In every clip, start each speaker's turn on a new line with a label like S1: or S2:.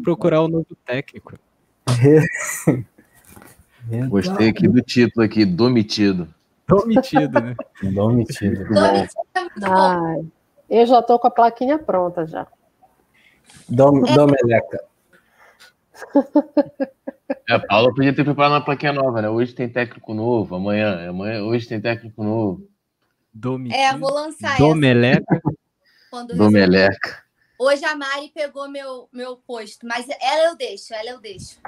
S1: procurar o um novo técnico.
S2: Gostei aqui do título aqui, domitido.
S1: Domitido, né?
S3: Domitido.
S4: Ai, eu já tô com a plaquinha pronta já.
S3: Dom, Domeleca.
S2: É, a Paula podia ter preparado uma plaquinha nova, né? Hoje tem técnico novo, amanhã, amanhã hoje tem técnico novo.
S1: Domitido.
S5: É, vou lançar
S1: Domeleca.
S5: essa.
S2: Domeleca.
S5: Hoje a Mari pegou meu, meu posto, mas ela eu deixo, ela eu deixo.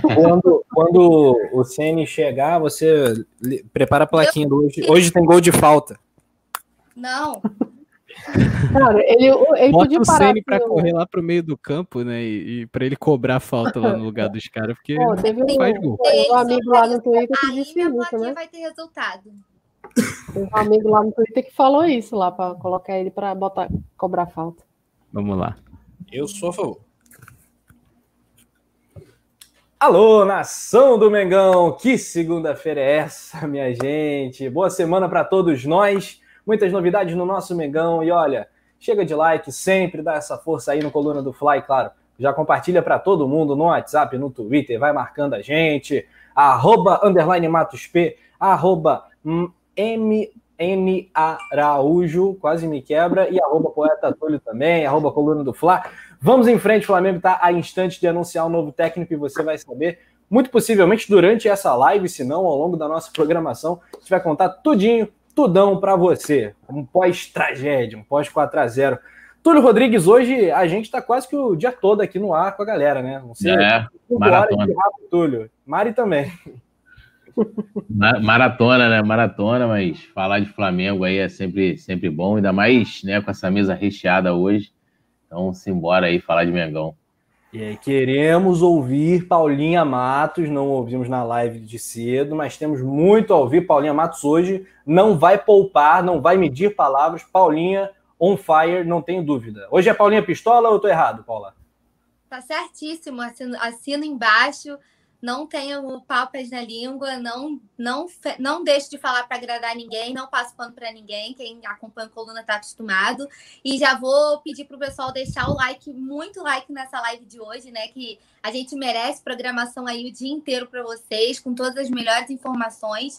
S3: Quando, quando o Ceni chegar, você prepara a plaquinha do hoje. Hoje tem gol de falta.
S5: Não.
S4: Cara, ele, ele
S1: Bota
S4: podia
S1: o
S4: parar.
S1: Ceni pra
S4: assim,
S1: correr lá pro meio do campo, né? E, e pra ele cobrar falta lá no lugar dos caras, porque
S4: Pô, teve um,
S1: faz gol.
S4: um amigo lá no Twitter que
S5: Aí
S4: disse
S5: minha
S4: isso, né?
S5: vai ter resultado.
S4: Teve um amigo lá no Twitter que falou isso lá, pra colocar ele pra botar, cobrar falta.
S1: Vamos lá.
S3: Eu sou a favor. Alô, nação do Mengão! Que segunda-feira é essa, minha gente? Boa semana para todos nós. Muitas novidades no nosso Mengão. E olha, chega de like, sempre dá essa força aí no Coluna do Fly, claro. Já compartilha para todo mundo no WhatsApp, no Twitter, vai marcando a gente. Arroba, underline Matos P, arroba MN Araújo, quase me quebra, e arroba Poeta Túlio também, arroba Coluna do Fla. Vamos em frente, o Flamengo está a instante de anunciar um novo técnico e você vai saber, muito possivelmente durante essa live, se não ao longo da nossa programação, a gente vai contar tudinho, tudão para você. Um pós-tragédia, um pós 4 a 0 Túlio Rodrigues, hoje a gente está quase que o dia todo aqui no ar com a galera, né? Não sei,
S2: É, maratona.
S3: horas de rápido, Túlio. Mari também.
S2: Ma- Maratona, né? Maratona, mas falar de Flamengo aí é sempre, sempre bom, ainda mais né, com essa mesa recheada hoje. Então, simbora aí falar de Mengão.
S3: E aí, queremos ouvir Paulinha Matos, não ouvimos na live de cedo, mas temos muito a ouvir. Paulinha Matos hoje não vai poupar, não vai medir palavras. Paulinha on fire, não tenho dúvida. Hoje é Paulinha Pistola ou eu tô errado, Paula?
S5: Tá certíssimo, assino, assino embaixo. Não tenho papas na língua, não não não deixo de falar para agradar ninguém, não passo pano para ninguém. Quem acompanha a coluna tá acostumado. E já vou pedir pro pessoal deixar o like, muito like nessa live de hoje, né? Que a gente merece programação aí o dia inteiro para vocês, com todas as melhores informações.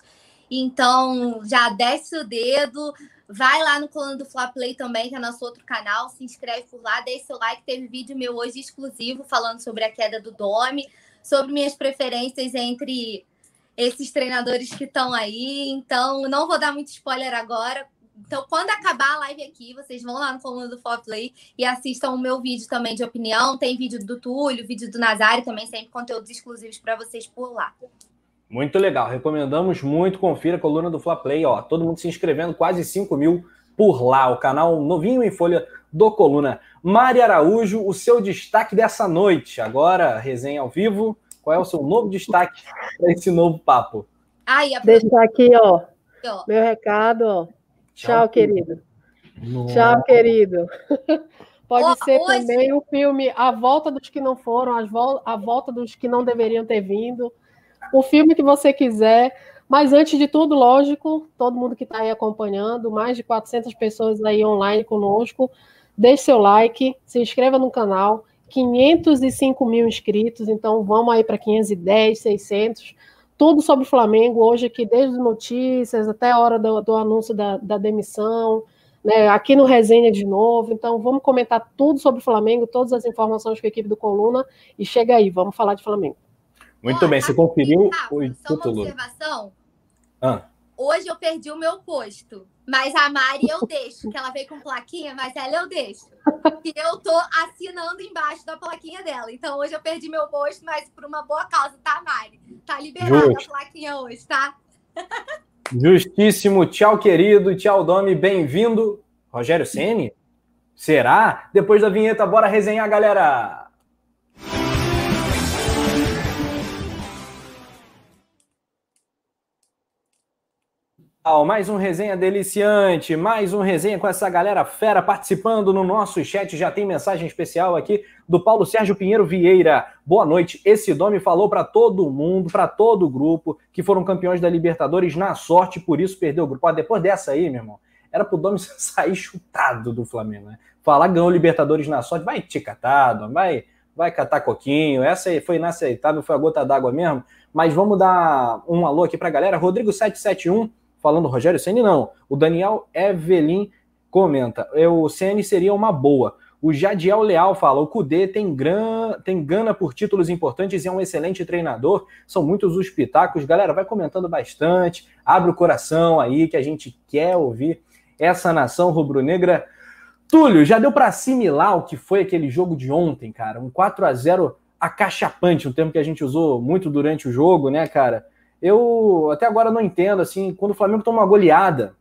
S5: Então, já desce o dedo, vai lá no coluna do Fla Play também, que é nosso outro canal, se inscreve por lá, deixa seu like. Teve vídeo meu hoje exclusivo falando sobre a queda do Domi, sobre minhas preferências entre esses treinadores que estão aí. Então, não vou dar muito spoiler agora. Então, quando acabar a live aqui, vocês vão lá no coluna do Play e assistam o meu vídeo também de opinião. Tem vídeo do Túlio, vídeo do Nazário também, sempre conteúdos exclusivos para vocês por lá.
S3: Muito legal, recomendamos muito. Confira a coluna do Fla Play, ó. Todo mundo se inscrevendo, quase 5 mil por lá. O canal novinho em folha do Coluna. Mari Araújo, o seu destaque dessa noite. Agora, resenha ao vivo. Qual é o seu novo destaque para esse novo papo?
S5: Aí, a
S4: Deixa aqui, ó, meu recado, ó. Tchau,
S3: Tchau,
S4: querido.
S3: Nossa.
S4: Tchau, querido. Pode
S5: Ó,
S4: ser
S5: hoje-
S4: também o filme A Volta dos que não foram, as vol- A Volta dos que não deveriam ter vindo. O filme que você quiser. Mas antes de tudo, lógico, todo mundo que está aí acompanhando, mais de 400 pessoas aí online conosco, deixe seu like, se inscreva no canal. 505 mil inscritos, então vamos aí para 510, 600. Tudo sobre o Flamengo hoje aqui, desde notícias até a hora do, do anúncio da, da demissão, né, aqui no Resenha de novo. Então, vamos comentar tudo sobre o Flamengo, todas as informações com a equipe do Coluna. E chega aí, vamos falar de Flamengo.
S3: Muito bem, você conferiu o
S5: Só uma
S3: título?
S5: observação.
S3: Ah,
S5: Hoje eu perdi o meu posto. Mas a Mari eu deixo, que ela veio com plaquinha, mas ela eu deixo. E eu tô assinando embaixo da plaquinha dela. Então hoje eu perdi meu posto, mas por uma boa causa, tá, Mari? Tá liberada a plaquinha hoje, tá?
S3: justíssimo. Tchau, querido. Tchau, Domi. Bem-vindo. Rogério Ceni? Será? Depois da vinheta, bora resenhar, galera. Mais um resenha deliciante, mais um resenha com essa galera fera participando no nosso chat. Já tem mensagem especial aqui do Paulo Sérgio Pinheiro Vieira. Boa noite. Esse Domi falou para todo mundo, para todo o grupo, que foram campeões da Libertadores na sorte, por isso perdeu o grupo. Ó, depois dessa aí, meu irmão, era pro Domi sair chutado do Flamengo, né? Falar ganhou Libertadores na sorte, vai te catado, vai vai catar coquinho. Essa aí foi inaceitável, foi a gota d'água mesmo. Mas vamos dar um alô aqui para a galera. Rodrigo771, falando Rogério Ceni não. O Daniel Evelyn comenta: o Ceni seria uma boa. O Jadiel Leal fala: o Cudê tem, gran... tem gana por títulos importantes e é um excelente treinador. São muitos os pitacos. Galera, vai comentando bastante. Abre o coração aí que a gente quer ouvir essa nação rubro-negra. Túlio, já deu para assimilar o que foi aquele jogo de ontem, cara? Um 4 a 0 acachapante, um termo que a gente usou muito durante o jogo, né, cara? Eu até agora não entendo, assim, quando o Flamengo toma uma goleada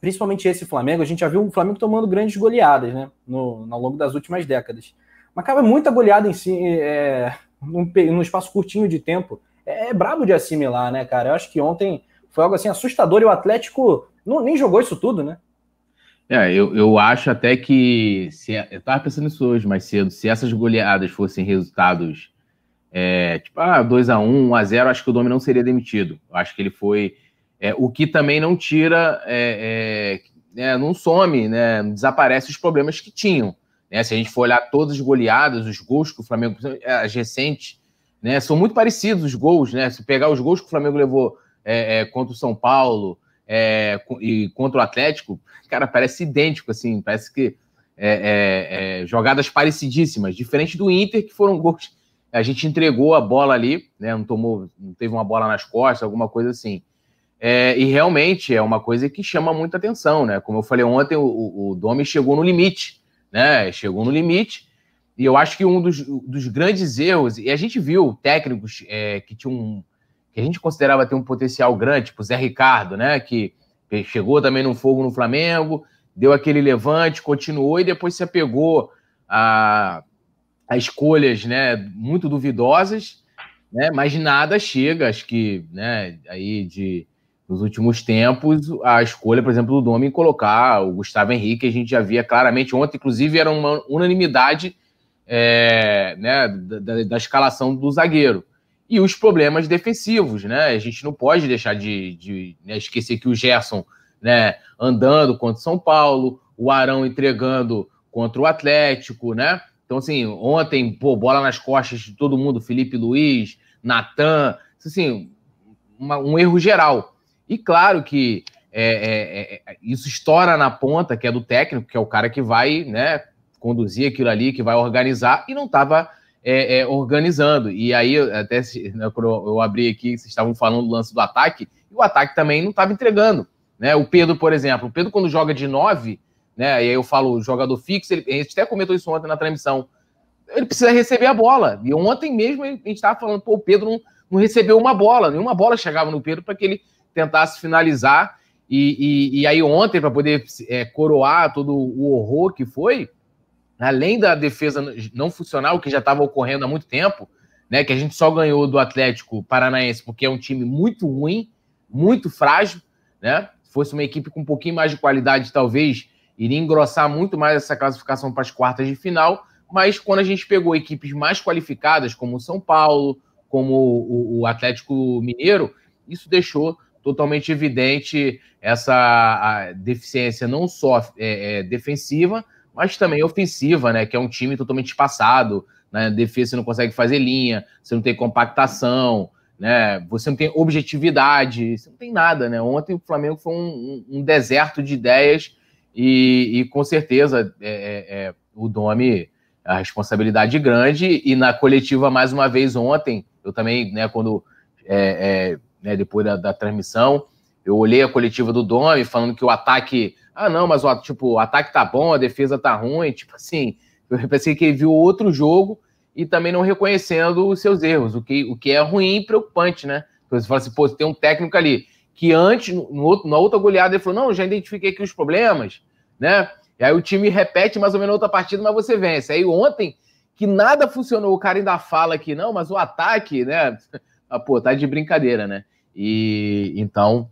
S3: principalmente esse Flamengo, a gente já viu o Flamengo tomando grandes goleadas, né, no, ao longo das últimas décadas. Mas, cara, muita goleada em si, é, num, num, espaço curtinho de tempo. É, é brabo de assimilar, né, cara? Eu acho que ontem foi algo assim assustador e o Atlético não, nem jogou isso tudo, né?
S2: É, eu, eu acho até que. Se, eu tava pensando nisso hoje mais cedo. Se essas goleadas fossem resultados é, tipo, ah, 2x1, 1x0, acho que o Domi não seria demitido. Acho que ele foi é, o que também não tira, é, é, é, não some, né, desaparece os problemas que tinham. Né? Se a gente for olhar todas as goleadas, os gols que o Flamengo, é, as recentes, né, são muito parecidos os gols. Né? Se pegar os gols que o Flamengo levou contra o São Paulo e contra o Atlético, cara, parece idêntico, assim, parece que jogadas parecidíssimas, diferente do Inter, que foram gols. A gente entregou a bola ali, né? Não tomou, não teve uma bola nas costas, alguma coisa assim. É, e realmente é uma coisa que chama muita atenção, né? Como eu falei ontem, o, o Domi chegou no limite, né? Chegou no limite. E eu acho que um dos, dos grandes erros, e a gente viu técnicos é, que tinham um, que a gente considerava ter um potencial grande, tipo o Zé Ricardo, né? Que chegou também no fogo no Flamengo, deu aquele levante, continuou e depois se apegou a, a escolhas né, muito duvidosas, né? Mas nada chega, acho que, né, aí de nos últimos tempos, a escolha, por exemplo, do Domi em colocar o Gustavo Henrique, a gente já via claramente ontem, inclusive era uma unanimidade é, né, da, da, escalação do zagueiro. E os problemas defensivos, né? A gente não pode deixar de, de né, esquecer que o Gerson né, andando contra o São Paulo, o Arão entregando contra o Atlético, né? Então, assim, ontem, pô, bola nas costas de todo mundo, Felipe Luiz, Natan, assim, uma, um erro geral. E claro que é, é, é, isso estoura na ponta, que é do técnico, que é o cara que vai né, conduzir aquilo ali, que vai organizar, e não estava é, é, organizando. E aí, até né, quando eu abri aqui, vocês estavam falando do lance do ataque, e o ataque também não estava entregando. Né? O Pedro, por exemplo, o Pedro, quando joga de nove, né, e aí eu falo jogador fixo, ele, a gente até comentou isso ontem na transmissão, ele precisa receber a bola. E ontem mesmo a gente estava falando, pô, o Pedro não, não recebeu uma bola, nenhuma bola chegava no Pedro para que ele tentasse finalizar. E, e, e aí, ontem, para poder é, coroar todo o horror que foi, além da defesa não funcional, que já estava ocorrendo há muito tempo, né, que a gente só ganhou do Atlético Paranaense porque é um time muito ruim, muito frágil, né? Se fosse uma equipe com um pouquinho mais de qualidade, talvez iria engrossar muito mais essa classificação para as quartas de final. Mas quando a gente pegou equipes mais qualificadas, como o São Paulo, como o, o Atlético Mineiro, isso deixou totalmente evidente essa deficiência não só é, é, defensiva, mas também ofensiva, né? Que é um time totalmente espaçado. Na né? defesa você não consegue fazer linha, você não tem compactação, né? Você não tem objetividade, você não tem nada, né? Ontem o Flamengo foi um, um deserto de ideias e, e com certeza é, é, é o Domi a responsabilidade grande e na coletiva mais uma vez ontem eu também, né? Quando é, é né, depois da, da, transmissão. Eu olhei a coletiva do Domi falando que o ataque. Ah, não, mas o, tipo, o ataque tá bom, a defesa tá ruim. Tipo assim, eu pensei que ele viu outro jogo e também não reconhecendo os seus erros, o que, o que é ruim e preocupante, né? Então, você fala assim, pô, tem um técnico ali que antes, no outro, na outra goleada, ele falou: não, já identifiquei aqui os problemas, né? E aí o time repete mais ou menos outra partida, mas você vence. Aí ontem, que nada funcionou, o cara ainda fala que não, mas o ataque, né? Ah, pô, tá de brincadeira, né? E então,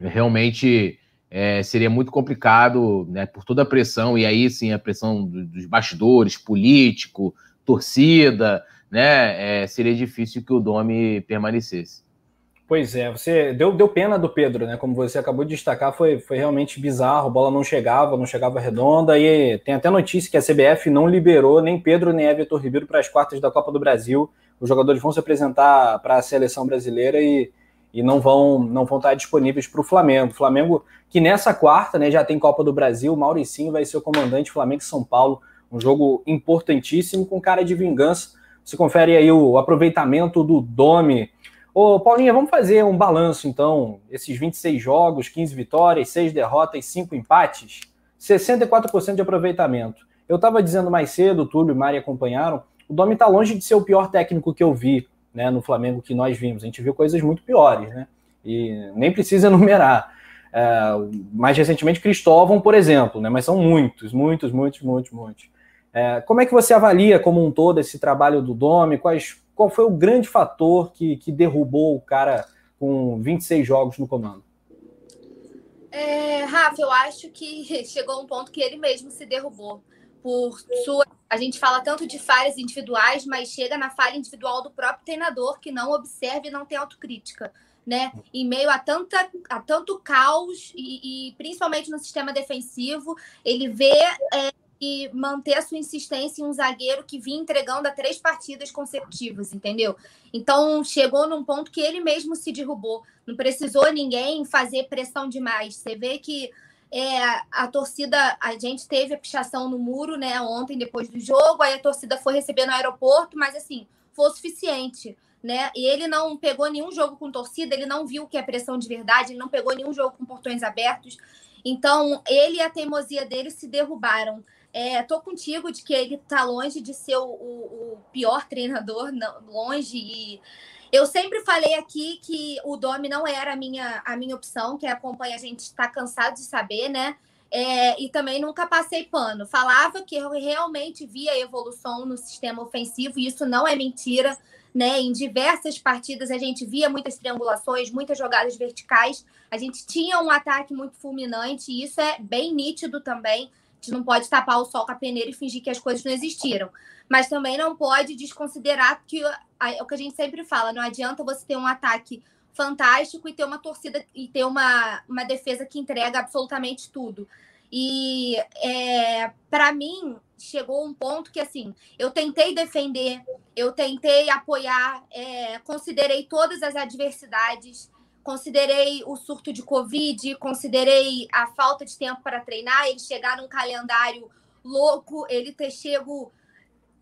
S2: realmente é, seria muito complicado, né, por toda a pressão, e aí sim a pressão dos bastidores, político, torcida, né? É, seria difícil que o Domi permanecesse.
S3: Pois é, você deu, deu pena do Pedro, né? Como você acabou de destacar, foi, foi realmente bizarro. A bola não chegava, não chegava redonda. E tem até notícia que a CBF não liberou nem Pedro nem Everton Ribeiro para as quartas da Copa do Brasil. Os jogadores vão se apresentar para a seleção brasileira e, e não vão não vão estar disponíveis para o Flamengo. Flamengo, que nessa quarta né, já tem Copa do Brasil, Mauricinho vai ser o comandante Flamengo e São Paulo. Um jogo importantíssimo com cara de vingança. Você confere aí o aproveitamento do Domi Ô, Paulinha, vamos fazer um balanço, então. Esses 26 jogos, 15 vitórias, 6 derrotas, 5 empates, 64% de aproveitamento. Eu estava dizendo mais cedo, o Túlio e Mari acompanharam, o Domi está longe de ser o pior técnico que eu vi né, no Flamengo que nós vimos. A gente viu coisas muito piores, né? E nem precisa enumerar. É, mais recentemente, Cristóvão, por exemplo, né? Mas são muitos, muitos, muitos, muitos, muitos. É, como é que você avalia como um todo esse trabalho do Domi? Quais qual foi o grande fator que, que derrubou o cara com 26 jogos no comando?
S5: É, Rafa, eu acho que chegou um ponto que ele mesmo se derrubou. Por sua, a gente fala tanto de falhas individuais, mas chega na falha individual do próprio treinador que não observa e não tem autocrítica, né? Em meio a, tanta, a tanto caos e, e principalmente no sistema defensivo, ele vê é, e manter a sua insistência em um zagueiro que vinha entregando a três partidas consecutivas, entendeu? Então chegou num ponto que ele mesmo se derrubou. Não precisou ninguém fazer pressão demais. Você vê que é, a torcida, a gente teve a pichação no muro, né, ontem depois do jogo, aí a torcida foi receber no aeroporto, mas assim, foi o suficiente. Né? E ele não pegou nenhum jogo com torcida, ele não viu que é pressão de verdade, ele não pegou nenhum jogo com portões abertos. Então, ele e a teimosia dele se derrubaram. É, tô contigo de que ele tá longe de ser o, o, o pior treinador, não, longe. E eu sempre falei aqui que o Domi não era a minha, a minha opção, que acompanha a gente está cansado de saber, né? É, e também nunca passei pano. Falava que eu realmente via evolução no sistema ofensivo, e isso não é mentira. Né? Em diversas partidas a gente via muitas triangulações, muitas jogadas verticais. A gente tinha um ataque muito fulminante, e isso é bem nítido também gente não pode tapar o sol com a peneira e fingir que as coisas não existiram. Mas também não pode desconsiderar que é o que a gente sempre fala, não adianta você ter um ataque fantástico e ter uma torcida e ter uma, uma defesa que entrega absolutamente tudo. E é, para mim chegou um ponto que assim eu tentei defender, eu tentei apoiar, é, considerei todas as adversidades, considerei o surto de Covid, considerei a falta de tempo para treinar, ele chegar num calendário louco, ele ter chego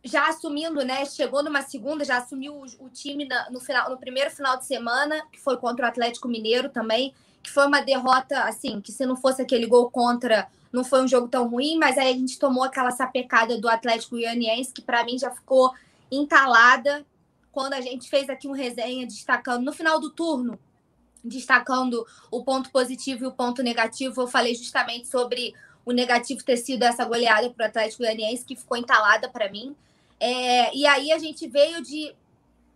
S5: já assumindo, né? Chegou numa segunda, já assumiu o, o time na, no, final, no primeiro final de semana, que foi contra o Atlético Mineiro também, que foi uma derrota, assim, que se não fosse aquele gol contra, não foi um jogo tão ruim, mas aí a gente tomou aquela sapecada do Atlético Goianiense, que para mim já ficou entalada quando a gente fez aqui um resenha destacando no final do turno destacando o ponto positivo e o ponto negativo, eu falei justamente sobre o negativo ter sido essa goleada para o Atlético Goianiense, que ficou entalada para mim. É, e aí a gente veio de.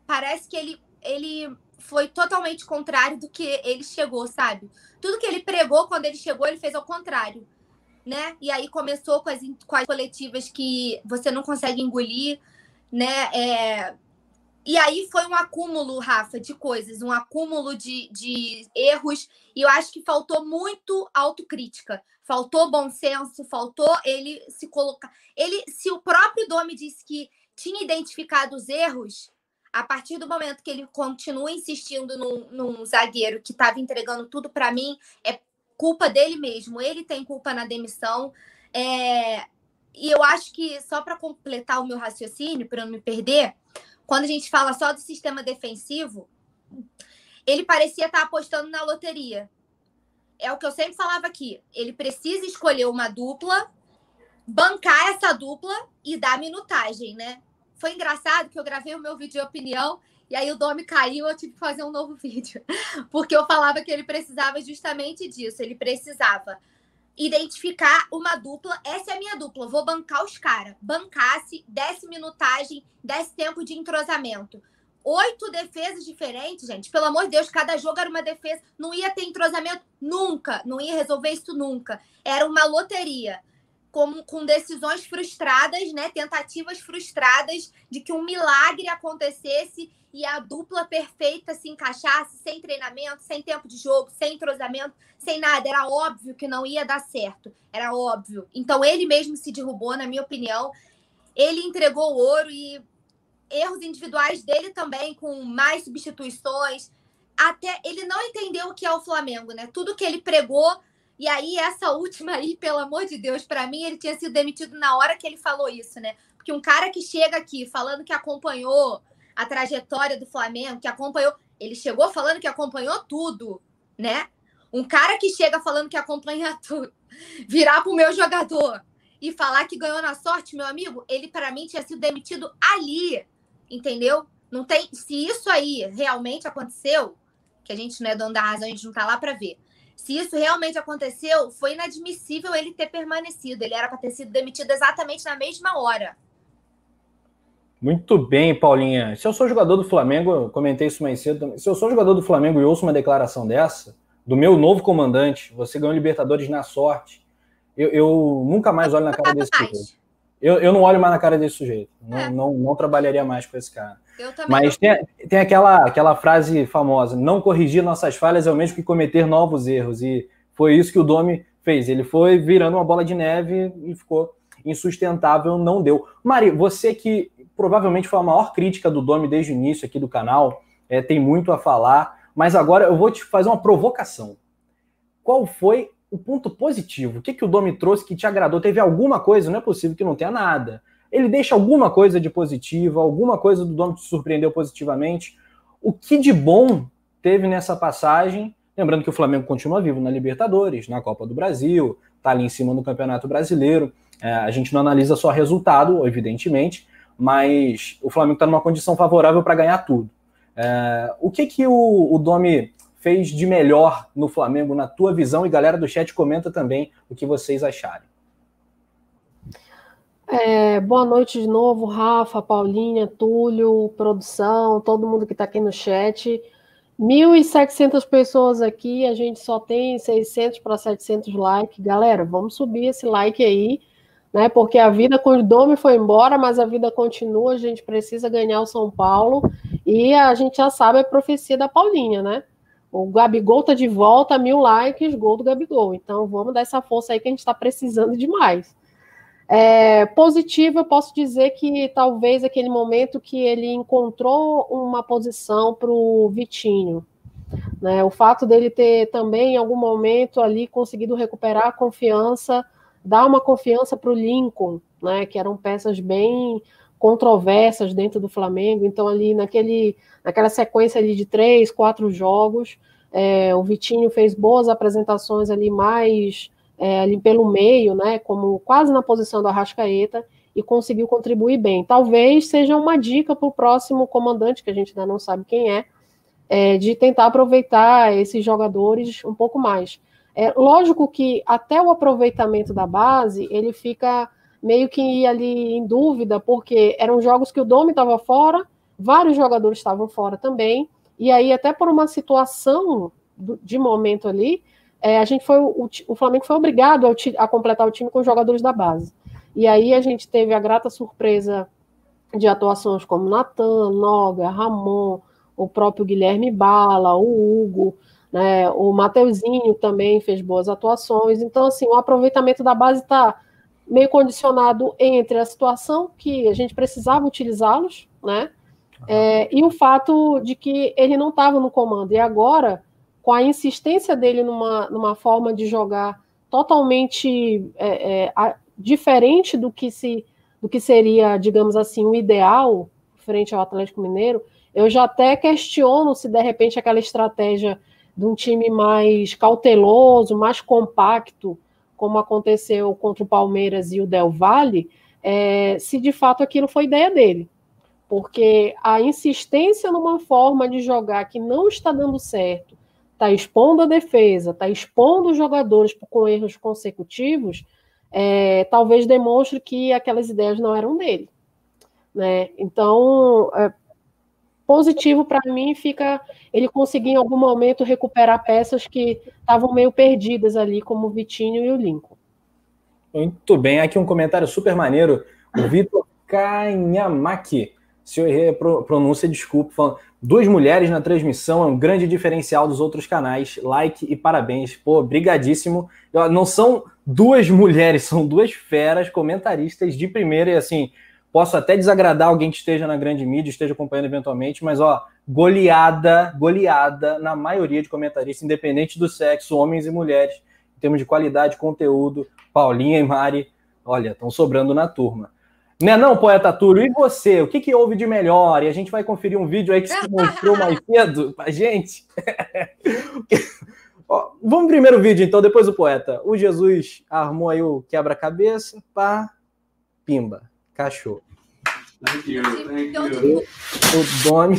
S5: Parece que ele, ele foi totalmente contrário do que ele chegou, sabe? Tudo que ele pregou quando ele chegou, ele fez ao contrário. Né? E aí começou com as, com as coletivas que você não consegue engolir, né? É, e aí foi um acúmulo, Rafa, de coisas, um acúmulo de, de erros, e eu acho que faltou muito autocrítica, faltou bom senso, faltou ele se colocar. Ele, se o próprio Domi disse que tinha identificado os erros, a partir do momento que ele continua insistindo num, num zagueiro que estava entregando tudo para mim, é culpa dele mesmo. Ele tem culpa na demissão. É... E eu acho que, só para completar o meu raciocínio, para não me perder, quando a gente fala só do sistema defensivo, ele parecia estar apostando na loteria. É o que eu sempre falava aqui. Ele precisa escolher uma dupla, bancar essa dupla e dar minutagem, né? Foi engraçado que eu gravei o meu vídeo de opinião e aí o Domi caiu, eu tive que fazer um novo vídeo. Porque eu falava que ele precisava justamente disso. Ele precisava identificar uma dupla. Essa é a minha dupla, vou bancar os caras. Bancasse, desse minutagem, desse tempo de entrosamento. Oito defesas diferentes, gente. Pelo amor de Deus, cada jogo era uma defesa. Não ia ter entrosamento nunca. Não ia resolver isso nunca. Era uma loteria. como, com decisões frustradas, né? Tentativas frustradas de que um milagre acontecesse e a dupla perfeita se encaixasse sem treinamento, sem tempo de jogo, sem entrosamento, sem nada. Era óbvio que não ia dar certo. Era óbvio. Então ele mesmo se derrubou, na minha opinião. Ele entregou o ouro e erros individuais dele também, com mais substituições. Até ele não entendeu o que é o Flamengo, né? Tudo que ele pregou. E aí, essa última aí, pelo amor de Deus, para mim, ele tinha sido demitido na hora que ele falou isso, né? Porque um cara que chega aqui falando que acompanhou a trajetória do Flamengo, que acompanhou. Ele chegou falando que acompanhou tudo, né? Um cara que chega falando que acompanha tudo, virar pro meu jogador e falar que ganhou na sorte, meu amigo, ele para mim tinha sido demitido ali, entendeu? Não tem, se isso aí realmente aconteceu, que a gente não é dono da razão, a gente não tá lá para ver. Se isso realmente aconteceu, foi inadmissível ele ter permanecido. Ele era para ter sido demitido exatamente na mesma hora.
S3: Muito bem, Paulinha. Se eu sou jogador do Flamengo, eu comentei isso mais cedo também. Se eu sou jogador do Flamengo e ouço uma declaração dessa, do meu novo comandante, você ganhou Libertadores na sorte, eu, eu nunca mais olho na cara desse sujeito. Eu, eu não olho mais na cara desse sujeito. Não, é. não, não, trabalharia mais com esse cara. Mas tem, tem aquela, aquela frase famosa: não corrigir nossas falhas é o mesmo que cometer novos erros. E foi isso que o Domi fez. Ele foi virando uma bola de neve e ficou insustentável, não deu. Mari, você que provavelmente foi a maior crítica do Domi desde o início aqui do canal, é, tem muito a falar, mas agora eu vou te fazer uma provocação. Qual foi o ponto positivo? O que, que o Domi trouxe que te agradou? Teve alguma coisa? Não é possível que não tenha nada. Ele deixa alguma coisa de positivo, alguma coisa do Domi te surpreendeu positivamente. O que de bom teve nessa passagem? Lembrando que o Flamengo continua vivo na Libertadores, na Copa do Brasil, está ali em cima no Campeonato Brasileiro. É, a gente não analisa só resultado, evidentemente, mas o Flamengo está numa condição favorável para ganhar tudo. É, o que que o, o Domi fez de melhor no Flamengo, na tua visão? E galera do chat comenta também o que vocês acharem.
S4: É, boa noite de novo, Rafa, Paulinha, Túlio, produção, todo mundo que está aqui no chat. 1.700 pessoas aqui, a gente só tem 600 para 700 likes. Galera, vamos subir esse like aí né? Porque a vida com o Domi foi embora, mas a vida continua, a gente precisa ganhar o São Paulo e a gente já sabe a profecia da Paulinha, né? O Gabigol tá de volta, mil likes, gol do Gabigol. Então vamos dar essa força aí que a gente está precisando demais. É, positivo, eu posso dizer que talvez aquele momento que ele encontrou uma posição para o Vitinho. Né, o fato dele ter também, em algum momento ali, conseguido recuperar a confiança dar uma confiança para o Lincoln, né, que eram peças bem controversas dentro do Flamengo. Então, ali naquele, naquela sequência ali de três, quatro jogos, é, o Vitinho fez boas apresentações ali mais é, ali pelo meio, né, como quase na posição do Arrascaeta, e conseguiu contribuir bem. Talvez seja uma dica para o próximo comandante, que a gente ainda não sabe quem é, é, de tentar aproveitar esses jogadores um pouco mais. É lógico que até o aproveitamento da base, ele fica meio que ali em dúvida, porque eram jogos que o Domi estava fora, vários jogadores estavam fora também, e aí até por uma situação de momento ali, é, a gente foi o, o Flamengo foi obrigado a, a, completar o time com jogadores da base. E aí a gente teve a grata surpresa de atuações como Natan, Noga, Ramon, o próprio Guilherme Bala, o Hugo, né? O Mateuzinho também fez boas atuações. Então, assim, o aproveitamento da base está meio condicionado entre a situação que a gente precisava utilizá-los, né? É, e o fato de que ele não estava no comando. E agora, com a insistência dele numa, numa forma de jogar totalmente é, é, a, diferente do que, se, do que seria, digamos assim, o ideal frente ao Atlético Mineiro, eu já até questiono se de repente aquela estratégia de um time mais cauteloso, mais compacto, como aconteceu contra o Palmeiras e o Del Valle, é, se de fato aquilo foi ideia dele. Porque a insistência numa forma de jogar que não está dando certo, está expondo a defesa, está expondo os jogadores com erros consecutivos, é, talvez demonstre que aquelas ideias não eram dele. Né? Então, é, positivo para mim fica ele conseguir em algum momento recuperar peças que estavam meio perdidas ali, como o Vitinho e o Lincoln.
S3: Muito bem, aqui um comentário super maneiro. O Vitor Kanhamaki. Se eu errei pronúncia, desculpa. Falando, duas mulheres na transmissão é um grande diferencial dos outros canais. Like e parabéns. Pô, brigadíssimo. Não são duas mulheres, são duas feras comentaristas de primeira e assim, posso até desagradar alguém que esteja na grande mídia, esteja acompanhando eventualmente, mas ó, goleada, goleada na maioria de comentaristas, independente do sexo, homens e mulheres, em termos de qualidade, conteúdo. Paulinha e Mari, olha, estão sobrando na turma. Né não, poeta Túlio? E você? O que, que houve de melhor? E a gente vai conferir um vídeo aí que se mostrou mais cedo pra gente. Ó, vamos primeiro vídeo, então, depois o poeta. O Jesus armou aí o quebra-cabeça, pá, pimba, cachorro.
S6: Thank you, thank you.
S3: O Domi.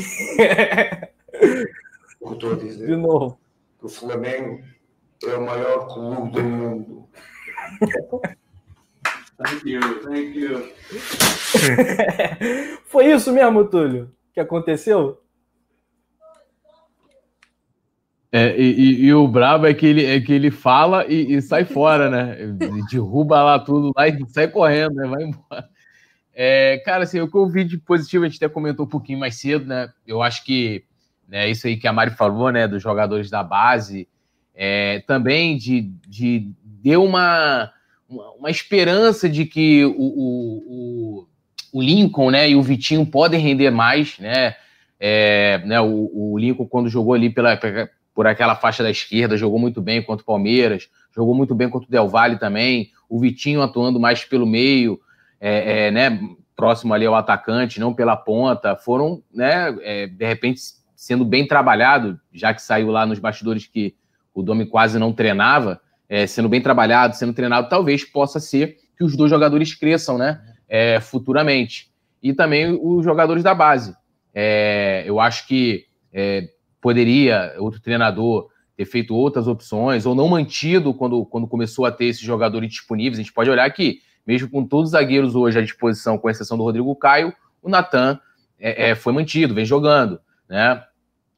S6: O que estou a dizer?
S3: De novo.
S6: O Flamengo é o maior clube do mundo.
S2: Thank you, thank you.
S3: Foi isso mesmo, Túlio, que aconteceu?
S2: É, e, e, o brabo é que ele, é que ele fala e, e sai fora, né? Derruba lá tudo lá e sai correndo, né? Vai embora. É, cara, assim, o de positivo, a gente até comentou um pouquinho mais cedo, né? Eu acho que né, isso aí que a Mari falou, né? Dos jogadores da base, é, também de, de deu uma, uma, esperança de que o, o, o, o, Lincoln né, e o Vitinho podem render mais, né? É, né o, o Lincoln, quando jogou ali pela, por aquela faixa da esquerda, jogou muito bem contra o Palmeiras, jogou muito bem contra o Del Valle também, o Vitinho atuando mais pelo meio, é, é, né, próximo ali ao atacante, não pela ponta, foram, né, é, de repente, sendo bem trabalhado, já que saiu lá nos bastidores que o Domi quase não treinava, é, sendo bem trabalhado, sendo treinado, talvez possa ser que os dois jogadores cresçam, né, é, futuramente. E também os jogadores da base. É, eu acho que poderia outro treinador ter feito outras opções ou não mantido quando, quando começou a ter esses jogadores disponíveis. A gente pode olhar que, mesmo com todos os zagueiros hoje à disposição, com exceção do Rodrigo Caio, o Natan é, é, foi mantido, vem jogando, né?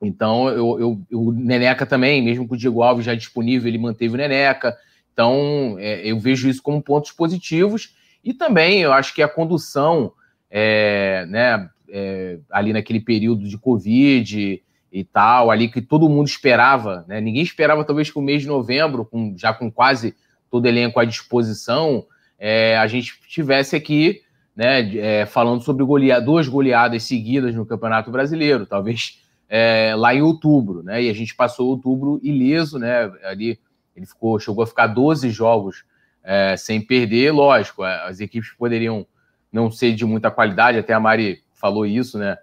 S2: Então, eu, eu, o Neneca também, mesmo com o Diego Alves já disponível, ele manteve o Neneca. Então, é, eu vejo isso como pontos positivos. E também, eu acho que a condução, é, né, é, ali naquele período de Covid, e tal, ali que todo mundo esperava, né? Ninguém esperava, talvez, que o mês de novembro, com, já com quase todo elenco à disposição, é, a gente tivesse aqui, né, é, falando sobre duas goleadas seguidas no Campeonato Brasileiro, talvez é, lá em outubro, né? E a gente passou outubro ileso, né? Ali ele ficou, chegou a ficar 12 jogos é, sem perder, lógico, é, as equipes poderiam não ser de muita qualidade, até a Mari falou isso, né?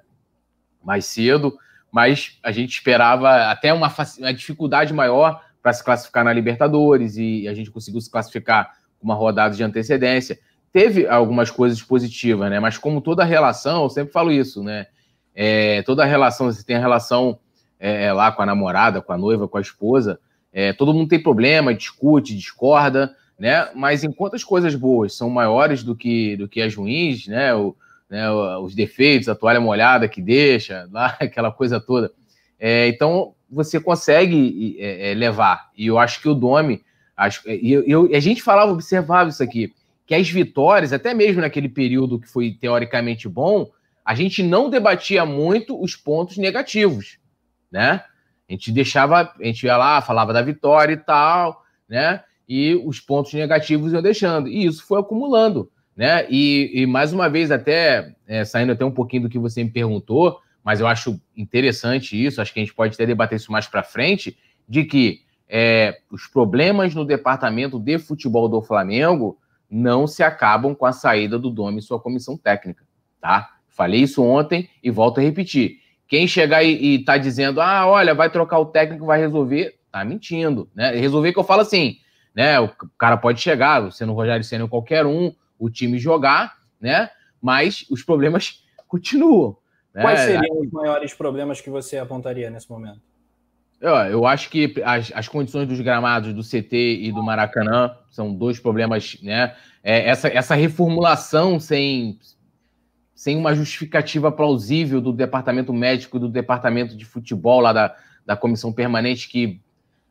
S2: Mais cedo mas a gente esperava até uma, uma dificuldade maior para se classificar na Libertadores e a gente conseguiu se classificar uma rodada de antecedência. Teve algumas coisas positivas, né? Mas como toda relação, eu sempre falo isso, né? É, toda relação, você tem a relação é, lá com a namorada, com a noiva, com a esposa, é, todo mundo tem problema, discute, discorda, né? Mas enquanto as coisas boas são maiores do que, do que as ruins, né? O, né, os defeitos, a toalha molhada que deixa, lá, aquela coisa toda. É, então, você consegue é, é, levar. E eu acho que o Domi, acho, e eu, eu, a gente falava, observava isso aqui, que as vitórias, até mesmo naquele período que foi teoricamente bom, a gente não debatia muito os pontos negativos, né? A gente deixava, a gente ia lá, falava da vitória e tal, né? E os pontos negativos iam deixando. E isso foi acumulando né? E, e mais uma vez, até é, saindo até um pouquinho do que você me perguntou, mas eu acho interessante isso, acho que a gente pode até debater isso mais para frente, de que é, os problemas no departamento de futebol do Flamengo não se acabam com a saída do Domi e sua comissão técnica, tá? Falei isso ontem e volto a repetir. Quem chegar e, e tá dizendo, ah, olha, vai trocar o técnico, vai resolver, tá mentindo, né? Resolver que eu falo assim, né? O cara pode chegar, sendo o Rogério Senna ou qualquer um, o time jogar, né? Mas os problemas continuam. Né?
S3: Quais seriam os maiores problemas que você apontaria nesse momento?
S2: Eu, eu acho que as, as condições dos gramados do CT e do Maracanã são dois problemas, né? É, essa, essa reformulação sem, sem uma justificativa plausível do departamento médico do departamento de futebol lá da, da comissão permanente que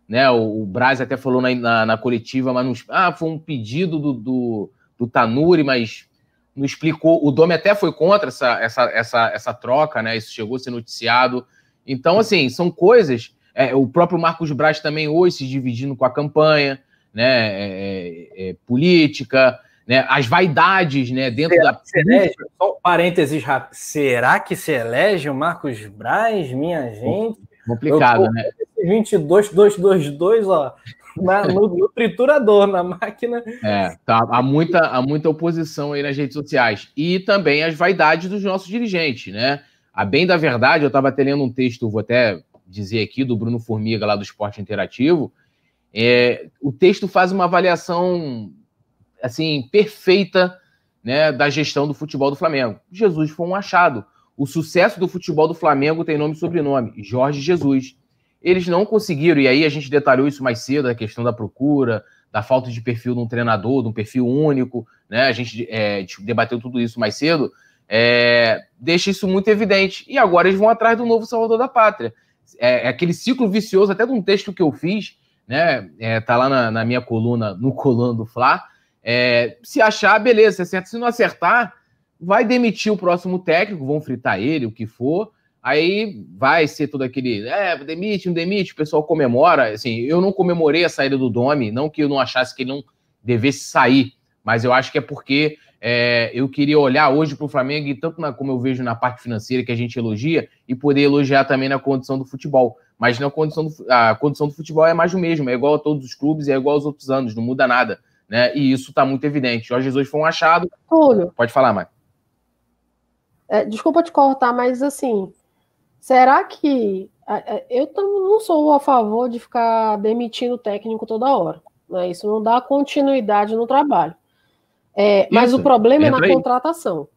S2: né? O, o Braz até falou na, na, na, coletiva, mas não, ah, foi um pedido do, do, do Tanuri, mas não explicou. O Domi até foi contra essa, essa, essa, essa troca, né? Isso chegou a ser noticiado. Então, assim, são coisas. É, o próprio Marcos Braz também hoje se dividindo com a campanha, né? É, é, é política, né? As vaidades, né? Dentro
S3: será
S2: da.
S3: Se elege, só um parênteses rápido. Será que se elege o Marcos Braz, minha gente?
S2: Complicado, né?
S3: 22, 222, ó. Na, no, no, triturador, na máquina.
S2: É, tá, há, muita, há muita oposição aí nas redes sociais. E também as vaidades dos nossos dirigentes, né? A bem da verdade, eu estava até lendo um texto, vou até dizer aqui, do Bruno Formiga, lá do Esporte Interativo. É, o texto faz uma avaliação assim perfeita né, da gestão do futebol do Flamengo. Jesus foi um achado. O sucesso do futebol do Flamengo tem nome e sobrenome: Jorge Jesus eles não conseguiram, e aí a gente detalhou isso mais cedo, a questão da procura, da falta de perfil de um treinador, de um perfil único, né? A gente é, debateu tudo isso mais cedo, é, deixa isso muito evidente. E agora eles vão atrás do novo Salvador da Pátria. É, é aquele ciclo vicioso, até de um texto que eu fiz, né? É, tá lá na, na minha coluna, no coluna do Fla. É, se achar, beleza, se Se não acertar, vai demitir o próximo técnico, vão fritar ele, o que for Aí vai ser todo aquele, é, demite, não demite, o pessoal comemora. Assim, eu não comemorei a saída do Domi, não que eu não achasse que ele não devesse sair, mas eu acho que é porque é, eu queria olhar hoje para o Flamengo, e tanto na, como eu vejo na parte financeira que a gente elogia, e poder elogiar também na condição do futebol. Mas na condição do, a condição do futebol é mais o mesmo, é igual a todos os clubes, é igual aos outros anos, não muda nada. Né? E isso está muito evidente. Jorge Jesus foi um achado.
S4: Túlio.
S2: Pode falar, Mari.
S4: É, desculpa te cortar, mas assim, Será que eu não sou a favor de ficar demitindo o técnico toda hora? Né? Isso não dá continuidade no trabalho. É, mas o problema é na aí. contratação.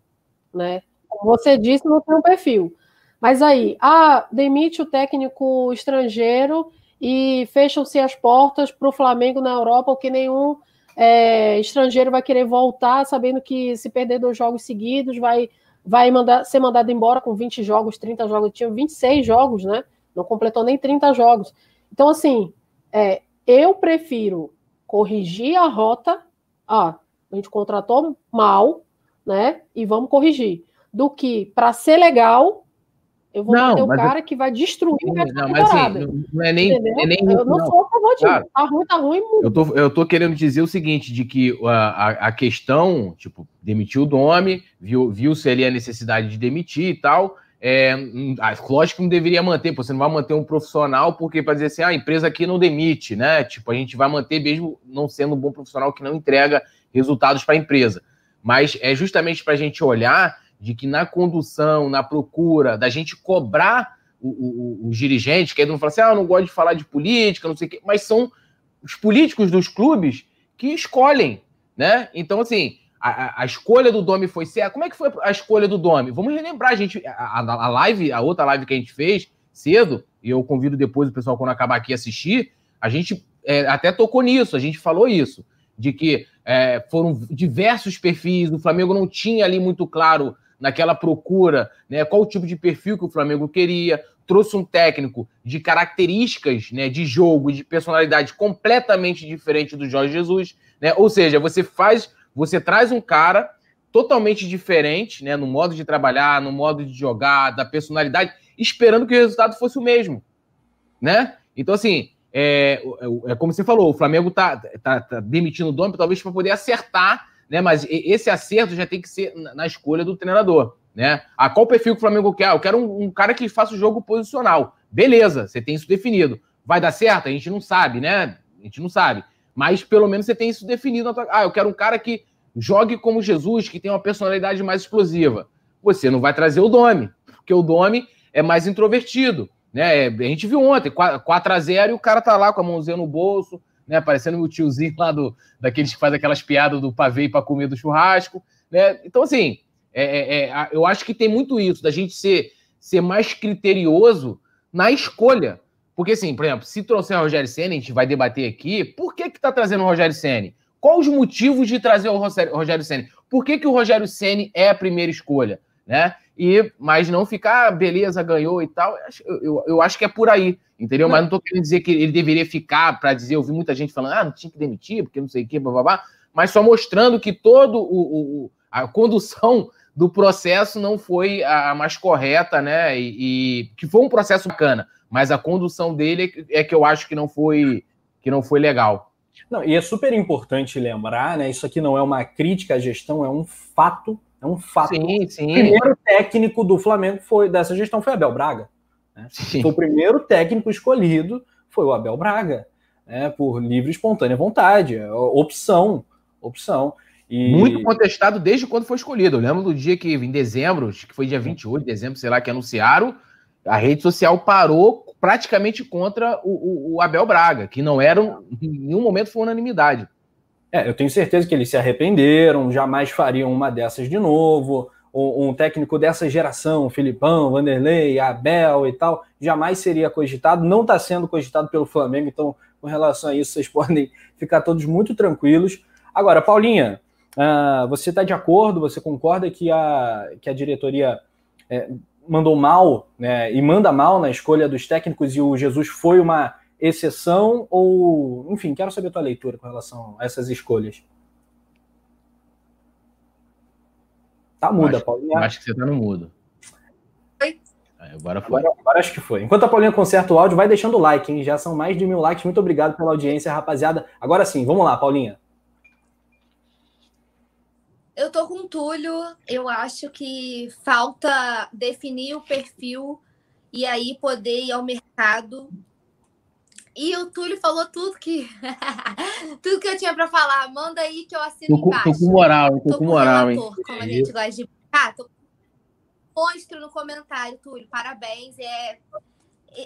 S4: Né? Como você disse, não tem um perfil. Mas aí, ah, demite o técnico estrangeiro e fecham-se as portas para o Flamengo na Europa, porque nenhum é, estrangeiro vai querer voltar, sabendo que se perder dois jogos seguidos vai vai mandar, ser mandado embora com 20 jogos, 30 jogos, tinha 26 jogos, né? Não completou nem 30 jogos. Então, assim, é, eu prefiro corrigir a rota. Ah, a gente contratou mal, né? E vamos corrigir. Do que, para ser legal, eu vou não, o cara eu... que vai destruir o resto não, mas assim,
S2: não é nem, é nem
S4: Eu não, não, sou a favor disso. Claro. Tá ruim, tá ruim.
S2: Eu tô, eu tô querendo dizer o seguinte, de que a, a, a questão, tipo, demitiu o nome, viu, viu se ali a necessidade de demitir e tal. É, hum, ah, lógico que não deveria manter, você não vai manter um profissional porque para dizer assim, ah, a empresa aqui não demite, né? Tipo, a gente vai manter mesmo não sendo um bom profissional que não entrega resultados para a empresa. Mas é justamente para a gente olhar de que na condução, na procura, da gente cobrar os dirigentes, que aí não fala assim, ah, eu não gosto de falar de política, não sei o quê, mas são os políticos dos clubes que escolhem, né? Então, assim, a, a, escolha do Domi foi certa. Como é que foi a escolha do Domi? Vamos relembrar, a gente, a, a, live, a outra live que a gente fez cedo, e eu convido depois o pessoal, quando acabar aqui, assistir, a gente é, até tocou nisso, a gente falou isso, de que é, foram diversos perfis, o Flamengo não tinha ali muito claro naquela procura, né, qual o tipo de perfil que o Flamengo queria, trouxe um técnico de características né, de jogo, de personalidade completamente diferente do Jorge Jesus, né? Ou seja, você faz, você traz um cara totalmente diferente, né, no modo de trabalhar, no modo de jogar, da personalidade, esperando que o resultado fosse o mesmo, né? Então assim, é, é, é como você falou, o Flamengo tá, tá, tá demitindo o dono talvez para poder acertar né? Mas esse acerto já tem que ser na escolha do treinador, né? A qual perfil que o Flamengo quer? Eu quero um, um, cara que faça o jogo posicional. Beleza, você tem isso definido. Vai dar certo? A gente não sabe, né? A gente não sabe. Mas pelo menos você tem isso definido. Ah, eu quero um cara que jogue como Jesus, que tem uma personalidade mais explosiva. Você não vai trazer o Domi, porque o Domi é mais introvertido. Né? A gente viu ontem, 4 a 0 e o cara tá lá com a mãozinha no bolso, né? Parecendo o tiozinho lá do, daqueles que faz aquelas piadas do pavê para comer do churrasco, né? Então, assim, é, é, é, eu acho que tem muito isso, da gente ser, ser mais criterioso na escolha. Porque, assim, por exemplo, se trouxer o Rogério Senna, a gente vai debater aqui, por que que tá trazendo o Rogério Senna? Quais os motivos de trazer o Rogério Senna? Por que, que o Rogério Senna é a primeira escolha? Né? E mas não ficar, ah, beleza, ganhou e tal. Eu, eu, eu acho que é por aí, entendeu? Mas não tô querendo dizer que ele deveria ficar para dizer, eu vi muita gente falando, ah, não tinha que demitir, porque não sei o que, blá, mas só mostrando que todo o, o a condução do processo não foi a mais correta, né? E, e, que foi um processo bacana, mas a condução dele é que eu acho que não foi que não foi legal.
S3: Não, e é super importante lembrar, né? Isso aqui não é uma crítica à gestão, é um fato, é um fato.
S2: Sim, sim.
S3: O primeiro técnico do Flamengo foi dessa gestão foi Abel Braga. Né? O primeiro técnico escolhido foi o Abel Braga, né? Por livre e espontânea vontade, é opção, opção.
S2: E... Muito contestado desde quando foi escolhido. Eu lembro do dia que, em dezembro, acho que foi dia 28 de dezembro, sei lá, que anunciaram, a rede social parou praticamente contra o, o, o Abel Braga, que não era, em nenhum momento foi unanimidade.
S3: É, eu tenho certeza que eles se arrependeram, jamais fariam uma dessas de novo. Um, um técnico dessa geração, Filipão, Vanderlei, Abel e tal, jamais seria cogitado, não está sendo cogitado pelo Flamengo, então, com relação a isso, vocês podem ficar todos muito tranquilos. Agora, Paulinha, uh, você está de acordo, você concorda que a, que a diretoria é, mandou mal, né, e manda mal na escolha dos técnicos e o Jesus foi uma exceção ou, enfim, quero saber a tua leitura com relação a essas escolhas. Tá muda,
S2: acho,
S3: Paulinha.
S2: Acho que você tá no mudo.
S5: Oi?
S3: Agora foi. Agora, agora, acho que foi. Enquanto a Paulinha conserta o áudio, vai deixando o like, hein? Já são mais de mil likes. Muito obrigado pela audiência, rapaziada. Agora sim, vamos lá, Paulinha.
S5: Eu tô com o Túlio, eu acho que falta definir o perfil e aí poder ir ao mercado. E o Túlio falou tudo que tudo que eu tinha para falar. Manda aí que eu assino
S2: tô,
S5: embaixo.
S2: Tô com moral, tô, tô com moral,
S5: relator, hein? Como a gente gosta de. Ah, tô... Monstro no comentário, Túlio. Parabéns. É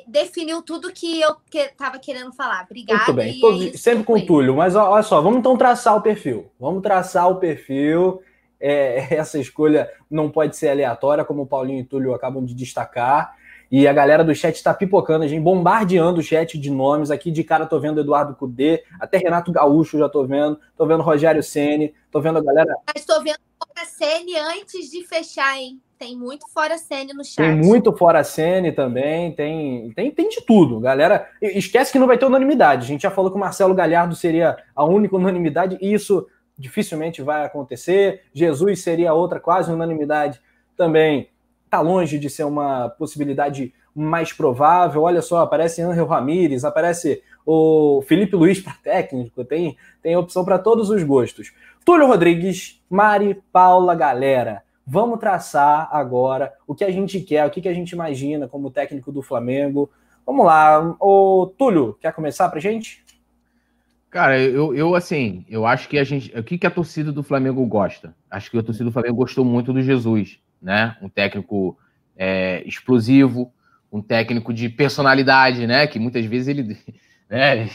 S5: definiu tudo que eu estava que, querendo falar. Obrigada.
S3: Muito bem, Tô, é sempre com o Túlio, mas olha só, vamos então traçar o perfil. Vamos traçar o perfil. É, essa escolha não pode ser aleatória, como o Paulinho e o Túlio acabam de destacar. E a galera do chat está pipocando, a gente bombardeando o chat de nomes. Aqui de cara tô vendo Eduardo Cudê, até Renato Gaúcho já tô vendo, tô vendo Rogério Ceni, tô vendo a galera.
S5: Mas tô vendo a Ceni antes de fechar, hein? Tem muito fora Sene no chat.
S3: Tem muito fora Sene também, tem, tem, tem de tudo. Galera, esquece que não vai ter unanimidade. A gente já falou que o Marcelo Galhardo seria a única unanimidade, e isso dificilmente vai acontecer. Jesus seria outra quase unanimidade também. Está longe de ser uma possibilidade mais provável. Olha só, aparece Angel Ramírez, aparece o Felipe Luiz para técnico, tem, tem opção para todos os gostos. Túlio Rodrigues, Mari, Paula, galera. Vamos traçar agora o que a gente quer, o que, a gente imagina como técnico do Flamengo. Vamos lá. O Túlio, quer começar pra gente?
S2: Cara, eu, eu assim, eu acho que a gente. O que, que a torcida do Flamengo gosta? Acho que a torcida do Flamengo gostou muito do Jesus, né? Um técnico é, explosivo, um técnico de personalidade, né? Que muitas vezes ele, né,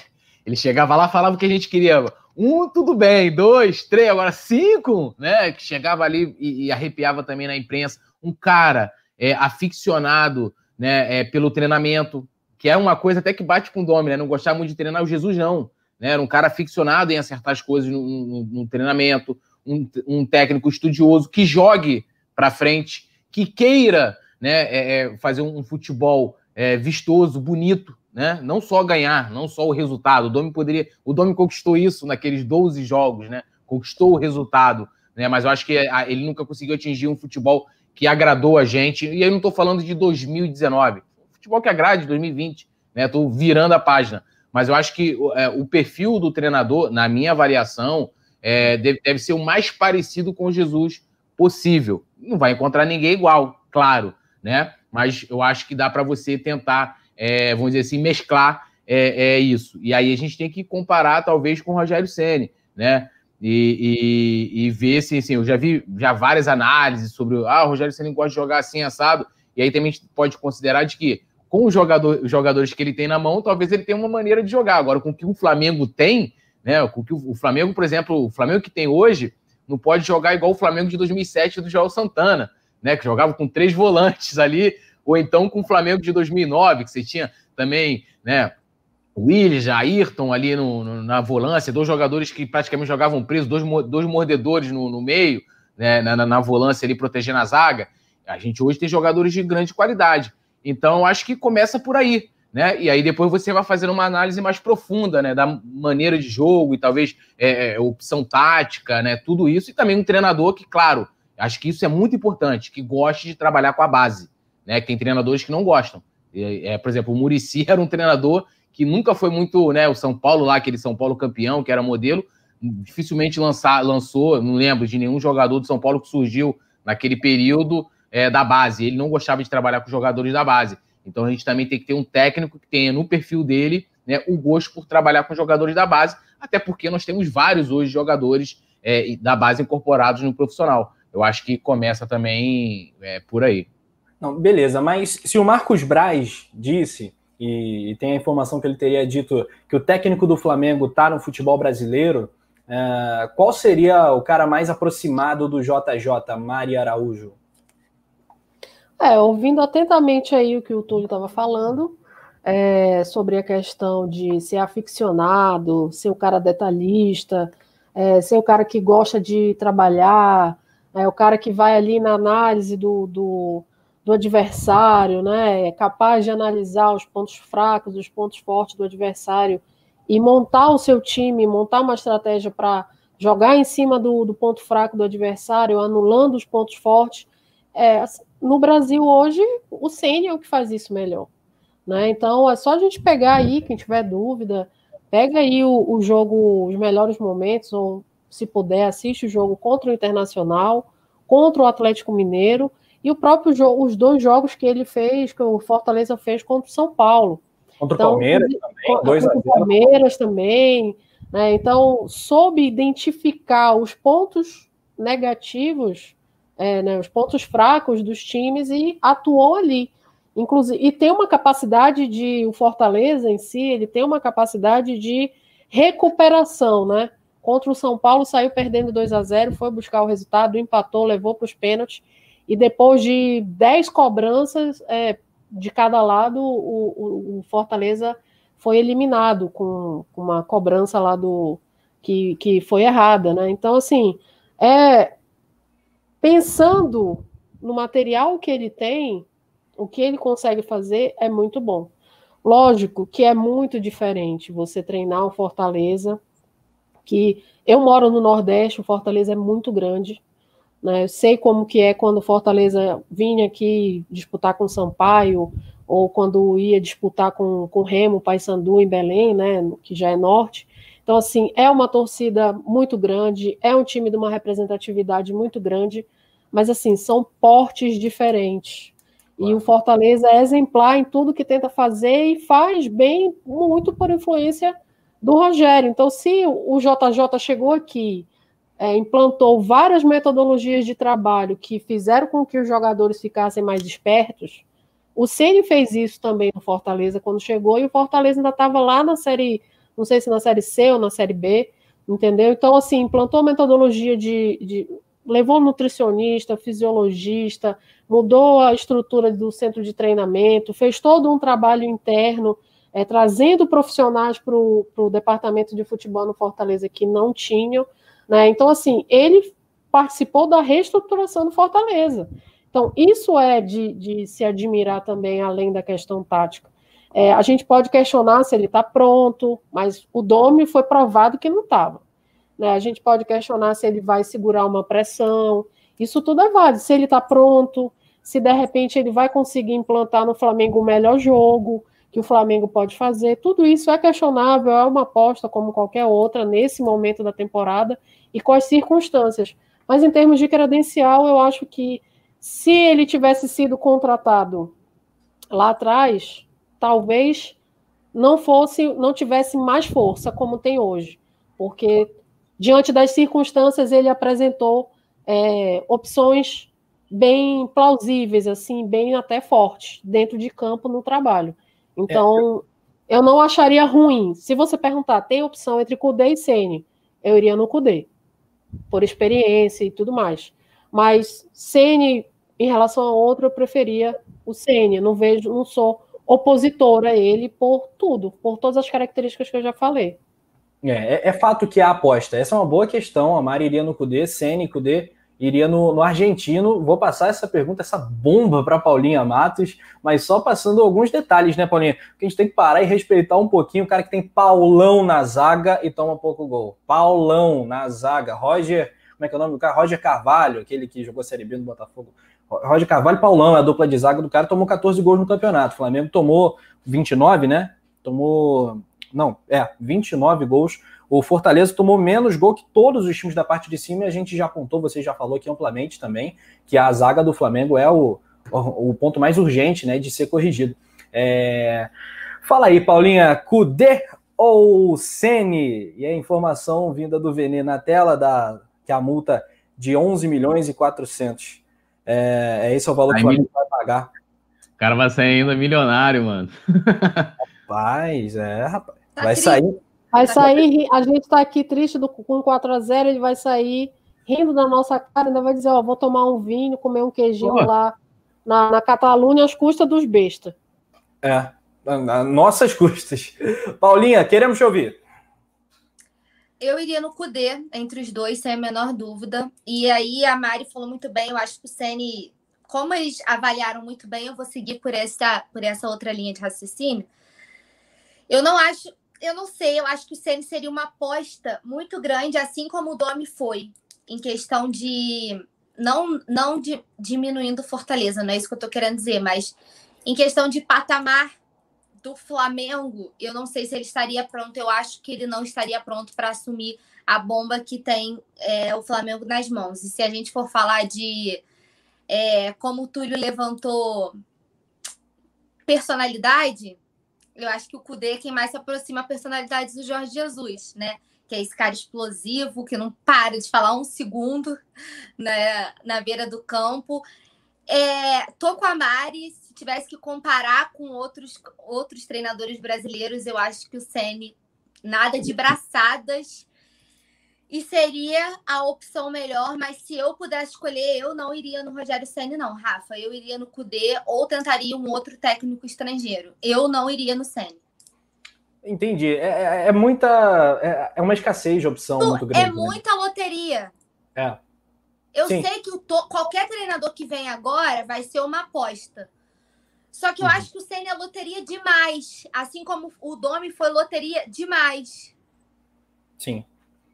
S2: ele chegava lá falava o que a gente queria. Um, tudo bem. Dois, três, agora cinco, né? Que chegava ali e, e arrepiava também na imprensa. Um cara é, aficionado né, é, pelo treinamento, que é uma coisa até que bate com o Domi, né? Não gostava muito de treinar o Jesus, não. Né? Era um cara aficionado em acertar as coisas no, no, no treinamento, um, um, técnico estudioso que jogue para frente, que queira né, é, é, fazer um futebol é, vistoso, bonito, né? Não só ganhar, não só o resultado. O Domi poderia, o Domi conquistou isso naqueles 12 jogos, né? Conquistou o resultado, né? Mas eu acho que ele nunca conseguiu atingir um futebol que agradou a gente. E aí não estou falando de 2019, futebol que agrade 2020, né? Estou virando a página. Mas eu acho que é, o perfil do treinador, na minha avaliação, é, deve, deve ser o mais parecido com Jesus possível. Não vai encontrar ninguém igual, claro, né? Mas eu acho que dá para você tentar é, vamos dizer assim, mesclar é, é, isso. E aí a gente tem que comparar, talvez, com o Rogério Senni, né? E, e, e, ver se, assim, eu já vi já várias análises sobre, ah, o Rogério Senni gosta de jogar assim, assado, e aí também a gente pode considerar de que com os, jogador, jogadores que ele tem na mão, talvez ele tenha uma maneira de jogar. Agora, com o que o Flamengo tem, né? Com o que o Flamengo, por exemplo, o Flamengo que tem hoje, não pode jogar igual o Flamengo de 2007 do Joel Santana, né? Que jogava com três volantes ali, ou então com o Flamengo de 2009, que você tinha também, né, Willis, Ayrton ali no, no, na volância, dois jogadores que praticamente jogavam presos, dois, dois mordedores no, no meio, né, na, na, volância ali protegendo a zaga. A gente hoje tem jogadores de grande qualidade. Então, acho que começa por aí. Né? E aí depois você vai fazendo uma análise mais profunda, né? Da maneira de jogo e talvez é, é, opção tática, né? Tudo isso. E também um treinador que, claro, acho que isso é muito importante, que goste de trabalhar com a base, né? Tem treinadores que não gostam. É, por exemplo, o Murici era um treinador que nunca foi muito, né? O São Paulo lá, aquele São Paulo campeão, que era modelo, dificilmente lançar, lançou, não lembro de nenhum jogador do São Paulo que surgiu naquele período é, da base. Ele não gostava de trabalhar com jogadores da base. Então a gente também tem que ter um técnico que tenha no perfil dele né, o gosto por trabalhar com jogadores da base, até porque nós temos vários hoje jogadores é, da base incorporados no profissional. Eu acho que começa também é, por aí.
S3: Não, beleza, mas se o Marcos Braz disse, e, tem a informação que ele teria dito que o técnico do Flamengo está no futebol brasileiro, é, qual seria o cara mais aproximado do JJ, Mari Araújo?
S4: É, ouvindo atentamente aí o que o Túlio estava falando, é, sobre a questão de ser aficionado, ser o cara detalhista, é, ser o cara que gosta de trabalhar, é o cara que vai ali na análise do, do, do adversário, né? É capaz de analisar os pontos fracos, os pontos fortes do adversário e montar o seu time, montar uma estratégia para jogar em cima do, do ponto fraco do adversário, anulando os pontos fortes. É, assim, no Brasil hoje, o Senna é o que faz isso melhor. Né? Então é só a gente pegar aí, quem tiver dúvida, pega aí o, o jogo, os melhores momentos, ou se puder, assiste o jogo contra o Internacional, contra o Atlético Mineiro, e o próprio jogo, os dois jogos que ele fez, que o Fortaleza fez contra o São Paulo.
S3: Contra então, o Palmeiras também, contra
S4: o Palmeiras também. Né? Então, soube identificar os pontos negativos é, né, os pontos fracos dos times e atuou ali. Inclusive, e tem uma capacidade de. O Fortaleza em si, ele tem uma capacidade de recuperação, né? Contra o São Paulo, saiu perdendo 2 a 0 foi buscar o resultado, empatou, levou para os pênaltis. E depois de 10 cobranças é, de cada lado, o, o, o, Fortaleza foi eliminado com, com, uma cobrança lá do. Que, que foi errada, né? Então, assim, é, pensando no material que ele tem, o que ele consegue fazer é muito bom. Lógico que é muito diferente você treinar o Fortaleza, que eu moro no Nordeste, o Fortaleza é muito grande, né? Eu sei como que é quando o Fortaleza vinha aqui disputar com o Sampaio, ou quando ia disputar com, com o Remo, Paysandu em Belém, né, que já é norte. Então, assim, é uma torcida muito grande, é um time de uma representatividade muito grande, mas assim, são portes diferentes. Claro. E o Fortaleza é exemplar em tudo que tenta fazer e faz bem muito por influência do Rogério. Então, se o JJ chegou aqui, é, implantou várias metodologias de trabalho que fizeram com que os jogadores ficassem mais espertos, o Ceni fez isso também no Fortaleza quando chegou, e o Fortaleza ainda estava lá na série, não sei se na série C ou na série B, entendeu? Então, assim, implantou metodologia de, de levou nutricionista, fisiologista, mudou a estrutura do centro de treinamento, fez todo um trabalho interno, é, trazendo profissionais para o departamento de futebol no Fortaleza que não tinham. Né? Então, assim, ele participou da reestruturação do Fortaleza. Então, isso é de, de se admirar também, além da questão tática. É, a gente pode questionar se ele está pronto, mas o Dome foi provado que não estava. Né? A gente pode questionar se ele vai segurar uma pressão. Isso tudo é válido. Se ele está pronto, se de repente ele vai conseguir implantar no Flamengo o melhor jogo que o Flamengo pode fazer. Tudo isso é questionável, é uma aposta como qualquer outra nesse momento da temporada e com as circunstâncias. Mas em termos de credencial, eu acho que se ele tivesse sido contratado lá atrás, talvez não fosse, não tivesse mais força como tem hoje, porque diante das circunstâncias, ele apresentou é, opções bem plausíveis, assim, bem até fortes, dentro de campo no trabalho. Então, é. eu não acharia ruim. Se você perguntar, tem opção entre Cudê e Sene, eu iria no Cudê, por experiência e tudo mais. Mas Sene, em relação a outro, eu preferia o Sene. Não vejo, não sou opositora a ele por tudo, por todas as características que eu já falei.
S3: É, é, é, fato que há aposta. Essa é uma boa questão. A Mari iria no Cudê, Sene, Cudê. iria no, no argentino. Vou passar essa pergunta, essa bomba para Paulinha Matos, mas só passando alguns detalhes, né, Paulinha? Porque a gente tem que parar e respeitar um pouquinho o cara que tem Paulão na zaga e toma pouco gol. Paulão na zaga. Roger, como é que é o nome do cara? Roger Carvalho, aquele que jogou Série B no Botafogo. Roger Carvalho e Paulão, a dupla de zaga do cara, tomou 14 gols no campeonato. O Flamengo tomou 29, né? Tomou. Não, é, 29 gols o Fortaleza tomou menos gol que todos os times da parte de cima e a gente já apontou, você já falou aqui amplamente também, que a zaga do Flamengo é o, o, ponto mais urgente né, de ser corrigido. É... Fala aí, Paulinha, Cudê ou Sene? E a informação vinda do Vene na tela da que a multa de 11 milhões e 400. É, é esse é o valor que o Flamengo vai pagar.
S2: O cara vai sair ainda milionário, mano.
S3: Rapaz, é, rapaz. Tá vai sair
S4: Vai sair, a gente está aqui triste do, com 4 a 0 ele vai sair rindo da nossa cara, ainda vai dizer, ó, vou tomar um vinho, comer um queijinho Pô. lá na, na Catalunha às custas dos bestas.
S3: É, a nossas custas. Paulinha, queremos te ouvir.
S5: Eu iria no Cudê, entre os dois, sem a menor dúvida. E aí a Mari falou muito bem, eu acho que o Ceni, como eles avaliaram muito bem, eu vou seguir por essa, por essa outra linha de raciocínio. Eu não acho, eu não sei, eu acho que o Ceni seria uma aposta muito grande, assim como o Domi foi, em questão de não não de, diminuindo Fortaleza, não é isso que eu tô querendo dizer, mas em questão de patamar do Flamengo, eu não sei se ele estaria pronto, eu acho que ele não estaria pronto para assumir a bomba que tem é, o Flamengo nas mãos. E se a gente for falar de é, como o Túlio levantou personalidade, eu acho que o Cudê é quem mais se aproxima a personalidade do Jorge Jesus, né? Que é esse cara explosivo, que não para de falar um segundo né, na beira do campo. É, tô com a Mari. Se tivesse que comparar com outros, outros treinadores brasileiros, eu acho que o Ceni nada de braçadas e seria a opção melhor, mas se eu pudesse escolher, eu não iria no Rogério Senna, não, Rafa. Eu iria no Cudê ou tentaria um outro técnico estrangeiro. Eu não iria no Senna.
S3: Entendi. É, é, é muita. É, é, uma escassez de opção tu, muito grande.
S5: É né? muita né? loteria.
S3: É.
S5: Eu Sim. sei que to... qualquer treinador que vem agora vai ser uma aposta. Só que eu uhum. acho que o Senna é loteria demais. Assim como o Domi foi loteria demais.
S3: Sim.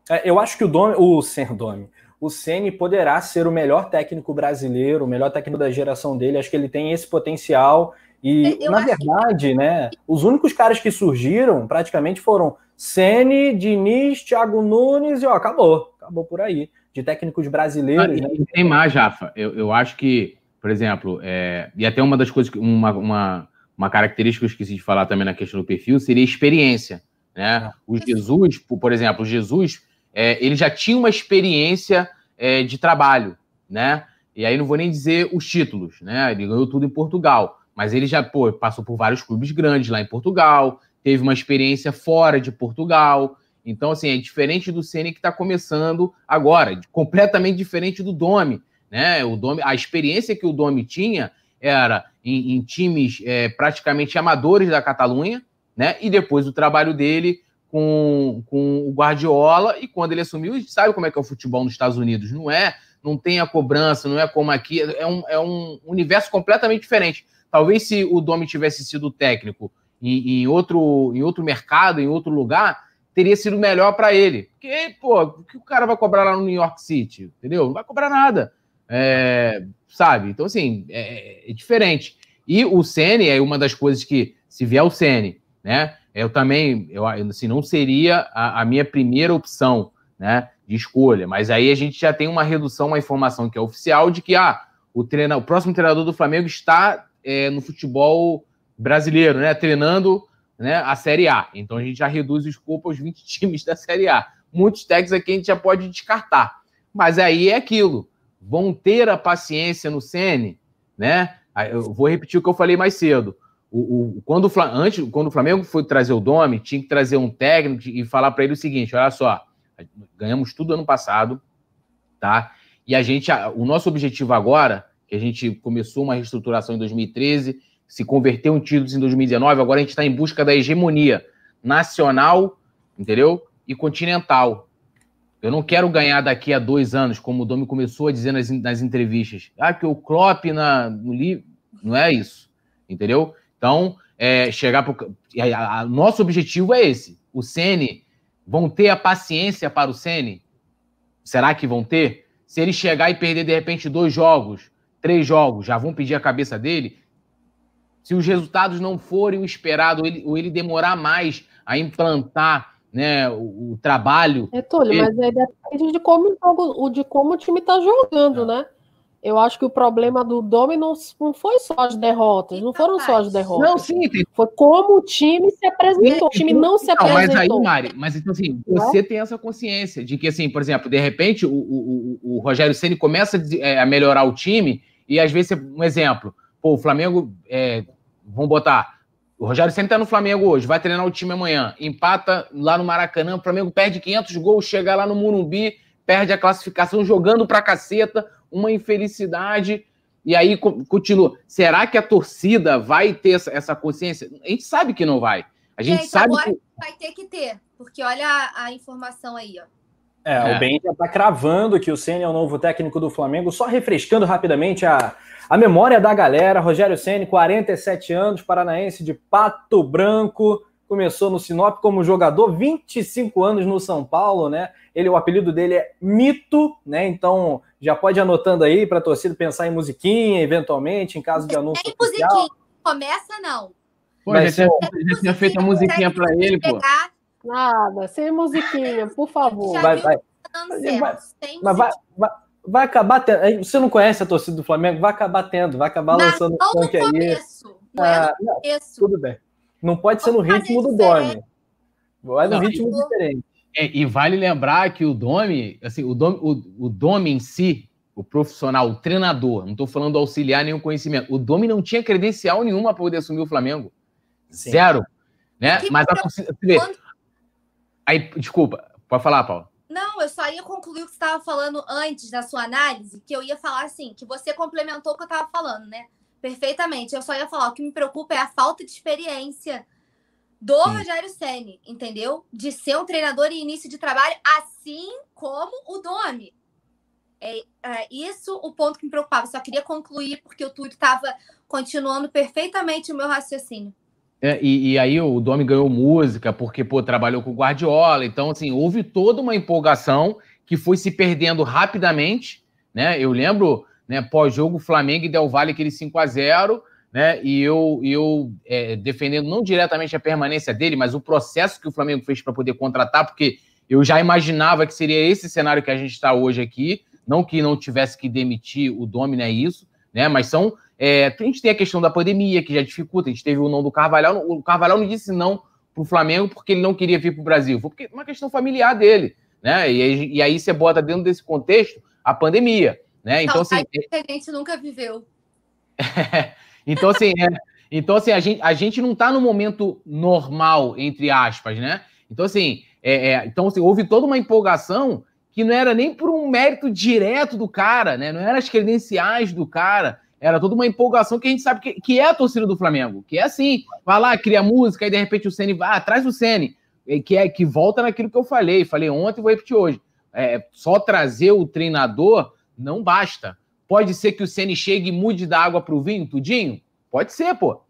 S3: É, eu acho que o Domi, o Domi, o Ceni poderá ser o melhor técnico brasileiro, o melhor técnico da geração dele. Acho que ele tem esse potencial. E, eu na verdade, que... né, os únicos caras que surgiram praticamente foram Ceni, Diniz, Thiago Nunes e ó, acabou. Acabou por aí. De técnicos brasileiros. Ah,
S2: né? Tem mais, Rafa. Eu, eu acho que, por exemplo, é, e até uma das coisas, uma, uma, uma característica que eu esqueci de falar também na questão do perfil seria experiência. Né? O Jesus, por exemplo, o Jesus é, ele já tinha uma experiência é, de trabalho, né? E aí não vou nem dizer os títulos, né? Ele ganhou tudo em Portugal, mas ele já pô, passou por vários clubes grandes lá em Portugal, teve uma experiência fora de Portugal. Então, assim, é diferente do Ceni que está começando agora, completamente diferente do Domi, né? O Domi, a experiência que o Domi tinha era em, em times é, praticamente amadores da Catalunha, né? E depois o trabalho dele com, com o Guardiola e quando ele assumiu, sabe como é que é o futebol nos Estados Unidos? Não é, não tem a cobrança, não é como aqui, é um, é um universo completamente diferente. Talvez se o Domi tivesse sido técnico em, em, outro, em outro mercado, em outro lugar, teria sido melhor para ele. Porque, pô, o que o cara vai cobrar lá no New York City? Entendeu? Não vai cobrar nada. É, sabe? Então, assim, é, é diferente. E o Sene é uma das coisas que, se vier o Sene, né? Eu também, eu assim, não seria a, a, minha primeira opção, né, de escolha. Mas aí a gente já tem uma redução, uma informação que é oficial de que ah, o, treina, o próximo treinador do Flamengo está é, no futebol brasileiro, né, treinando né, a Série A. Então a gente já reduz o escopo aos 20 times da Série A. Muitos técnicos aqui a gente já pode descartar. Mas aí é aquilo. Vão ter a paciência no Sene, né? Eu vou repetir o que eu falei mais cedo o, o, quando, o, antes, quando o Flamengo foi trazer o Domi, tinha que trazer um técnico e falar para ele o seguinte: olha só, ganhamos tudo ano passado, tá? E a gente, o nosso objetivo agora, que a gente começou uma reestruturação em 2013, se converteu em títulos em 2019, agora a gente está em busca da hegemonia nacional, entendeu? E continental. Eu não quero ganhar daqui a dois anos, como o Domi começou a dizer nas, nas entrevistas. Ah, que o Klopp na, no livro. Não é isso. Entendeu? Então, é, chegar para. Nosso objetivo é esse. O Sene vão ter a paciência para o Sene? Será que vão ter? Se ele chegar e perder, de repente, dois jogos, três jogos, já vão pedir a cabeça dele? Se os resultados não forem o esperado, ou ele, ou ele demorar mais a implantar né, o, o trabalho.
S4: É, Túlio, ele... mas aí depende de como o, jogo, de como o time está jogando, né? Eu acho que o problema do Domi não, não foi só as derrotas, não foram só as derrotas. Não, sim, tem... Foi como o time se apresentou. O time não se apresentou.
S2: Mas aí, Mari, mas então assim, você é? tem essa consciência de que, assim, por exemplo, de repente o, o, o Rogério Ceni começa é, a melhorar o time e às vezes, um exemplo, pô, o Flamengo, é, vamos botar, o Rogério Ceni tá no Flamengo hoje, vai treinar o time amanhã, empata lá no Maracanã, o Flamengo perde 500 gols, chega lá no Murumbi, perde a classificação jogando pra caceta, uma infelicidade. E aí continua. Será que a torcida vai ter essa consciência? A gente sabe que não vai. A gente, gente sabe
S5: agora que... vai ter que ter, porque olha a, a informação aí, ó.
S3: É, é, o Ben já está cravando que o Senna é o novo técnico do Flamengo. Só refrescando rapidamente a, a memória da galera. Rogério Senna, 47 anos, paranaense de Pato Branco. Começou no Sinop como jogador, 25 anos no São Paulo, né? Ele, o apelido dele é Mito, né? Então já pode ir anotando aí para a torcida pensar em musiquinha, eventualmente, em caso de anúncio. Tem
S5: oficial. musiquinha, começa não.
S2: Pô, já, tinha, já tinha feito a musiquinha para ele, pô.
S4: Nada, sem musiquinha, por favor.
S3: Vai, vai. Vai, vai, vai, vai, vai acabar tendo. Você não conhece a torcida do Flamengo? Vai acabar tendo, vai acabar Mas lançando
S5: o funk aí. Não é ah,
S3: não, tudo bem. Não pode ser no ritmo do Domi. Vai no ritmo diferente.
S2: É, e vale lembrar que o Domi, assim, o Domi, o, o Domi em si, o profissional, o treinador, não estou falando auxiliar nenhum conhecimento, o Domi não tinha credencial nenhuma para poder assumir o Flamengo. Sim. Zero. Né? Mas a torcida. Quando... Aí, desculpa, pode falar, Paulo.
S5: Não, eu só ia concluir o que você estava falando antes da sua análise, que eu ia falar assim, que você complementou o que eu estava falando, né? Perfeitamente. Eu só ia falar, o que me preocupa é a falta de experiência do Sim. Rogério Ceni, entendeu? De ser um treinador em início de trabalho, assim como o Domi. É, é isso o ponto que me preocupava. Só queria concluir porque o Túlio estava continuando perfeitamente o meu raciocínio.
S2: É, e, e, aí o Domi ganhou música porque pô, trabalhou com o Guardiola. Então, assim, houve toda uma empolgação que foi se perdendo rapidamente. Né? Eu lembro, né, pós-jogo, Flamengo e Del Valle, aquele 5 a 0 né? E eu, eu é, defendendo não diretamente a permanência dele, mas o processo que o Flamengo fez para poder contratar, porque eu já imaginava que seria esse cenário que a gente está hoje aqui, não que não tivesse que demitir o Domina, é isso, né? Mas são. É, a gente tem a questão da pandemia, que já dificulta. A gente teve o não do Carvalhal. O Carvalhal não disse não para o Flamengo porque ele não queria vir para o Brasil. Foi porque uma questão familiar dele. Né? E, e aí você bota dentro desse contexto a pandemia. Né? Então, assim,
S5: a gente nunca viveu.
S2: Então, assim, é, então, assim a, gente, a gente não está no momento normal, entre aspas, né? Então, assim, é, é, então, assim, houve toda uma empolgação que não era nem por um mérito direto do cara, né? Não eram as credenciais do cara, era toda uma empolgação que a gente sabe que, que é a torcida do Flamengo, que é assim, vai lá, cria música, aí de repente o Ceni vai, ah, atrás do Ceni, é, que, é, que volta naquilo que eu falei, falei ontem e vou repetir hoje. É, só trazer o treinador não basta. Pode ser que o Ceni chegue e mude da água para o vinho, tudinho? Pode ser, pô.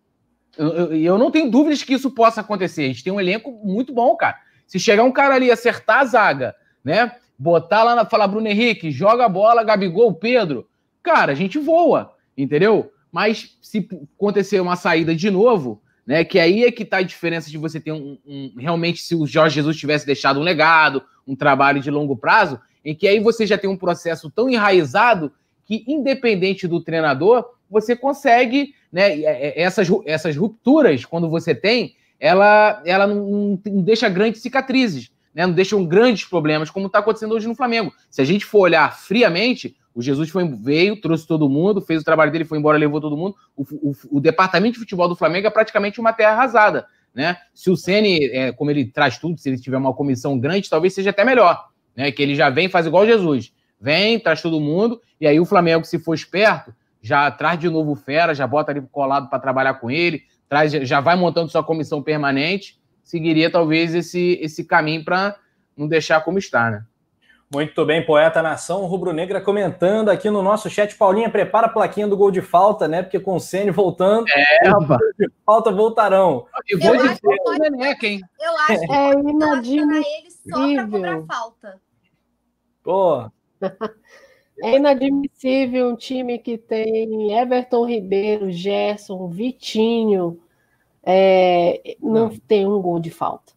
S2: Eu, eu, não tenho dúvidas que isso possa acontecer. A gente tem um elenco muito bom, cara. Se chegar um cara ali acertar a zaga, né? Botar lá na falar Bruno Henrique, joga a bola, Gabigol, Pedro, cara, a gente voa, entendeu? Mas se acontecer uma saída de novo, né? Que aí é que tá a diferença de você ter um, um realmente se o Jorge Jesus tivesse deixado um legado, um trabalho de longo prazo, em que aí você já tem um processo tão enraizado que, independente do treinador, você consegue, né? É, essas, essas rupturas, quando você tem, ela, ela não, não deixa grandes cicatrizes, né? Não deixam grandes problemas, como está acontecendo hoje no Flamengo. Se a gente for olhar friamente, o Jesus foi, veio, trouxe todo mundo, fez o trabalho dele, foi embora, levou todo mundo. O, o, o departamento de futebol do Flamengo é praticamente uma terra arrasada. Né? Se o Ceni, é, como ele traz tudo, se ele tiver uma comissão grande, talvez seja até melhor. Né? Que ele já vem faz igual Jesus vem, traz todo mundo, e aí o Flamengo, se for esperto, já traz de novo o Fera, já bota ali colado para trabalhar com ele, traz, já vai montando sua comissão permanente, seguiria talvez esse, esse caminho para não deixar como está, né?
S3: Muito bem, poeta nação rubro-negra comentando aqui no nosso chat. Paulinha, prepara a plaquinha do gol de falta, né? Porque com o Ceni voltando,
S2: é,
S3: de falta voltarão.
S5: E gol de falta, Neneca, hein? Eu acho que é inadmissível. ele só para cobrar falta.
S3: Pô.
S4: É inadmissível um time que tem Everton Ribeiro, Gerson, Vitinho, é, não, não tem um gol de falta.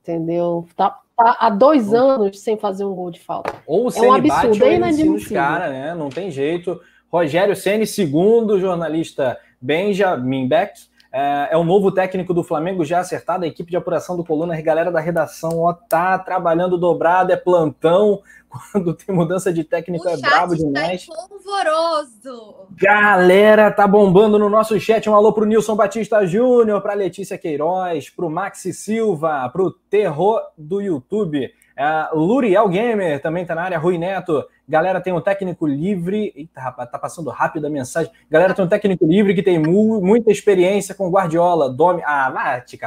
S4: Entendeu? Tá, tá há dois anos sem fazer um gol de falta.
S3: Ou o é um absurdo, bate, é inadmissível. Cara, né? Não tem jeito. Rogério Ceni, segundo jornalista Benjamin Beck, é, é, o novo técnico do Flamengo já acertado. A equipe de apuração do Coluna, a galera da redação, ó, tá trabalhando dobrado, é plantão. Quando tem mudança de técnico, o é brabo demais.
S5: Tá polvoroso.
S3: Galera, tá bombando no nosso chat. Um alô pro Nilson Batista Júnior, pra Letícia Queiroz, pro Maxi Silva, pro Terror do YouTube. Uh, Luriel Gamer também tá na área. Rui Neto, Galera tem um técnico livre. Eita, rapaz, tá passando rápido a mensagem. Galera tem um técnico livre que tem mu muita experiência com Guardiola. Dome... Ah, vai te.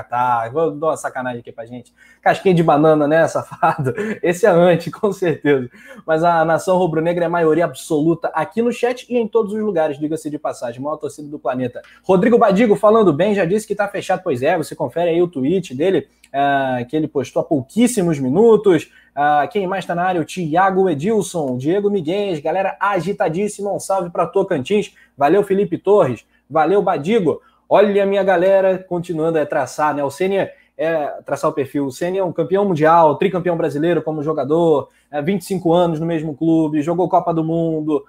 S3: Vou dar uma sacanagem aqui pra gente. Casquinha de banana, né, safado? Esse é antes, com certeza. Mas a nação rubro-negra é maioria absoluta aqui no chat e em todos os lugares, diga-se de passagem. Maior torcida do planeta. Rodrigo Badigo falando bem, já disse que tá fechado. Pois é, você confere aí o tweet dele, uh, que ele postou há pouquíssimos minutos. Uh, quem mais está na área? O Tiago Edilson, Diego Miguel, galera agitadíssima. Um salve para Tocantins. Valeu, Felipe Torres. Valeu, Badigo. Olha a minha galera continuando a traçar, né? O Sênia é traçar o perfil. O é um campeão mundial, tricampeão brasileiro como jogador, é, 25 anos no mesmo clube, jogou Copa do Mundo,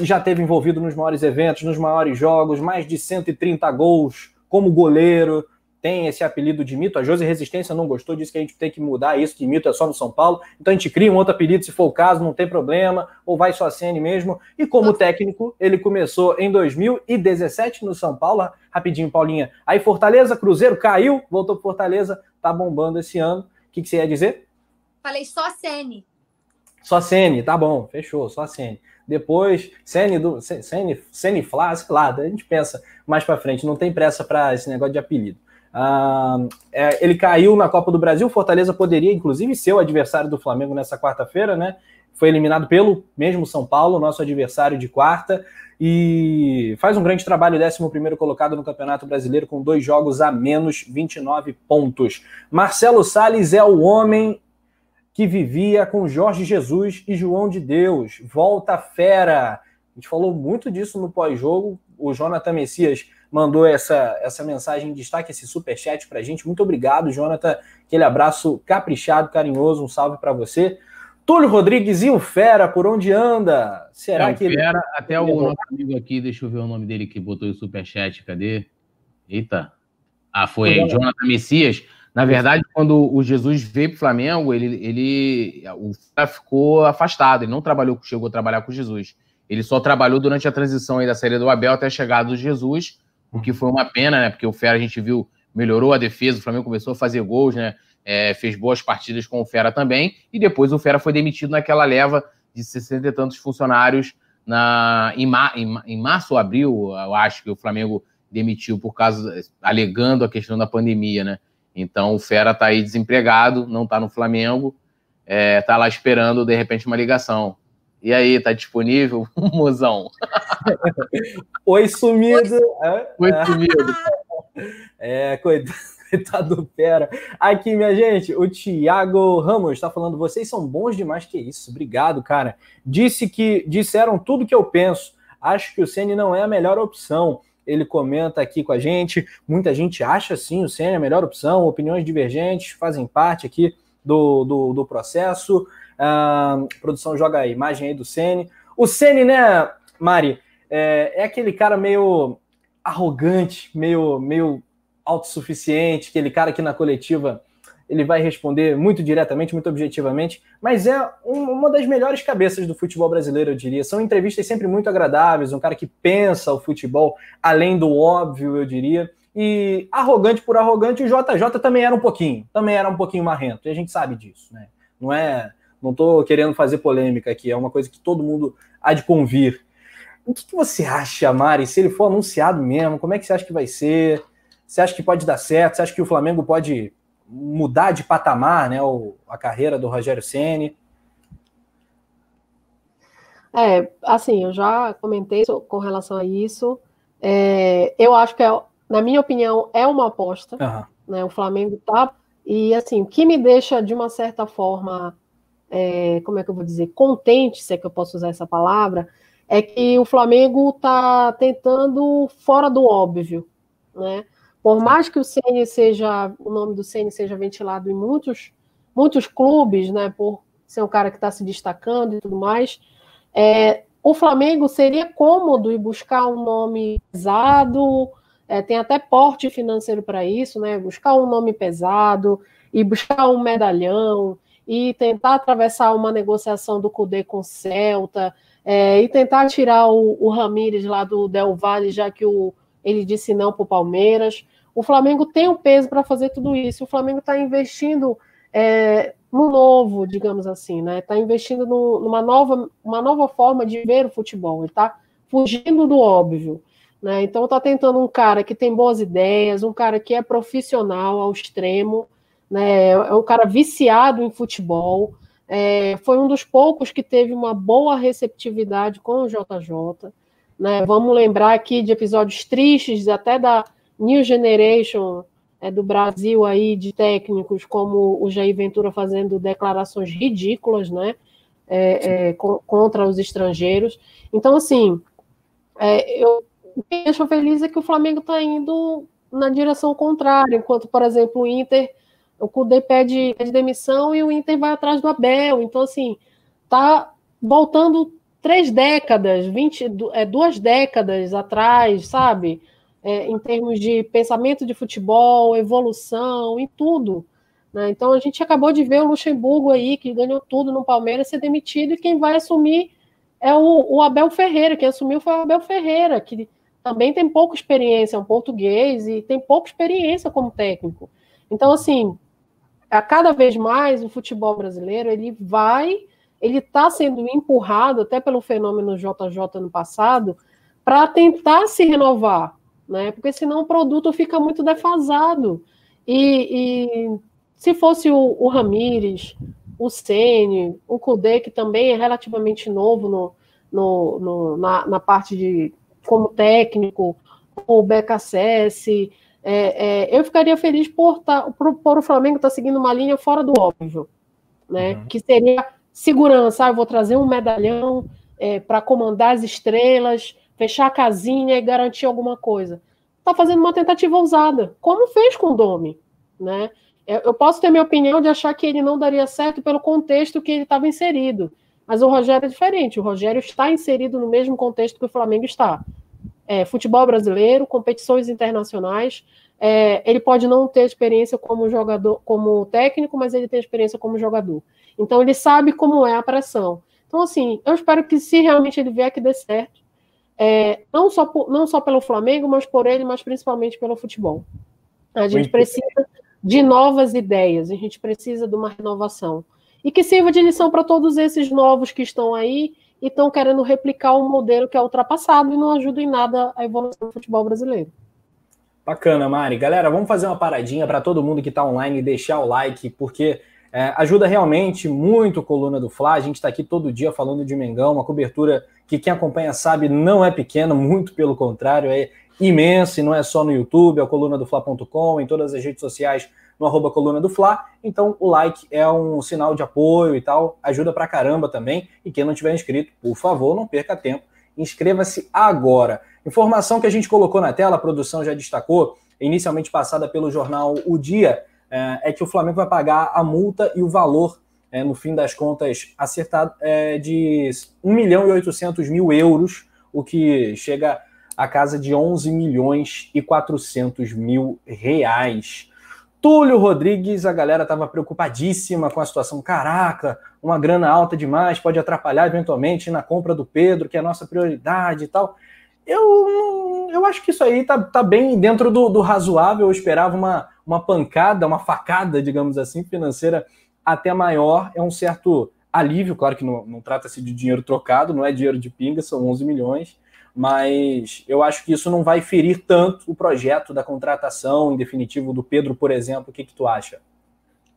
S3: já teve envolvido nos maiores eventos, nos maiores jogos, mais de 130 gols como goleiro tem esse apelido de mito. A Josi Resistência não gostou, disse que a gente tem que mudar isso, que mito é só no São Paulo. Então a gente cria um outro apelido se for o caso, não tem problema, ou vai só a CN mesmo. E como técnico, ele começou em 2017 no São Paulo. Rapidinho, Paulinha. Aí Fortaleza, Cruzeiro caiu, voltou para Fortaleza, tá bombando esse ano. O que, que você ia dizer?
S5: Falei só CN.
S3: Só CN, tá bom, fechou, só CN. Depois, CN do CN, CN Flá, sei lá, a gente pensa mais para frente, não tem pressa para esse negócio de apelido. Ah, é, ele caiu na Copa do Brasil. Fortaleza poderia, inclusive, ser o adversário do Flamengo nessa quarta-feira, né? Foi eliminado pelo mesmo São Paulo, nosso adversário de quarta, e faz um grande trabalho, 11 colocado no Campeonato Brasileiro, com dois jogos a menos, 29 pontos. Marcelo Salles é o homem que vivia com Jorge Jesus e João de Deus. Volta fera. A gente falou muito disso no pós-jogo. O Jonathan Messias mandou essa, essa mensagem em destaque, esse super chat para a gente. Muito obrigado, Jonathan. Aquele abraço caprichado, carinhoso, um salve para você. Túlio Rodrigues e o Fera, por onde anda? Será
S2: é,
S3: que ele.
S2: Fera, até o nosso amigo aqui, deixa eu ver o nome dele que botou o superchat, cadê? Eita. Ah, foi aí, Jonathan Messias. Na verdade, quando o Jesus veio para o Flamengo, ele, ele o Fera ficou afastado, ele não trabalhou, chegou a trabalhar com Jesus. Ele só trabalhou durante a transição aí da série do Abel até a chegada do Jesus o que foi uma pena, né? Porque o Fera a gente viu melhorou a defesa, o Flamengo começou a fazer gols, né? É, fez boas partidas com o Fera também, e depois o Fera foi demitido naquela leva de 60 e tantos funcionários na, em, mar, em, em março ou abril, eu acho que o Flamengo demitiu por causa, alegando a questão da pandemia, né? Então o Fera tá aí desempregado, não tá no Flamengo, é, tá lá esperando de repente uma ligação. E aí, tá disponível? Mozão.
S3: Oi, sumido.
S2: Oi, sumido.
S3: É, coitado do Pera. Aqui, minha gente, o Thiago Ramos está falando: vocês são bons demais, que isso. Obrigado, cara. Disse que disseram tudo que eu penso. Acho que o Ceni não é a melhor opção. Ele comenta aqui com a gente. Muita gente acha sim o Ceni é a melhor opção. Opiniões divergentes fazem parte aqui do, do, do processo. A produção joga a imagem aí do Ceni. O Ceni, né, Mari, é, é aquele cara meio arrogante, meio, meio autossuficiente, aquele cara que na coletiva ele vai responder muito diretamente, muito objetivamente, mas é um, uma das melhores cabeças do futebol brasileiro, eu diria. São entrevistas sempre muito agradáveis, um cara que pensa o futebol além do óbvio, eu diria. E arrogante por arrogante, o JJ também era um pouquinho, também era um pouquinho marrento, e a gente sabe disso, né? Não é, não estou querendo fazer polêmica aqui, é uma coisa que todo mundo há de convir. O que, que, você acha, Mari? Se ele for anunciado mesmo, como é que você acha que vai ser? Você acha que pode dar certo? Você acha que o Flamengo pode mudar de patamar, né? A carreira do Rogério Ceni?
S4: É, assim, eu já comentei com relação a isso. É, eu acho que, é, na minha opinião, é uma aposta. Uhum. Né? O Flamengo tá. E assim, o que me deixa, de uma certa forma, é, como é que eu vou dizer, contente, se é que eu posso usar essa palavra, é que o Flamengo está tentando fora do óbvio, né? Por mais que o Ceni seja, o nome do Ceni seja ventilado em muitos, muitos clubes, né? Por ser um cara que está se destacando e tudo mais, é, o Flamengo seria cômodo e buscar um nome pesado, é, tem até porte financeiro para isso, né? Buscar um nome pesado e buscar um medalhão e tentar atravessar uma negociação do CUDE com o Celta é, e tentar tirar o, o Ramires lá do Del Valle, já que o, ele disse não para o Palmeiras. O Flamengo tem o um peso para fazer tudo isso. O Flamengo está investindo é, no novo, digamos assim, né? Está investindo no, numa nova, uma nova forma de ver o futebol. Ele está fugindo do óbvio. Né? Então está tentando um cara que tem boas ideias, um cara que é profissional ao extremo, né? é um cara viciado em futebol, é, foi um dos poucos que teve uma boa receptividade com o JJ. Né? Vamos lembrar aqui de episódios tristes, até da New Generation é, do Brasil aí, de técnicos como o Jair Ventura fazendo declarações ridículas, né? É, é, contra os estrangeiros. Então, assim, é, eu, o que me deixa feliz é que o Flamengo está indo na direção contrária, enquanto, por exemplo, o Inter o Cudê pede, pede demissão e o Inter vai atrás do Abel. Então, assim, tá voltando três décadas, 20, é, duas décadas atrás, sabe? É, em termos de pensamento de futebol, evolução, em tudo. Né? Então a gente acabou de ver o Luxemburgo aí, que ganhou tudo no Palmeiras, ser demitido, e quem vai assumir é o, o Abel Ferreira. Quem assumiu foi o Abel Ferreira, que também tem pouca experiência, é um português, e tem pouca experiência como técnico. Então, assim, a cada vez mais o futebol brasileiro ele vai, ele está sendo empurrado até pelo fenômeno JJ no passado para tentar se renovar, né? Porque senão o produto fica muito defasado. E, e se fosse o, o Ramires, o Sene, o Kudê, que também é relativamente novo no, no, no na, na, parte de como técnico, o BKSS, é, é, eu ficaria feliz por, tá, por, por o Flamengo estar tá seguindo uma linha fora do óbvio, né? Uhum. Que seria segurança. Ah, eu vou trazer um medalhão é, para comandar as estrelas, fechar a casinha e garantir alguma coisa. Está fazendo uma tentativa ousada, como fez com o Domi, né? Eu posso ter minha opinião de achar que ele não daria certo pelo contexto que ele estava inserido. Mas o Rogério é diferente. O Rogério está inserido no mesmo contexto que o Flamengo está é, futebol brasileiro, competições internacionais. É, ele pode não ter experiência como jogador, como técnico, mas ele tem experiência como jogador. Então ele sabe como é a pressão. Então, assim, eu espero que se realmente ele vier que dê certo, é, não, só por, não só pelo Flamengo, mas por ele, mas principalmente pelo futebol. A gente Muito precisa bem. de novas ideias, a gente precisa de uma renovação. E que sirva de lição para todos esses novos que estão aí e estão querendo replicar um modelo que é ultrapassado e não ajuda em nada a evolução do futebol brasileiro.
S3: Bacana, Mari. Galera, vamos fazer uma paradinha para todo mundo que está online deixar o like, porque é, ajuda realmente muito coluna do Fla. A gente está aqui todo dia falando de Mengão, uma cobertura que quem acompanha sabe não é pequena, muito pelo contrário, é imensa e não é só no YouTube, é coluna do Fla.com, em todas as redes sociais no arroba coluna do Fla. Então o like é um sinal de apoio e tal, ajuda pra caramba também. E quem não tiver inscrito, por favor, não perca tempo. Inscreva-se agora. Informação que a gente colocou na tela, a produção já destacou, inicialmente passada pelo jornal O Dia, é, é que o Flamengo vai pagar a multa e o valor, é, no fim das contas, acertado é, de 1 milhão e 800 mil euros, o que chega a casa de 11 milhões e 400 mil reais. Túlio Rodrigues, a galera estava preocupadíssima com a situação. Caraca, uma grana alta demais pode atrapalhar eventualmente na compra do Pedro, que é a nossa prioridade e tal. Eu, eu acho que isso aí tá, tá bem dentro do, do razoável. Eu esperava uma, uma pancada, uma facada, digamos assim, financeira até maior. É um certo alívio, claro que não, não trata-se de dinheiro trocado, não é dinheiro de pinga, são 11 milhões mas eu acho que isso não vai ferir tanto o projeto da contratação, em definitivo, do Pedro, por exemplo. O que, que tu acha?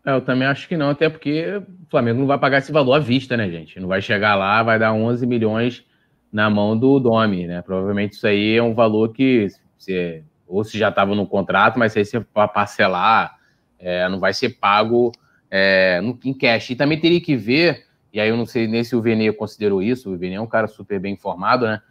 S2: É, eu também acho que não, até porque o Flamengo não vai pagar esse valor à vista, né, gente? Não vai chegar lá, vai dar 11 milhões na mão do Domi, né? Provavelmente isso aí é um valor que se, ou se já estava no contrato, mas aí você parcelar, é, não vai ser pago é, no, em cash. E também teria que ver, e aí eu não sei nem se o Vene considerou isso, o Vene é um cara super bem informado, né?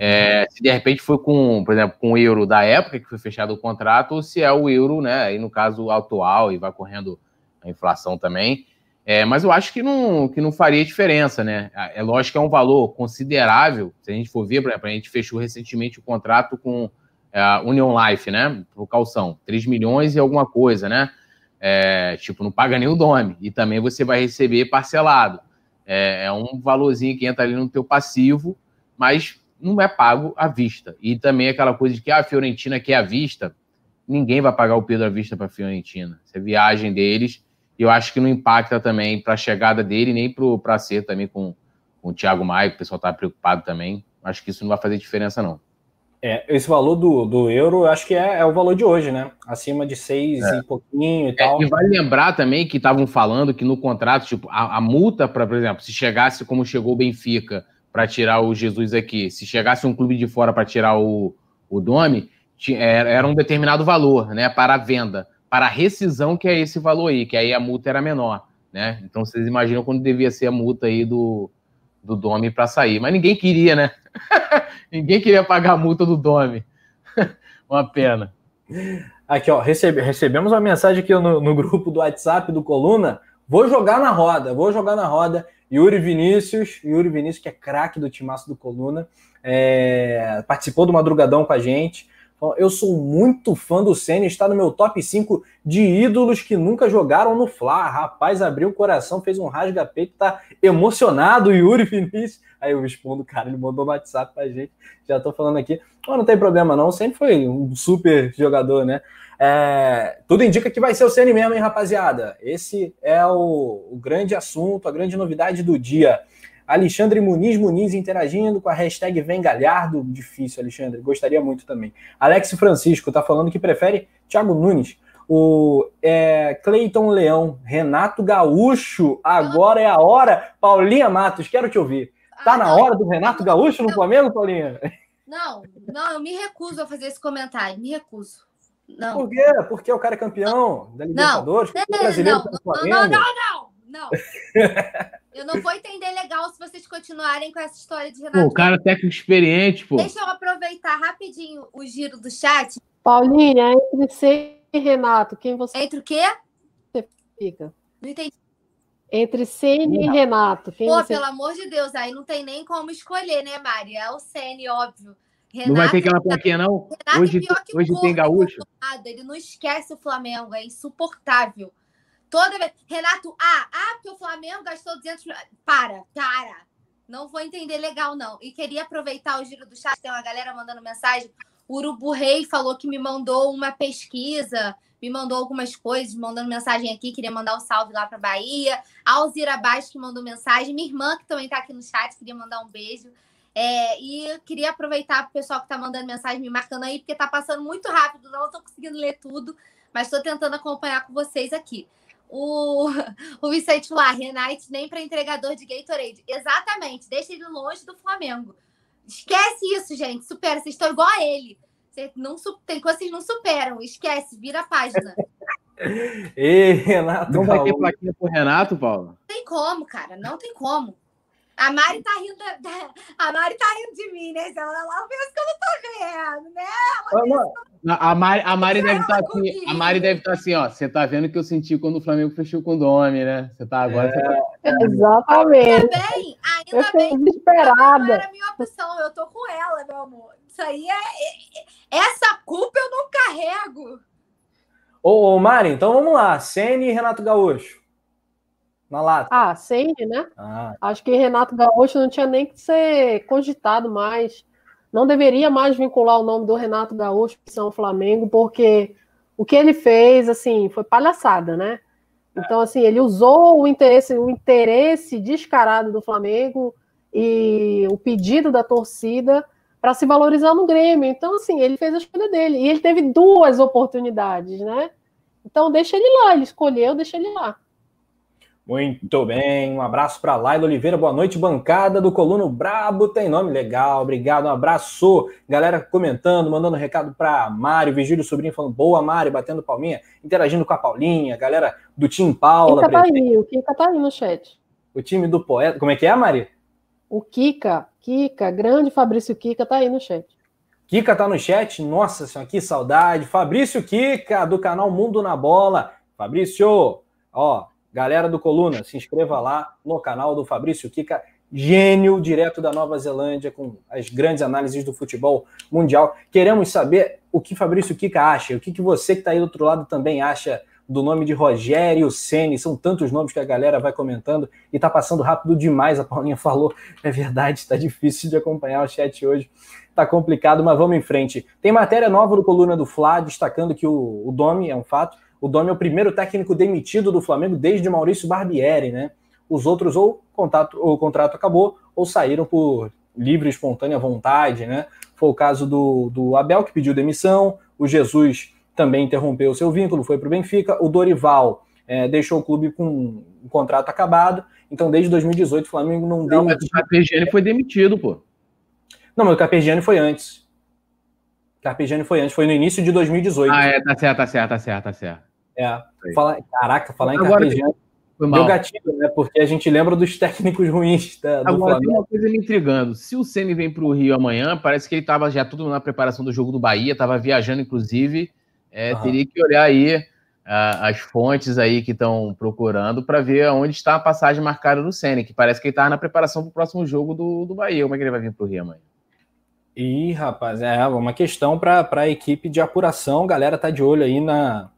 S2: É, se de repente foi com, por exemplo, com o euro da época que foi fechado o contrato, ou se é o euro, né? Aí no caso atual e vai correndo a inflação também. É, mas eu acho que não, que não faria diferença, né? É lógico que é um valor considerável. Se a gente for ver, por exemplo, a gente fechou recentemente o contrato com a Union Life, né? Por calção, 3 milhões e alguma coisa, né? É, tipo, não paga nem o nome. E também você vai receber parcelado. É, é, um valorzinho que entra ali no teu passivo, mas não é pago à vista. E também aquela coisa de que ah, a Fiorentina quer à vista, ninguém vai pagar o Pedro à vista para a Fiorentina. Essa é viagem deles e eu acho que não impacta também para a chegada dele, nem para ser também com, com o Thiago Maia, que o pessoal está preocupado também. Acho que isso não vai fazer diferença, não.
S3: É, esse valor do, do euro, eu acho que é, é o valor de hoje, né? Acima de seis é. e pouquinho e tal.
S2: É, e vale lembrar também que estavam falando que no contrato, tipo, a, a multa, para, por exemplo, se chegasse como chegou o Benfica para tirar o Jesus aqui, se chegasse um clube de fora para tirar o, o Domi, era um determinado valor, né, para a venda para a rescisão, que é esse valor aí, que aí a multa era menor, né? Então vocês imaginam quando devia ser a multa aí do, do Domi para sair. Mas ninguém queria, né? ninguém queria pagar a multa do Domi. uma pena.
S3: Aqui, ó, recebe, recebemos uma mensagem aqui no, no grupo do WhatsApp do Coluna. Vou jogar na roda, vou jogar na roda. Yuri Vinícius, Yuri Vinícius, que é craque do timaço do Coluna, é, participou do madrugadão com a gente. Eu sou muito fã do Senna, está no meu top 5 de ídolos que nunca jogaram no Fla. Rapaz, abriu o coração, fez um rasga-peito, tá emocionado, Yuri Vinícius. Aí eu respondo, cara, ele mandou no WhatsApp pra gente, já tô falando aqui. Oh, não tem problema não, sempre foi um super jogador, né? É, tudo indica que vai ser o Senna mesmo, hein, rapaziada? Esse é o, o grande assunto, a grande novidade do dia. Alexandre Muniz Muniz interagindo com a hashtag Vem Galhardo. Difícil, Alexandre. Gostaria muito também. Alex Francisco está falando que prefere Thiago Nunes. O é, Cleiton Leão, Renato Gaúcho, agora é a hora. Paulinha Matos, quero te ouvir. Tá ah, na hora do Renato Gaúcho no Flamengo, Paulinha?
S5: Não, não, eu me recuso a fazer esse comentário, me recuso. Não.
S3: Por quê? Porque o cara é campeão da Libertadores,
S5: não, não, brasileiro não, não, não, não, não, não. Eu não vou entender legal se vocês continuarem com essa história de Renato.
S2: Pô, o cara é técnico experiente, pô.
S5: Deixa eu aproveitar rapidinho o giro do chat.
S4: Paulinha, entre C e Renato, quem você.
S5: Entre o quê?
S4: Você fica.
S5: Não entendi.
S4: Entre Ceni e Renato.
S5: Quem Pô, você... pelo amor de Deus, aí não tem nem como escolher, né, Mari? É o Ceni, óbvio.
S2: Renato, não vai ter aquela plaquinha, não? Renato hoje é hoje tem gaúcho.
S5: Ele não esquece o Flamengo, é insuportável. Toda vez. Renato, ah, ah, porque o Flamengo gastou 200 mil. Para, para. Não vou entender legal, não. E queria aproveitar o giro do chat, tem uma galera mandando mensagem. O Urubu Rei falou que me mandou uma pesquisa, me mandou algumas coisas, mandando mensagem aqui, queria mandar um salve lá para Bahia. A Alzira Baixo que mandou mensagem. Minha irmã, que também está aqui no chat, queria mandar um beijo. É, e queria aproveitar para o pessoal que está mandando mensagem, me marcando aí, porque está passando muito rápido, não estou conseguindo ler tudo, mas estou tentando acompanhar com vocês aqui o, o Vicente lá, Renate nem para entregador de Gatorade. Exatamente, deixa ele longe do Flamengo. Esquece isso, gente. Supera, vocês estão igual a ele. Você não, tem coisas que vocês não superam. Esquece, vira a página.
S3: Ei, Renato.
S2: Não vai ter plaquinha pro Renato, Paulo? Não
S5: tem como, cara. Não tem como. A Mari tá rindo, da, a Mari tá rindo de mim, né? Ela, ela pensa que eu não tô vendo, né? Ela
S2: a Mari, a Mari deve estar tá assim, a Mari deve estar tá assim, ó. Você tá vendo o que eu senti quando o Flamengo fechou com o Domi, né? Você tá agora. É,
S4: tá... Exatamente.
S5: Ainda bem, ainda eu bem. Desesperada. Não era a minha opção, eu tô com ela, meu amor. Isso aí é, é. Essa culpa eu não carrego.
S3: Ô, ô Mari, então vamos lá. Sene e Renato Gaúcho na lata.
S4: Ah, sempre, né? Ah. Acho que Renato Gaúcho não tinha nem que ser cogitado mais. Não deveria mais vincular o nome do Renato Gaúcho para São Flamengo, porque o que ele fez, assim, foi palhaçada, né? Então, assim, ele usou o interesse, o interesse descarado do Flamengo e o pedido da torcida para se valorizar no Grêmio. Então, assim, ele fez a escolha dele. E ele teve duas oportunidades, né? Então deixa ele lá, ele escolheu, deixa ele lá.
S3: Muito bem, um abraço para Laila Oliveira, boa noite, bancada do Coluno Brabo, tem nome legal, obrigado, um abraço. Galera comentando, mandando recado para Mário, Vigílio Sobrinho falando boa, Mário, batendo palminha, interagindo com a Paulinha, galera do Tim Paula.
S4: Kika tá aí, o Kika tá aí no chat.
S3: O time do poeta, como é que é, Mari?
S4: O Kika, Kika, grande Fabrício Kika tá aí no chat.
S3: Kika tá no chat, nossa senhora, que saudade. Fabrício Kika, do canal Mundo na Bola. Fabrício, ó, Galera do Coluna, se inscreva lá no canal do Fabrício Kika, gênio direto da Nova Zelândia, com as grandes análises do futebol mundial. Queremos saber o que Fabrício Kika acha, o que, que você que está aí do outro lado também acha do nome de Rogério Ceni. São tantos nomes que a galera vai comentando e está passando rápido demais. A Paulinha falou, é verdade, está difícil de acompanhar o chat hoje. Está complicado, mas vamos em frente. Tem matéria nova do Coluna do Fla, destacando que o, o Domi, é um fato, o Domi é o primeiro técnico demitido do Flamengo desde Maurício Barbieri, né? Os outros ou, contato, ou o contrato acabou ou saíram por livre espontânea vontade, né? Foi o caso do, do Abel, que pediu demissão, o Jesus também interrompeu o seu vínculo, foi para o Benfica, o Dorival é, deixou o clube com um contrato acabado, então desde 2018 o Flamengo não,
S2: não deu... Mas o Carpegiani foi demitido, pô.
S3: Não, mas o Carpegiani foi antes. Carpegiani foi antes, foi no início de 2018.
S2: Ah, é, tá certo, tá certo, tá certo, tá certo.
S3: É. Fala, caraca, falar em Agora, Carpegiani deu gatilho, né? Porque a gente lembra dos técnicos ruins da, do
S2: Agora, Flamengo. tem uma coisa me intrigando. Se o Ceni vem para o Rio amanhã, parece que ele estava já tudo na preparação do jogo do Bahia, estava viajando, inclusive. É, uhum. Teria que olhar aí as fontes aí que estão procurando para ver onde está a passagem marcada do Ceni, que parece que ele estava na preparação para o próximo jogo do, do Bahia. Como é que ele vai vir para o Rio amanhã?
S3: Ih, rapaz, é uma questão para a equipe de apuração. A galera tá de olho aí na,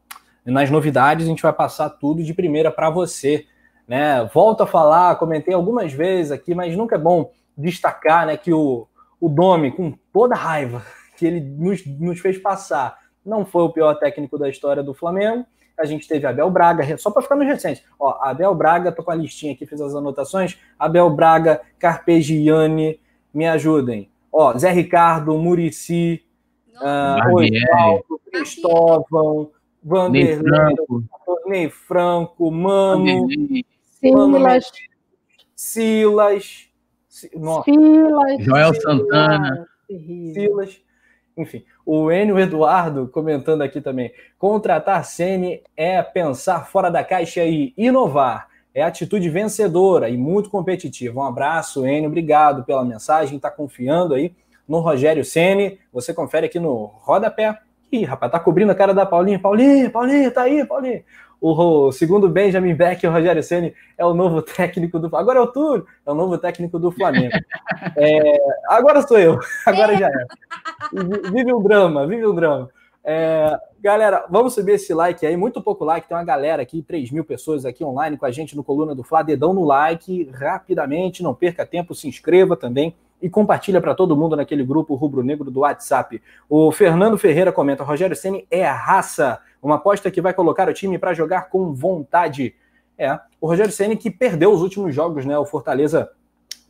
S3: nas novidades, a gente vai passar tudo de primeira para você. Né? Volto a falar, comentei algumas vezes aqui, mas nunca é bom destacar né, que o, o Domi, com toda a raiva que ele nos, nos fez passar, não foi o pior técnico da história do Flamengo. A gente teve Abel Braga, só para ficar nos recentes. Ó, Abel Braga, tô com a listinha aqui, fiz as anotações. Abel Braga, Carpegiani, me ajudem. Ó, Zé Ricardo, Murici, uh, Osvaldo, Cristóvão, Vanderlei, Ney Franco, Mano,
S4: Silas,
S3: Silas,
S2: Silas, Joel Santana,
S3: Silas, enfim, o Enio Eduardo comentando aqui também. Contratar Sene é pensar fora da caixa e inovar. É atitude vencedora e muito competitiva. Um abraço, Enio. Obrigado pela mensagem. Está confiando aí no Rogério Ceni. Você confere aqui no rodapé Ih, rapaz, tá cobrindo a cara da Paulinha. Paulinha, Paulinha, tá aí, Paulinha. O, segundo Benjamin Beck, o Rogério Ceni é o novo técnico do Agora é o Túlio, é o novo técnico do Flamengo. É, agora sou eu, agora já é. Vive um drama, vive um drama. É, galera, vamos subir esse like aí, muito pouco like, tem uma galera aqui, 3 mil pessoas aqui online com a gente no Coluna do Fla, dedão no like, rapidamente, não perca tempo, se inscreva também e compartilha para todo mundo naquele grupo rubro-negro do WhatsApp. O Fernando Ferreira comenta: Rogério Ceni é a raça, uma aposta que vai colocar o time para jogar com vontade. É, o Rogério Ceni que perdeu os últimos jogos, né? O Fortaleza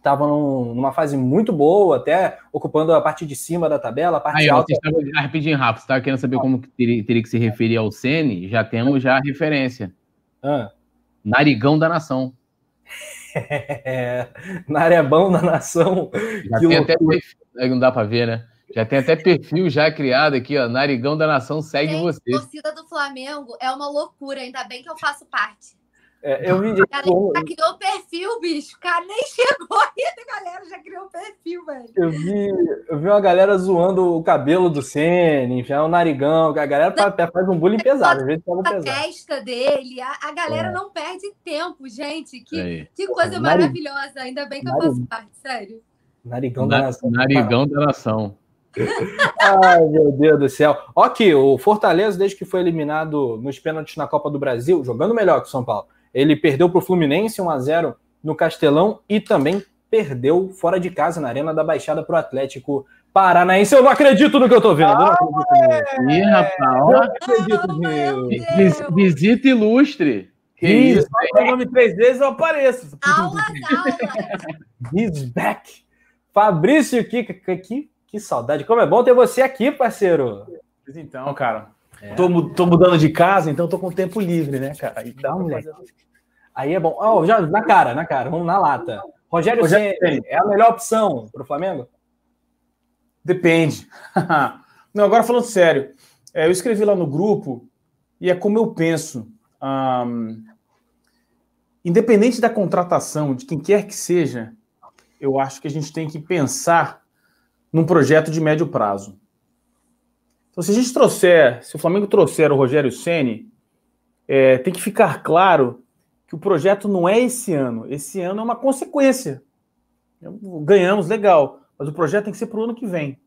S3: estava num, numa fase muito boa, até ocupando a parte de cima da tabela, a parte Aí, alta.
S2: Ó, você rapidinho, Rafa, você estava querendo saber como que teria, teria, que se referir ao Ceni? Já temos já a referência. Ah. Narigão da nação.
S3: É, Narebão da nação.
S2: Já tem até perfil, não dá para ver, né? Já tem até perfil já criado aqui, ó. Narigão da Nação segue Gente, você.
S5: A torcida do Flamengo é uma loucura, ainda bem que eu faço parte.
S3: É, eu vi.
S5: Cara, já criou perfil, bicho. O cara nem chegou ainda, galera. Já criou perfil, velho.
S3: Eu vi, eu vi uma galera zoando o cabelo do Sene, já o narigão. A galera não, faz um bullying pesado.
S5: A, a testa dele. A, a galera é. não perde tempo, gente. Que, que coisa maravilhosa. Ainda bem que eu faço parte, sério.
S3: Narigão da nação.
S2: Narigão da nação.
S3: Ai, meu Deus do céu. Ok, o Fortaleza, desde que foi eliminado nos pênaltis na Copa do Brasil, jogando melhor que o São Paulo ele perdeu para o Fluminense 1 a 0 no Castelão e também perdeu fora de casa na Arena da Baixada para o Atlético Paranaense. Eu não acredito no que eu estou vendo.
S2: Ah, não Ih, rapaz, eu não acredito, meu. Visita ilustre.
S3: Que isso, isso nome três vezes eu apareço. Aula, He's back. Fabrício, que, que, que, que saudade. Como é bom ter você aqui, parceiro.
S7: Então, cara,
S3: É.
S7: Tô, tô mudando de casa, então tô com tempo livre, né, cara? Aí dá
S3: moleque. Aí é bom. Ó, já, na cara, na cara, vamos na lata. Rogério
S7: Rogério
S3: Ceni é a melhor opção para o Flamengo?
S7: Depende. Não, agora falando sério, é, eu escrevi lá no grupo e é como eu penso. Ahn, independente da contratação, de quem quer que seja, eu acho que a gente tem que pensar num projeto de médio prazo. Então, se a gente trouxer, se o Flamengo trouxer o Rogério Ceni, é, tem que ficar claro que o projeto não é esse ano. Esse ano é uma consequência. Ganhamos, legal, mas o projeto tem que ser para o ano que vem.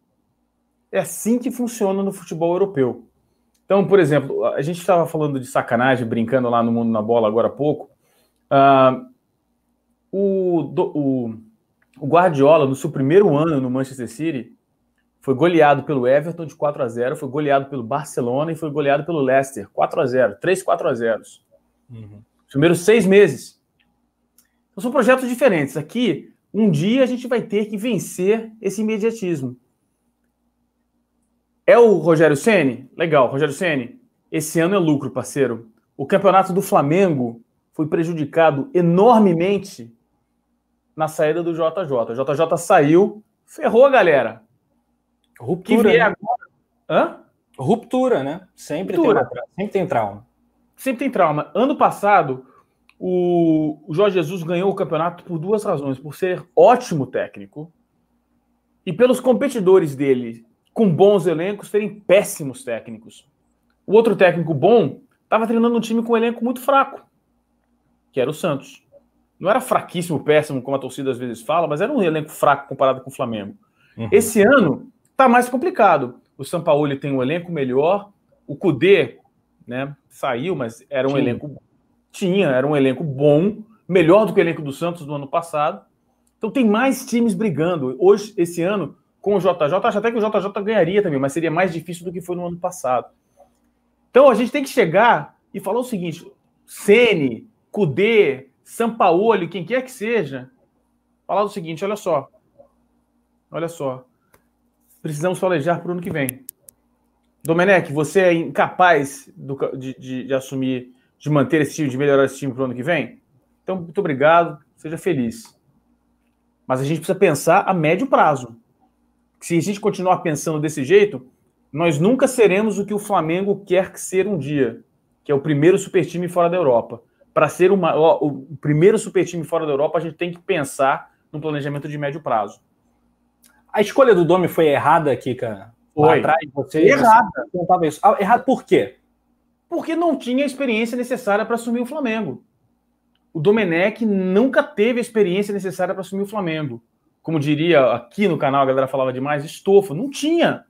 S7: É assim que funciona no futebol europeu. Então, por exemplo, a gente estava falando de sacanagem, brincando lá no Mundo na Bola agora há pouco. Ah, o, do- o- o Guardiola, no seu primeiro ano no Manchester City, foi goleado pelo Everton de 4 a 0 foi goleado pelo Barcelona e foi goleado pelo Leicester, 4 a 0 3 4 a 0 Os primeiros seis meses. Então, são projetos diferentes. Aqui, um dia a gente vai ter que vencer esse imediatismo. É o Rogério Ceni? Legal, Rogério Ceni. Esse ano é lucro, parceiro. O campeonato do Flamengo foi prejudicado enormemente na saída do JJ. O JJ saiu, ferrou a galera. Que
S3: Ruptura,
S7: vier
S3: né?
S7: agora. Hã?
S3: Ruptura, né? Sempre,
S7: Ruptura.
S3: Tem, sempre tem trauma.
S7: sempre tem trauma. Ano passado, o Jorge Jesus ganhou o campeonato por duas razões: por ser ótimo técnico e pelos competidores dele, com bons elencos, serem péssimos técnicos. O outro técnico bom estava treinando um time com um elenco muito fraco, que era o Santos. Não era fraquíssimo, péssimo, como a torcida às vezes fala, mas era um elenco fraco comparado com o Flamengo. Esse ano tá mais complicado. O Sampaoli tem um elenco melhor, o Cudê, né, saiu, mas era um
S3: Tinha.
S7: elenco tinha, era um elenco bom, melhor do que o elenco do Santos do ano passado. Então tem mais times brigando. Hoje, esse ano, com o JJ, acho até que o JJ ganharia também, mas seria mais difícil do que foi no ano passado. Então a gente tem que chegar e falar o seguinte: Sene, Cudê, Sampaoli, quem quer que seja, falar o seguinte: olha só, olha só, precisamos planejar para o ano que vem. Domenech, você é incapaz do de, de- de assumir, de manter esse time, de melhorar esse time para o ano que vem? Então, muito obrigado, seja feliz. Mas a gente precisa pensar a médio prazo. Se a gente continuar pensando desse jeito, nós nunca seremos o que o Flamengo quer que ser um dia, que é o primeiro super time fora da Europa. Para ser uma, o primeiro super time fora da Europa, a gente tem que pensar no planejamento de médio prazo.
S3: A escolha do Domi foi errada, Kika? Lá
S7: Foi.
S3: atrás, você,
S7: Errada.
S3: você isso. Ah, errado por quê?
S7: porque não tinha a experiência necessária para assumir o Flamengo. O Domenech nunca teve a experiência necessária para assumir o Flamengo. Como diria aqui no canal, a galera falava demais, estofa. Não tinha.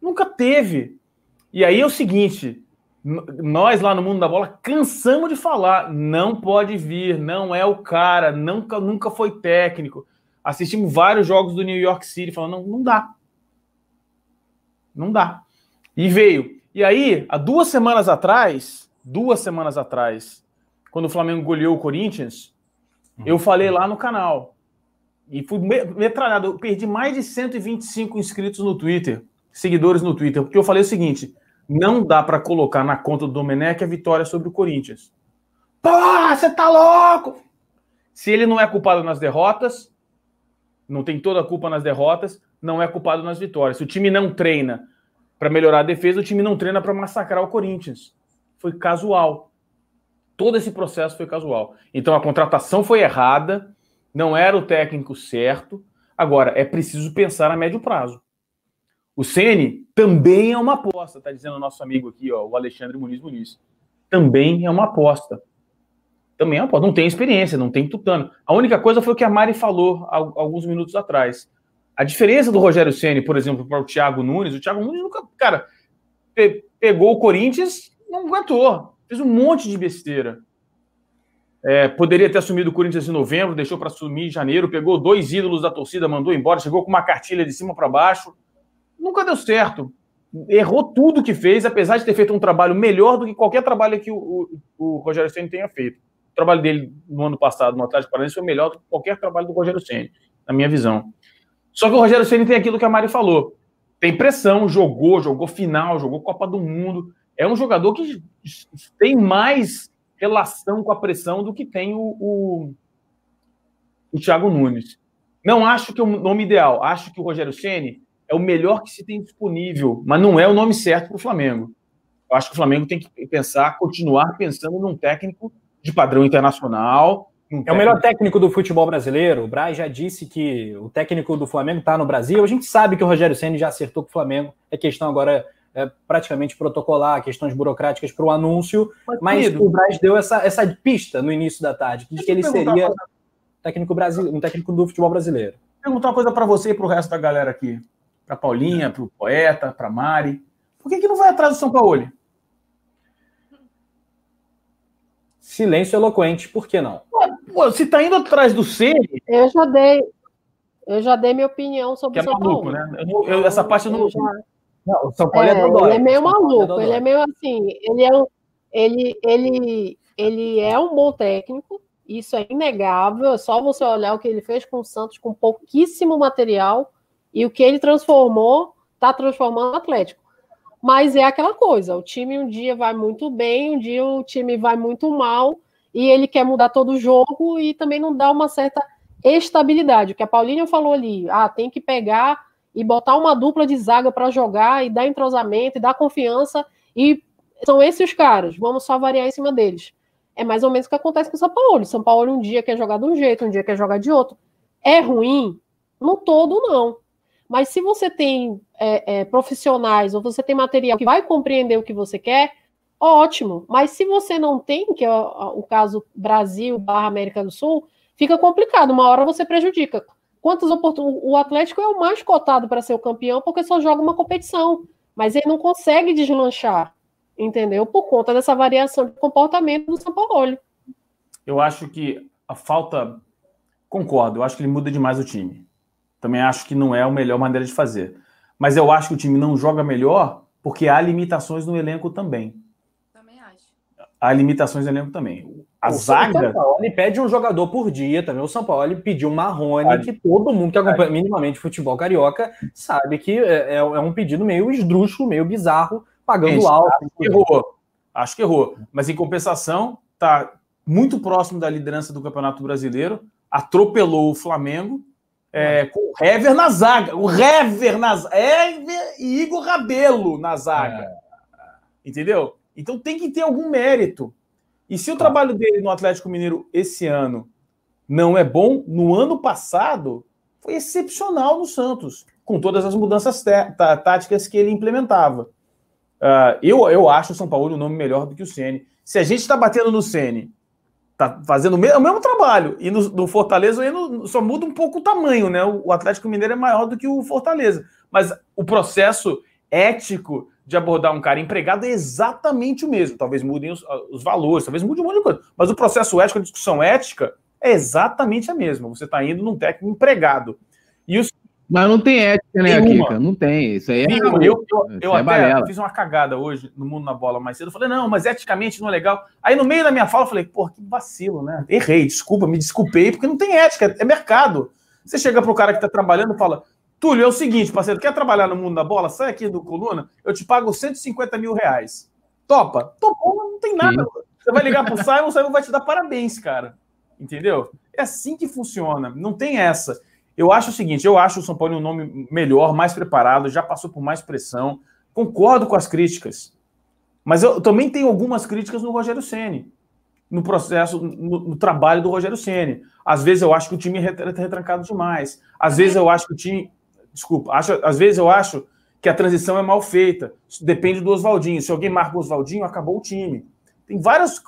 S7: Nunca teve. E aí é o seguinte: nós lá no mundo da bola cansamos de falar, não pode vir, não é o cara, nunca, nunca foi técnico. Assistimos vários jogos do New York City falando, não, não dá. Não dá. E veio. E aí, há duas semanas atrás, duas semanas atrás, quando o Flamengo goleou o Corinthians, eu falei lá no canal. E fui me- metralhado. Eu perdi mais de 125 inscritos no Twitter, seguidores no Twitter, porque eu falei o seguinte: não dá para colocar na conta do Domenech a vitória sobre o Corinthians. Pô, você tá louco! Se ele não é culpado nas derrotas, não tem toda a culpa nas derrotas, não é culpado nas vitórias. Se o time não treina para melhorar a defesa, o time não treina para massacrar o Corinthians. Foi casual. Todo esse processo foi casual. Então a contratação foi errada, não era o técnico certo. Agora, é preciso pensar a médio prazo. O Ceni também é uma aposta, tá dizendo o nosso amigo aqui, ó, o Alexandre Muniz Muniz. Também é uma aposta. Também é uma. Não tem experiência, não tem tutano. A única coisa foi o que a Mari falou alguns minutos atrás. A diferença do Rogério Ceni, por exemplo, para o Thiago Nunes, o Thiago Nunes nunca, cara, pe- pegou o Corinthians, não aguentou, fez um monte de besteira. É, poderia ter assumido o Corinthians em novembro, deixou para assumir em janeiro, pegou dois ídolos da torcida, mandou embora, chegou com uma cartilha de cima para baixo. Nunca deu certo. Errou tudo que fez, apesar de ter feito um trabalho melhor do que qualquer trabalho que o, o, o Rogério Ceni tenha feito. O trabalho dele no ano passado no Atlético Paranaense foi melhor do que qualquer trabalho do Rogério Ceni, na minha visão. Só que o Rogério Ceni tem aquilo que a Mari falou. tem pressão, jogou, jogou final, jogou Copa do Mundo. É um jogador que tem mais relação com a pressão do que tem o, o, o Thiago Nunes. Não acho que é o nome ideal. Acho que o Rogério Ceni é o melhor que se tem disponível, mas não é o nome certo para o Flamengo. Eu acho que o Flamengo tem que pensar, continuar pensando num técnico de padrão internacional. Um
S3: é o melhor técnico do futebol brasileiro. O Braz já disse que o técnico do Flamengo está no Brasil. A gente sabe que o Rogério Ceni já acertou com o Flamengo. É questão agora é, praticamente protocolar, questões burocráticas para o anúncio. Mas, mas o Braz deu essa, essa pista no início da tarde, de que ele seria técnico brasileiro, um técnico do futebol brasileiro.
S7: Vou perguntar uma coisa para você e para o resto da galera aqui. Para Paulinha, para o Poeta, para Mari. Por que, que não vai atrás do São Paulo?
S3: Silêncio eloquente, por que não?
S7: Pô, se tá indo atrás do C.
S4: Eu já dei. Eu já dei minha opinião sobre
S7: o é São maluco, Paulo. Né? Eu, eu, essa parte eu não. Eu já...
S4: Não, o São Paulo é, é dodói. Ele é meio maluco, é ele é meio assim, ele é um, ele, ele, ele é um bom técnico, isso é inegável, é só você olhar o que ele fez com o Santos com pouquíssimo material e o que ele transformou, está transformando o Atlético. Mas é aquela coisa, o time um dia vai muito bem, um dia o time vai muito mal, e ele quer mudar todo o jogo e também não dá uma certa estabilidade. O que a Paulinha falou ali, ah, tem que pegar e botar uma dupla de zaga para jogar e dar entrosamento e dar confiança, e são esses os caras, vamos só variar em cima deles. É mais ou menos o que acontece com o São Paulo. São Paulo um dia quer jogar de um jeito, um dia quer jogar de outro. É ruim? No todo, não. Mas se você tem é, é, profissionais ou você tem material que vai compreender o que você quer, ótimo. Mas se você não tem, que é o, caso Brasil barra América do Sul, fica complicado. Uma hora você prejudica. Quantas oportunidades? O Atlético é o mais cotado para ser o campeão porque só joga uma competição. Mas ele não consegue deslanchar, entendeu? Por conta dessa variação de comportamento do São Paulo.
S7: Eu acho que a falta. Concordo, eu acho que ele muda demais o time. Também acho que não é a melhor maneira de fazer. Mas eu acho que o time não joga melhor porque há limitações no elenco também. Também acho. Há limitações no elenco também. A o zaga.
S3: O São Paulo pede um jogador por dia também. O São Paulo pediu um Marrone, que todo mundo que acompanha minimamente futebol carioca sabe que é, é, é um pedido meio esdrúxulo, meio bizarro, pagando Gente, alto.
S7: Acho que errou. Acho que errou. Mas em compensação, tá muito próximo da liderança do Campeonato Brasileiro, atropelou o Flamengo é, com o Hever na zaga. O Hever na zaga. Hever e Igor Rabelo na zaga. É. Entendeu? Então tem que ter algum mérito. E se o trabalho dele no Atlético Mineiro esse ano não é bom, no ano passado foi excepcional no Santos, com todas as mudanças tá, táticas que ele implementava. Uh, eu, eu acho o São Paulo um nome melhor do que o Ceni. Se a gente está batendo no Ceni tá fazendo o mesmo, o mesmo trabalho. E no, no Fortaleza no, só muda um pouco o tamanho, né? O, o, Atlético Mineiro é maior do que o Fortaleza. Mas o processo ético de abordar um cara empregado é exatamente o mesmo. Talvez mudem os, os valores, talvez mude um monte de coisa. Mas o processo ético, a discussão ética, é exatamente a mesma. Você está indo num técnico empregado. E os
S2: mas não tem ética, né, Kika? Não tem. Isso aí é.
S7: eu, eu, eu, é até fiz uma cagada hoje no Mundo na Bola mais cedo. Eu falei, não, mas eticamente não é legal. Aí no meio da minha fala, eu falei, pô, que vacilo, né? Errei, desculpa, me desculpei, porque não tem ética, é mercado. Você chega pro cara que tá trabalhando e fala, Túlio, é o seguinte, parceiro, quer trabalhar no Mundo da Bola? Sai aqui do Coluna, eu te pago 150 mil reais. Topa? Topou, não tem nada. Sim. Você vai ligar pro Simon, o Simon vai te dar parabéns, cara. Entendeu? É assim que funciona, não tem essa. Eu acho o seguinte: eu acho o São Paulo um nome melhor, mais preparado, já passou por mais pressão. Concordo com as críticas. Mas eu também tenho algumas críticas no Rogério Ceni, no processo, no, no, trabalho do Rogério Ceni. Às vezes eu acho que o time é retrancado demais. Às vezes eu acho que o time. Desculpa, acho, às vezes eu acho que a transição é mal feita. Depende do Oswaldinho. Se alguém marca o Oswaldinho, acabou o time. Tem várias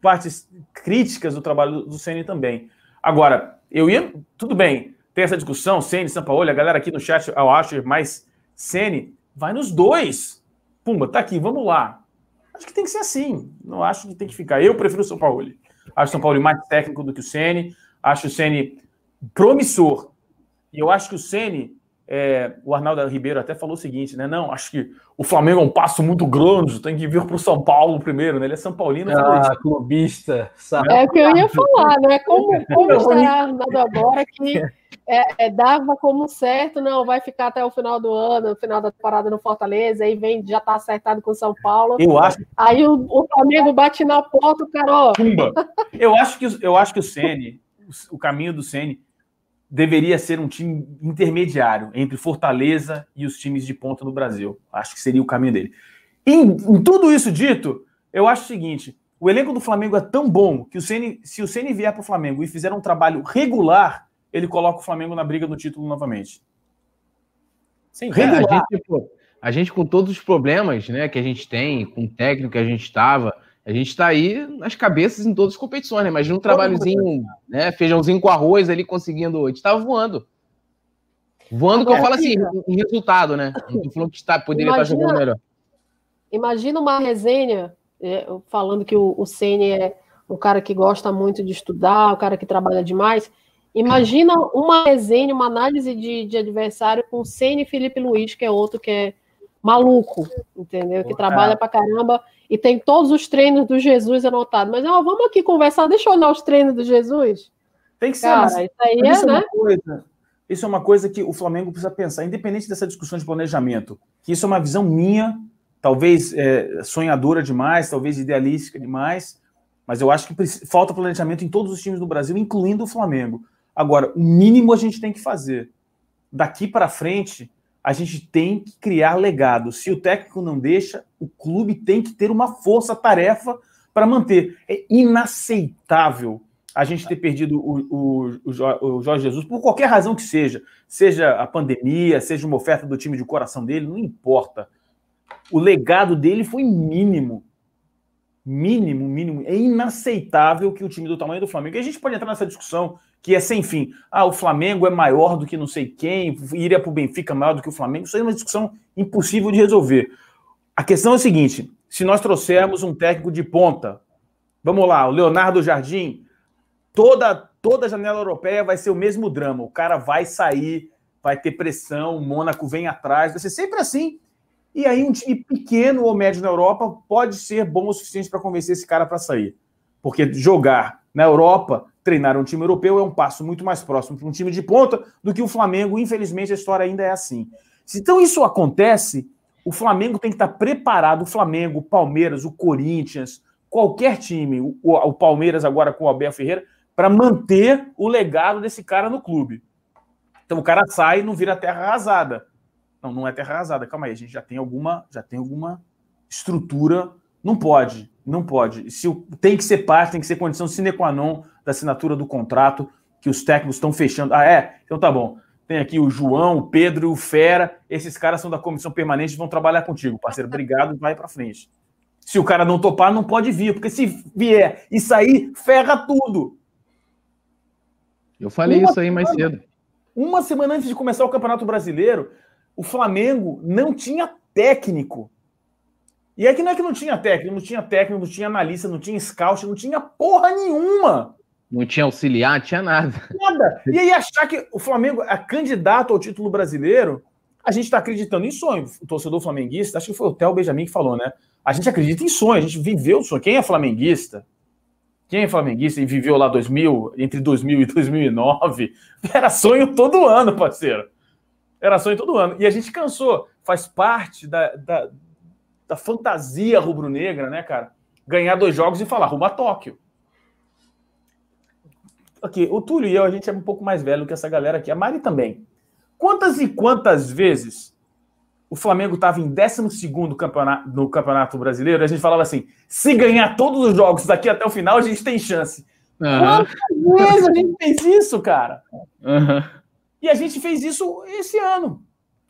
S7: partes críticas do trabalho do Ceni também. Agora, eu ia. Tudo bem tem essa discussão, Sene, Sampaoli, a galera aqui no chat, eu acho mais Sene, vai nos dois. Pumba, tá aqui, vamos lá. Acho que tem que ser assim. Não acho que tem que ficar. Eu prefiro o São Paulo. Acho o São Paulo mais técnico do que o Ceni. Acho o Ceni promissor. E eu acho que o Ceni é, o Arnaldo Ribeiro até falou o seguinte, né? Não, acho que o Flamengo é um passo muito grande, tem que vir para o São Paulo primeiro, né? Ele é São Paulino.
S3: Ah, clubista.
S4: Sabe? É o que eu ia falar, né? Como, como está Arnaldo agora que é, é, dava como certo, não, vai ficar até o final do ano, no final da temporada no Fortaleza, aí vem, já está acertado com o São Paulo.
S7: Eu acho.
S4: Aí o, o Flamengo bate na porta, o cara, ó.
S7: Eu acho que, eu acho que o Ceni, o caminho do Ceni deveria ser um time intermediário entre Fortaleza e os times de ponta no Brasil. Acho que seria o caminho dele. Em, em tudo isso dito, eu acho o seguinte: o elenco do Flamengo é tão bom que o CN, se o Ceni vier para o Flamengo e fizer um trabalho regular, ele coloca o Flamengo na briga do título novamente.
S2: Sim, regular. É, a, gente, pô, a gente, com todos os problemas né, que a gente tem, com o técnico que a gente estava, a gente está aí nas cabeças em todas as competições, né? Imagina um trabalhozinho, né? Feijãozinho com arroz ali conseguindo. A gente estava voando. Voando, que eu falo assim, em resultado, né? Não tô falando que está, poderia imagina, estar jogando melhor.
S4: Imagina uma resenha é, falando que o, o Ceni é um cara que gosta muito de estudar, um cara que trabalha demais. Imagina uma resenha, uma análise de, de adversário com o Ceni e Felipe Luiz, que é outro que é maluco, entendeu? Que trabalha pra caramba e tem todos os treinos do Jesus anotados. Mas ó, vamos aqui conversar, deixa eu olhar os treinos do Jesus.
S7: Tem que ser, Cara, mas, isso aí é, isso é, né? Coisa, isso é uma coisa que o Flamengo precisa pensar, independente dessa discussão de planejamento, que isso é uma visão minha, talvez é, sonhadora demais, talvez idealística demais, mas eu acho que falta planejamento em todos os times do Brasil, incluindo o Flamengo. Agora, o mínimo a gente tem que fazer. Daqui para frente, a gente tem que criar legado. Se o técnico não deixa, o clube tem que ter uma força-tarefa para manter. É inaceitável a gente ter perdido o, o, o, Jorge Jesus por qualquer razão que seja, seja a pandemia, seja uma oferta do time de coração dele, não importa. O legado dele foi mínimo. Mínimo, mínimo. É inaceitável que o time do tamanho do Flamengo. E a gente pode entrar nessa discussão que é sem fim. Ah, o Flamengo é maior do que não sei quem, iria para o Benfica maior do que o Flamengo. Isso aí é uma discussão impossível de resolver. A questão é a seguinte: se nós trouxermos um técnico de ponta, vamos lá, o Leonardo Jardim, toda, toda janela europeia vai ser o mesmo drama. O cara vai sair, vai ter pressão, o Mônaco vem atrás, vai ser sempre assim. E aí, um time pequeno ou médio na Europa pode ser bom o suficiente para convencer esse cara para sair. Porque jogar na Europa treinar um time europeu é um passo muito mais próximo para um time de ponta do que o Flamengo. Infelizmente, a história ainda é assim. Se então isso acontece, o Flamengo tem que estar preparado. O Flamengo, o Palmeiras, o Corinthians, qualquer time, o, o Palmeiras agora com o Abel Ferreira, para manter o legado desse cara no clube. Então o cara sai e não vira terra arrasada. Não, não é terra arrasada. Calma aí, a gente já tem alguma, já tem alguma estrutura. Não pode, não pode. Se tem que ser parte, tem que ser condição sine qua non da assinatura do contrato que os técnicos estão fechando. Ah, é? Então tá bom. Tem aqui o João, o Pedro e o Fera. Esses caras são da comissão permanente e vão trabalhar contigo, parceiro. Obrigado, vai para frente. Se o cara não topar, não pode vir, porque se vier e sair, ferra tudo.
S2: Eu falei uma isso aí mais cedo.
S7: Uma semana antes de começar o Campeonato Brasileiro, o Flamengo não tinha técnico. E aqui não é que não tinha técnico, não tinha técnico, não tinha analista, não tinha scout, não tinha porra nenhuma.
S2: Não tinha auxiliar, não tinha nada.
S7: Nada. E aí achar que o Flamengo é candidato ao título brasileiro, a gente está acreditando em sonho. O torcedor flamenguista, acho que foi o Theo Benjamin que falou, né? A gente acredita em sonho, a gente viveu o sonho. Quem é flamenguista? Quem é flamenguista e viveu lá 2000, entre 2000 e 2009, era sonho todo ano, parceiro. Era sonho todo ano. E a gente cansou. Faz parte da, da, da fantasia rubro-negra, né, cara? Ganhar dois jogos e falar rumo a Tóquio. Aqui, o Túlio e eu, a gente é um pouco mais velho que essa galera aqui. A Mari também. Quantas e quantas vezes o Flamengo estava em 12 campeonato, no Campeonato Brasileiro? A gente falava assim: se ganhar todos os jogos daqui até o final, a gente tem chance. Uhum. Quantas vezes a gente fez isso, cara? Uhum. E a gente fez isso esse ano.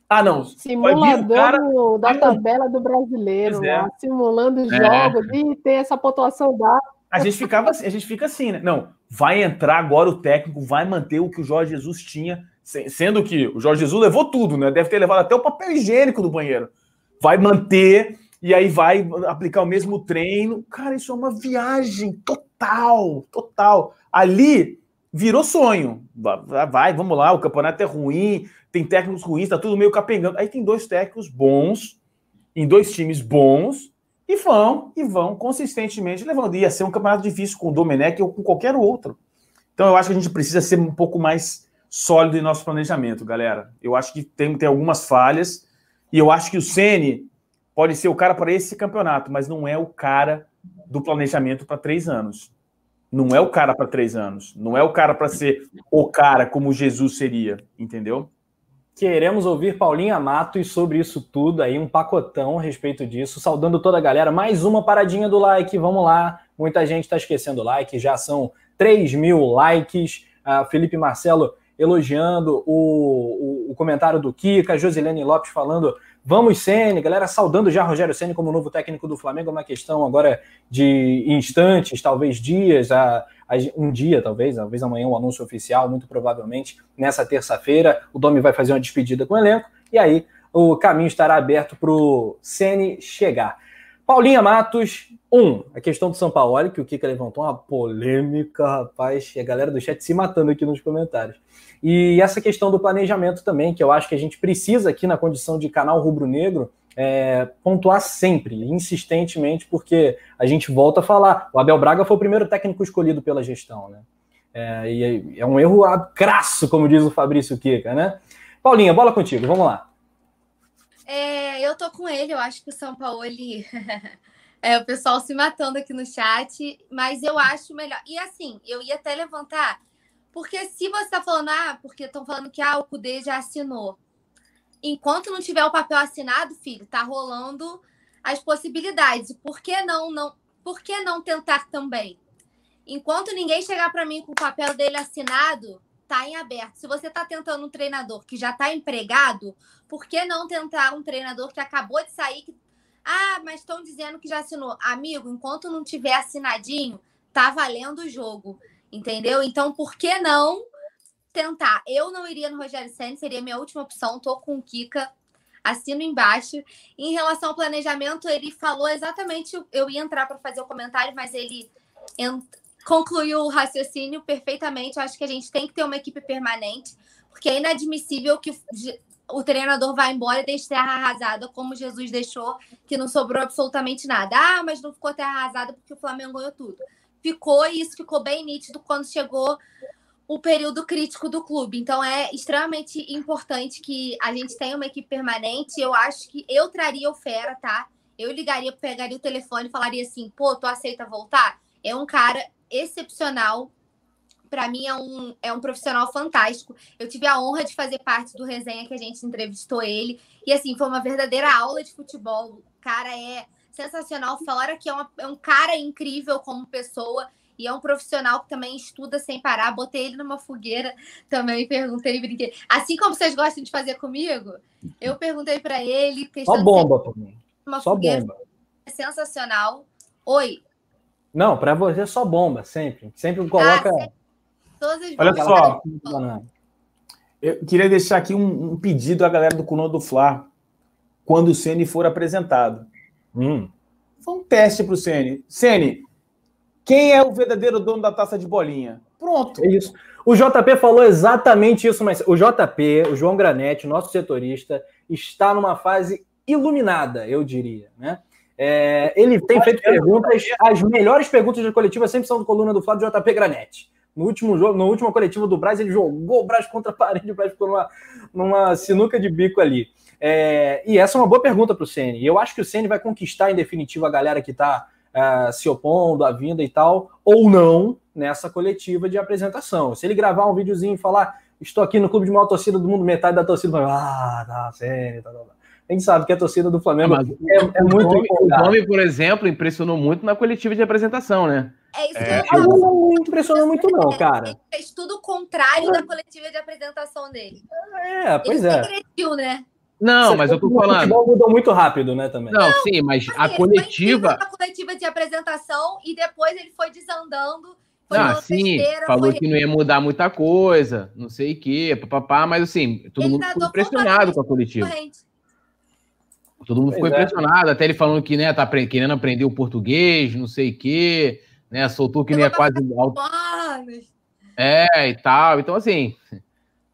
S7: Ah, não.
S4: Simulador cara... da tabela do brasileiro, é. lá, simulando os é. jogos e ter essa pontuação da.
S7: A gente ficava assim, a gente fica assim, né? Não, vai entrar agora o técnico, vai manter o que o Jorge Jesus tinha, sendo que o Jorge Jesus levou tudo, né? Deve ter levado até o papel higiênico do banheiro. Vai manter e aí vai aplicar o mesmo treino. Cara, isso é uma viagem total, total. Ali virou sonho. Vai, vamos lá, o campeonato é ruim, tem técnicos ruins, tá tudo meio capengando. Aí tem dois técnicos bons, em dois times bons, e vão, e vão consistentemente levando. Ia ser um campeonato difícil com o Domenech ou com qualquer outro. Então eu acho que a gente precisa ser um pouco mais sólido em nosso planejamento, galera. Eu acho que tem, tem algumas falhas, e eu acho que o Ceni pode ser o cara para esse campeonato, mas não é o cara do planejamento para três anos. Não é o cara para três anos. Não é o cara para ser o cara como Jesus seria, entendeu?
S3: Queremos ouvir Paulinha Matos sobre isso tudo aí, um pacotão a respeito disso. Saudando toda a galera. Mais uma paradinha do like, vamos lá. Muita gente está esquecendo o like, já são 3 mil likes. Uh, Felipe Marcelo elogiando o, o, o comentário do Kika, Josilene Lopes falando Vamos, Sene, galera, saudando já Rogério Ceni como novo técnico do Flamengo, é uma questão agora de instantes, talvez dias, a, a, um dia, talvez, talvez amanhã um anúncio oficial, muito provavelmente nessa terça-feira, o Domi vai fazer uma despedida com o elenco, e aí o caminho estará aberto para o Ceni chegar. Paulinha Matos, um, a questão do São Paulo, que o Kika levantou uma polêmica, rapaz, e a galera do chat se matando aqui nos comentários. E essa questão do planejamento também, que eu acho que a gente precisa aqui na condição de canal rubro-negro é, pontuar sempre, insistentemente, porque a gente volta a falar. O Abel Braga foi o primeiro técnico escolhido pela gestão, né? É, e é um erro crasso, como diz o Fabrício Kika, né? Paulinha, bola contigo, vamos lá.
S5: É, eu tô com ele, eu acho que o São Paulo ele... é, o pessoal se matando aqui no chat, mas eu acho melhor. E assim, eu ia até levantar porque se você está falando, ah, porque estão falando que ah, o Cudê já assinou. Enquanto não tiver o papel assinado, filho, tá rolando as possibilidades. Por que não, não, por que não tentar também? Enquanto ninguém chegar para mim com o papel dele assinado, tá em aberto. Se você está tentando um treinador que já está empregado, por que não tentar um treinador que acabou de sair? Que... Ah, mas estão dizendo que já assinou. Amigo, enquanto não tiver assinadinho, tá valendo o jogo. Entendeu? Então, por que não tentar? Eu não iria no Rogério Senna, seria minha última opção. Tô com o Kika, assino embaixo. Em relação ao planejamento, ele falou exatamente. Eu ia entrar para fazer o comentário, mas ele ent... concluiu o raciocínio perfeitamente. Eu acho que a gente tem que ter uma equipe permanente, porque é inadmissível que o treinador vá embora e deixe terra arrasada, como Jesus deixou, que não sobrou absolutamente nada. Ah, mas não ficou terra arrasada porque o Flamengo ganhou tudo ficou, e isso ficou bem nítido quando chegou o período crítico do clube. Então é extremamente importante que a gente tenha uma equipe permanente. Eu acho que eu traria o Fera, tá? Eu ligaria, pegaria o telefone e falaria assim: pô, tu aceita voltar? É um cara excepcional. Para mim é um, é um profissional fantástico. Eu tive a honra de fazer parte do resenha que a gente entrevistou ele. E assim, foi uma verdadeira aula de futebol. O cara é sensacional. Falaram que é, uma, é um cara incrível como pessoa e é um profissional que também estuda sem parar. Botei ele numa fogueira também, perguntei, brinquei. Assim como vocês gostam de fazer comigo, eu perguntei para ele.
S3: Só bomba também.
S5: Uma só fogueira bomba. É sensacional. Oi.
S3: Não, para você é só bomba, sempre. Sempre coloca. Ah,
S7: sempre. Olha só. Eu queria deixar aqui um, um pedido à galera do Cuno do Fla. Quando o Ceni for apresentado. Hum. Foi um teste para o Ceni. Ceni, quem é o verdadeiro dono da taça de bolinha? Pronto.
S3: É isso. O JP falou exatamente isso, mas o JP, o João Granete, nosso setorista, está numa fase iluminada, eu diria, né? É, ele tem feito perguntas, as melhores perguntas da coletiva sempre são do coluna do Flávio JP Granete. No último jogo, no último coletivo do Braz, ele jogou o Braz contra a parede, o Braz ficou numa, numa sinuca de bico ali. É, e essa é uma boa pergunta para o Ceni. Eu acho que o Ceni vai conquistar em definitivo a galera que está uh, é, se opondo à vinda e tal, ou não nessa coletiva de apresentação. Se ele gravar um videozinho e falar, estou aqui no clube de maior torcida do mundo, metade da torcida vai, ah, tá, Ceni, tá, tá, tá. A gente sabe que a torcida do Flamengo é, é, muito
S2: O nome, por exemplo, impressionou muito na coletiva de apresentação, né?
S5: É isso que é, eu
S3: não impressionou muito, não, cara. Ele
S5: fez tudo o contrário da coletiva de apresentação dele.
S3: É, pois ele é. Ele
S5: né?
S2: Não, Você mas eu tô falando. O
S3: mudou muito rápido, né, também.
S2: Não, não sim, mas assim, a coletiva.
S5: a coletiva de apresentação e depois ele foi desandando.
S2: Foi ah, sim, besteira, falou foi... que não ia mudar muita coisa, não sei o quê, papapá, mas assim, todo ele mundo ficou impressionado com a coletiva. Todo mundo ficou é. impressionado, até ele falando que, né, tá querendo aprender o português, não sei o quê, né, soltou que não é quase... É, e tal. Então, assim,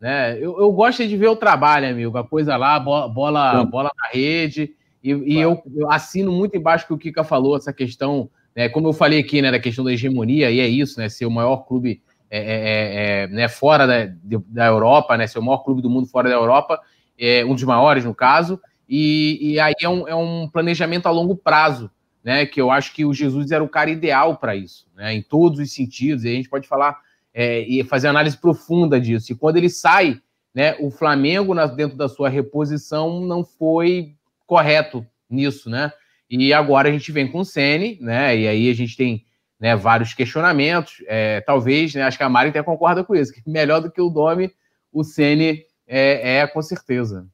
S2: né? Eu, eu gosto de ver o trabalho, amigo. A coisa lá, bola, bola, bola na rede. E, e eu, eu, assino muito embaixo que o Kika falou, essa questão, né? Como eu falei aqui, né? Da questão da hegemonia, e é isso, né? Ser o maior clube é, é, é, é né, fora da, da Europa, né? Ser o maior clube do mundo fora da Europa, é, um dos maiores, no caso. E, e aí é um, é um planejamento a longo prazo, né? Que eu acho que o Jesus era o cara ideal para isso, né? Em todos os sentidos. E a gente pode falar é, e fazer análise profunda disso. E quando ele sai, né, o Flamengo, dentro da sua reposição, não foi correto nisso, né? E agora a gente vem com o Sene, né? E aí a gente tem né, vários questionamentos. É, talvez, né, acho que a Mari até concorda com isso, que melhor do que o Domi, o Sene é, é com certeza.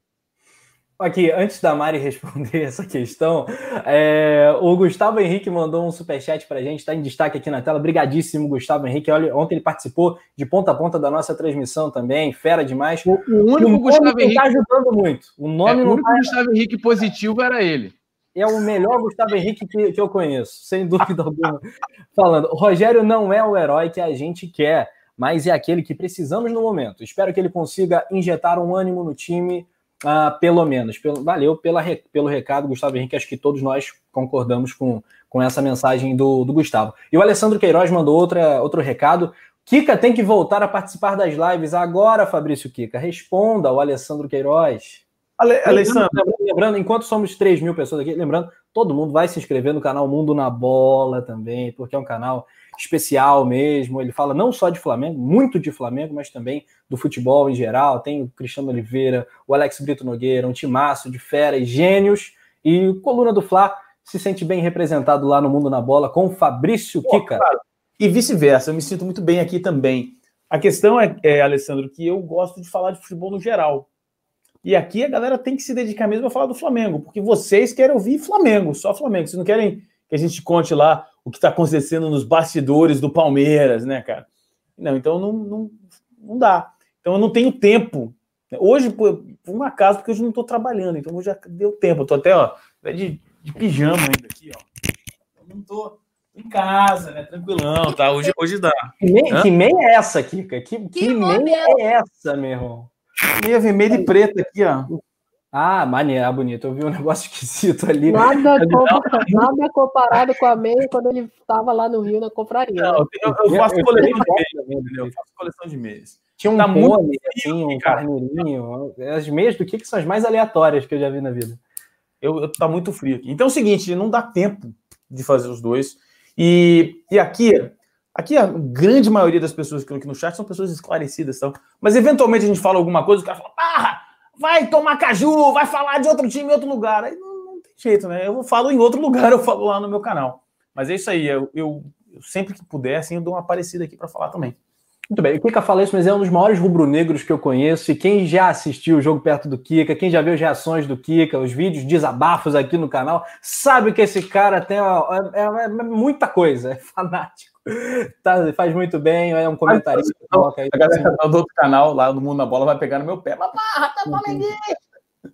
S3: Aqui, antes da Mari responder essa questão, é, o Gustavo Henrique mandou um superchat para a gente, está em destaque aqui na tela. Obrigadíssimo, Gustavo Henrique. Olha, ontem ele participou de ponta a ponta da nossa transmissão também, fera demais.
S2: O, o único o Gustavo Henrique está
S3: ajudando muito. O nome
S2: é,
S3: o
S2: único tá... Gustavo Henrique positivo era ele.
S3: É o melhor Gustavo Henrique que, que eu conheço, sem dúvida alguma. Falando, Rogério não é o herói que a gente quer, mas é aquele que precisamos no momento. Espero que ele consiga injetar um ânimo no time ah, pelo menos. Pelo, valeu pela, pelo recado, Gustavo Henrique. Acho que todos nós concordamos com, com essa mensagem do, do Gustavo. E o Alessandro Queiroz mandou outra, outro recado. Kika tem que voltar a participar das lives agora, Fabrício Kika. Responda ao Alessandro Queiroz. Ale, Alessandro. Lembrando, lembrando, enquanto somos 3 mil pessoas aqui, lembrando, todo mundo vai se inscrever no canal Mundo na Bola também, porque é um canal especial mesmo. Ele fala não só de Flamengo, muito de Flamengo, mas também do futebol em geral. Tem o Cristiano Oliveira, o Alex Brito Nogueira, um timaço de feras, gênios. E o Coluna do Fla se sente bem representado lá no Mundo na Bola com o Fabrício Pô, Kika. Claro.
S7: E vice-versa, eu me sinto muito bem aqui também. A questão é, é, Alessandro, que eu gosto de falar de futebol no geral. E aqui a galera tem que se dedicar mesmo a falar do Flamengo, porque vocês querem ouvir Flamengo, só Flamengo. Vocês não querem que a gente conte lá o que está acontecendo nos bastidores do Palmeiras, né, cara? Não, então não, não, não dá. Então eu não tenho tempo. Hoje, por, por um acaso, porque hoje não estou trabalhando, então hoje já deu tempo. Eu tô até, ó, de, de pijama ainda aqui, ó. Eu não tô em casa, né? Tranquilão, tá? Hoje, hoje dá.
S3: Que meia, que meia é essa, Kika? Que, que, que meia é essa, meu irmão?
S7: Meia vermelha e preta aqui, ó.
S3: Ah, maneira, bonito. Eu vi um negócio esquisito ali.
S4: Nada, nada comparado com a meia quando ele estava lá no Rio na confraria. Não,
S7: eu, eu, faço eu, coleção de meias, Eu faço coleção de meias.
S3: Tinha um tá pônei, assim, um carneirinho. As meias do que, que são as mais aleatórias que eu já vi na vida.
S7: Eu, eu tá muito frio aqui. Então é o seguinte, não dá tempo de fazer os dois. E, e aqui, aqui a grande maioria das pessoas que estão aqui no chat são pessoas esclarecidas, então. Mas eventualmente a gente fala alguma coisa, o cara fala, parra! Vai tomar caju, vai falar de outro time em outro lugar. Aí não, não, tem jeito, né? Eu falo em outro lugar, eu falo lá no meu canal. Mas é isso aí, eu, eu, eu sempre que puder, assim, eu dou uma aparecida aqui para falar também.
S3: Muito bem, o Kika fala isso, mas é um dos maiores rubro-negros que eu conheço. E quem já assistiu o jogo perto do Kika, quem já viu as reações do Kika, os vídeos, desabafos aqui no canal, sabe que esse cara tem é, é, é muita coisa, é fanático. Tá, faz muito bem, é um comentarista.
S7: Coloca aí, a galera do outro canal, lá do Mundo da Bola, vai pegar no meu pé. Mas barra, tá flamenguista!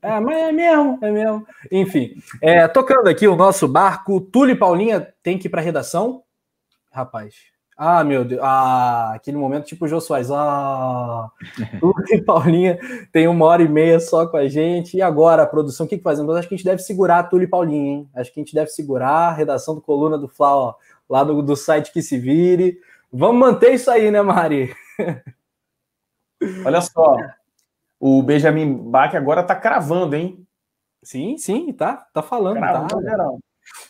S3: É, mas é mesmo, é mesmo. Enfim, é, tocando aqui o nosso barco, Túlio e Paulinha tem que ir para redação? Rapaz, ah, meu Deus. Ah, aquele momento tipo o Jô Soares. Ah, o e Paulinha tem uma hora e meia só com a gente. E agora, a produção, o que, que fazemos? Acho que a gente deve segurar a Túlio e Paulinha, hein? Acho que a gente deve segurar a redação do Coluna do Fla, ó, lá do, do site que se vire. Vamos manter isso aí, né, Mari?
S7: Olha só. O Benjamin Bach agora tá cravando, hein?
S3: Sim, sim, tá, tá falando, cravando, tá. Geral.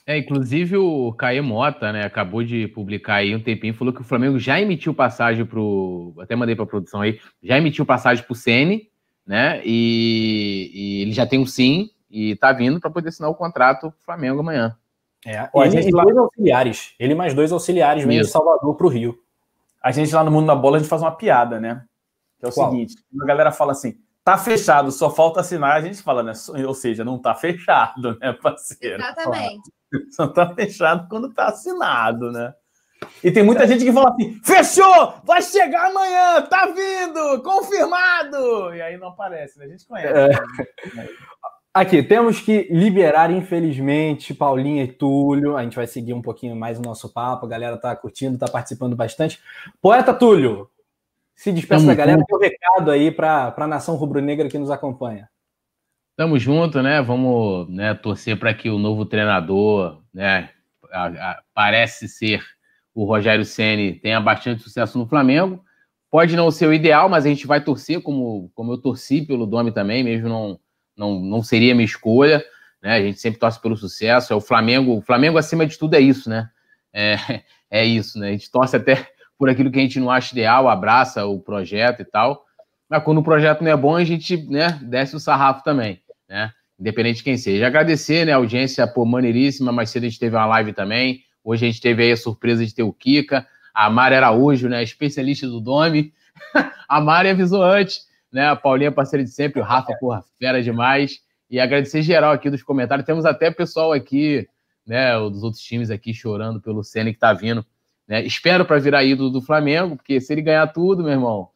S2: É, inclusive o Caê Mota, né, acabou de publicar aí um tempinho, falou que o Flamengo já emitiu passagem pro. Até mandei para a produção aí, já emitiu passagem pro Sene, né? E, e, ele já tem um sim e tá vindo para poder assinar o contrato pro Flamengo amanhã.
S3: É, ele e dois auxiliares. Ele mais dois auxiliares vêm de Salvador pro Rio.
S7: A gente lá no Mundo da Bola, a gente faz uma piada, né? Que é o Qual? seguinte: a galera fala assim: tá fechado, só falta assinar, a gente fala, né? Ou seja, não tá fechado, né, parceiro?
S5: Exatamente.
S7: Só tá fechado quando tá assinado, né? E tem muita gente que fala assim: fechou! Vai chegar amanhã, tá vindo, confirmado! E aí não aparece, né? A gente conhece. É.
S3: Né? Aqui, temos que liberar, infelizmente, Paulinha e Túlio. A gente vai seguir um pouquinho mais o nosso papo. A galera tá curtindo, tá participando bastante. Poeta Túlio, Se despeça da galera, tem um recado aí para a nação rubro-negra que nos acompanha.
S2: Tamo junto, né? Vamos né, torcer para que o novo treinador, né, a, a, parece ser o Rogério Ceni, tenha bastante sucesso no Flamengo. Pode não ser o ideal, mas a gente vai torcer, como, como eu torci pelo Domi também, mesmo não, não, não seria minha escolha. Né? A gente sempre torce pelo sucesso. É o Flamengo, o Flamengo acima de tudo é isso, né? É, é isso, né? A gente torce até por aquilo que a gente não acha ideal, abraça o projeto e tal. Mas quando o projeto não é bom, a gente né, desce o sarrafo também, né? Independente de quem seja. Agradecer né, a audiência por maneiríssima, mais cedo a gente teve uma live também. Hoje a gente teve aí a surpresa de ter o Kika, a Mari Araújo, né, especialista do Dome. a Mari avisou antes, né? A Paulinha, parceira de sempre, o Rafa, porra, fera demais. E agradecer geral aqui dos comentários. Temos até pessoal aqui, né, dos outros times aqui chorando pelo Senna que tá vindo né? Espero para virar ídolo do Flamengo, porque se ele ganhar tudo, meu irmão,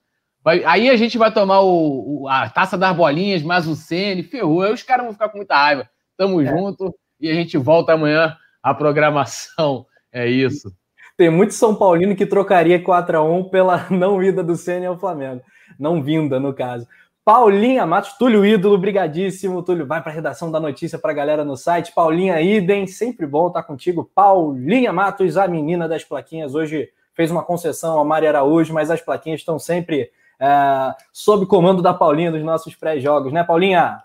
S2: vai... aí a gente vai tomar o, o, a taça das bolinhas, mais o Cn, ferrou. Aí os caras vão ficar com muita raiva. Tamo é. junto e a gente volta amanhã a programação. É isso.
S3: Tem muito São Paulino que trocaria 4 a 1 pela não ida do Cn ao Flamengo. Não vinda, no caso. Paulinha Matos, Túlio Ídolo, brigadíssimo. Túlio, vai para a redação da notícia para a galera no site. Paulinha Idem, sempre bom estar contigo. Paulinha Matos, a menina das plaquinhas, hoje fez uma concessão a Maria Araújo, mas as plaquinhas estão sempre é, sob comando da Paulinha dos nossos pré-jogos, né, Paulinha?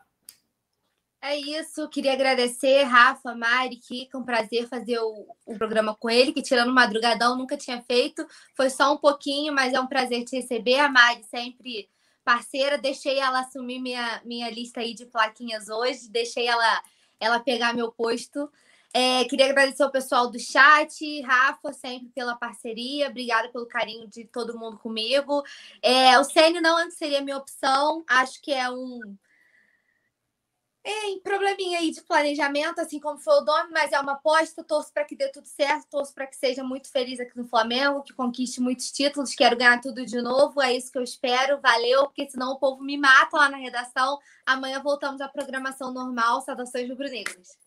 S5: É isso, queria agradecer, Rafa, Mari, Kika, um prazer fazer o, o, programa com ele, que tirando madrugadão nunca tinha feito, foi só um pouquinho, mas é um prazer te receber. A Mari sempre parceira, deixei ela assumir minha, minha lista aí de plaquinhas hoje, deixei ela, ela pegar meu posto. É, queria agradecer ao pessoal do chat, Rafa, sempre pela parceria, obrigada pelo carinho de todo mundo comigo. É, o Sênio não seria minha opção, acho que é um em probleminha aí de planejamento, assim como foi o nome, mas é uma aposta. Torço para que dê tudo certo, torço para que seja muito feliz aqui no Flamengo, que conquiste muitos títulos. Quero ganhar tudo de novo, é isso que eu espero. Valeu, porque senão o povo me mata lá na redação. Amanhã voltamos à programação normal. Saudações rubro-negras.